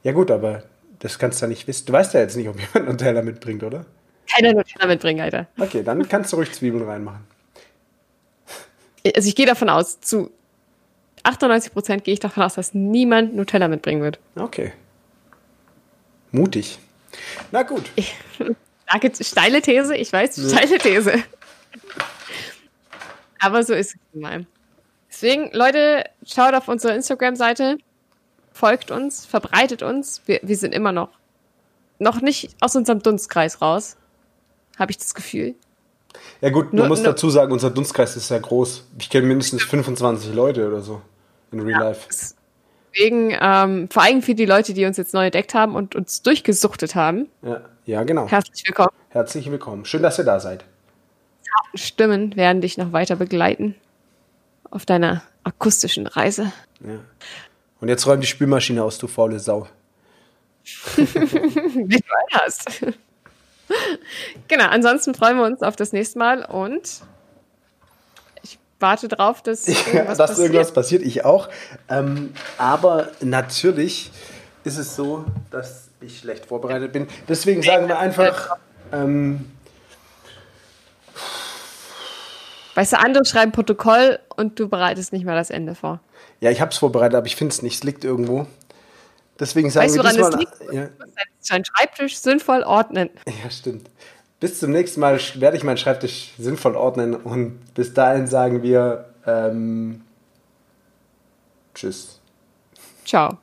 Speaker 1: Ja gut, aber das kannst du ja nicht wissen. Du weißt ja jetzt nicht, ob jemand Nutella mitbringt, oder?
Speaker 2: Keiner Nutella mitbringen, Alter.
Speaker 1: Okay, dann kannst du ruhig Zwiebeln reinmachen.
Speaker 2: Also ich gehe davon aus, zu 98 Prozent gehe ich davon aus, dass niemand Nutella mitbringen wird.
Speaker 1: Okay. Mutig. Na gut.
Speaker 2: Starke, steile These, ich weiß, steile These. Aber so ist es mal. Deswegen, Leute, schaut auf unsere Instagram-Seite, folgt uns, verbreitet uns. Wir, wir sind immer noch, noch nicht aus unserem Dunstkreis raus. Habe ich das Gefühl.
Speaker 1: Ja gut, man muss dazu sagen, unser Dunstkreis ist sehr groß. Ich kenne mindestens 25 Leute oder so in Real Life.
Speaker 2: Deswegen, ähm, vor allem für die Leute, die uns jetzt neu entdeckt haben und uns durchgesuchtet haben,
Speaker 1: Ja, ja, genau.
Speaker 2: herzlich willkommen.
Speaker 1: Herzlich willkommen. Schön, dass ihr da seid.
Speaker 2: Stimmen werden dich noch weiter begleiten auf deiner akustischen Reise.
Speaker 1: Ja. Und jetzt räum die Spülmaschine aus, du faule Sau.
Speaker 2: Wie du hast. genau, ansonsten freuen wir uns auf das nächste Mal und warte drauf, dass irgendwas
Speaker 1: dass
Speaker 2: passiert.
Speaker 1: irgendwas passiert, ich auch. Ähm, aber natürlich ist es so, dass ich schlecht vorbereitet bin. Deswegen sagen wir einfach, ähm,
Speaker 2: Weißt du, andere schreiben Protokoll und du bereitest nicht mal das Ende vor.
Speaker 1: ja, ich habe es vorbereitet, aber ich finde es nicht. Es liegt irgendwo. Deswegen sagen
Speaker 2: Weißt du,
Speaker 1: wir
Speaker 2: woran es
Speaker 1: diesmal,
Speaker 2: liegt?
Speaker 1: Ja,
Speaker 2: Du musst deinen Schreibtisch sinnvoll ordnen.
Speaker 1: ja, stimmt. Bis zum nächsten Mal werde ich meinen Schreibtisch sinnvoll ordnen und bis dahin sagen wir ähm, Tschüss.
Speaker 2: Ciao.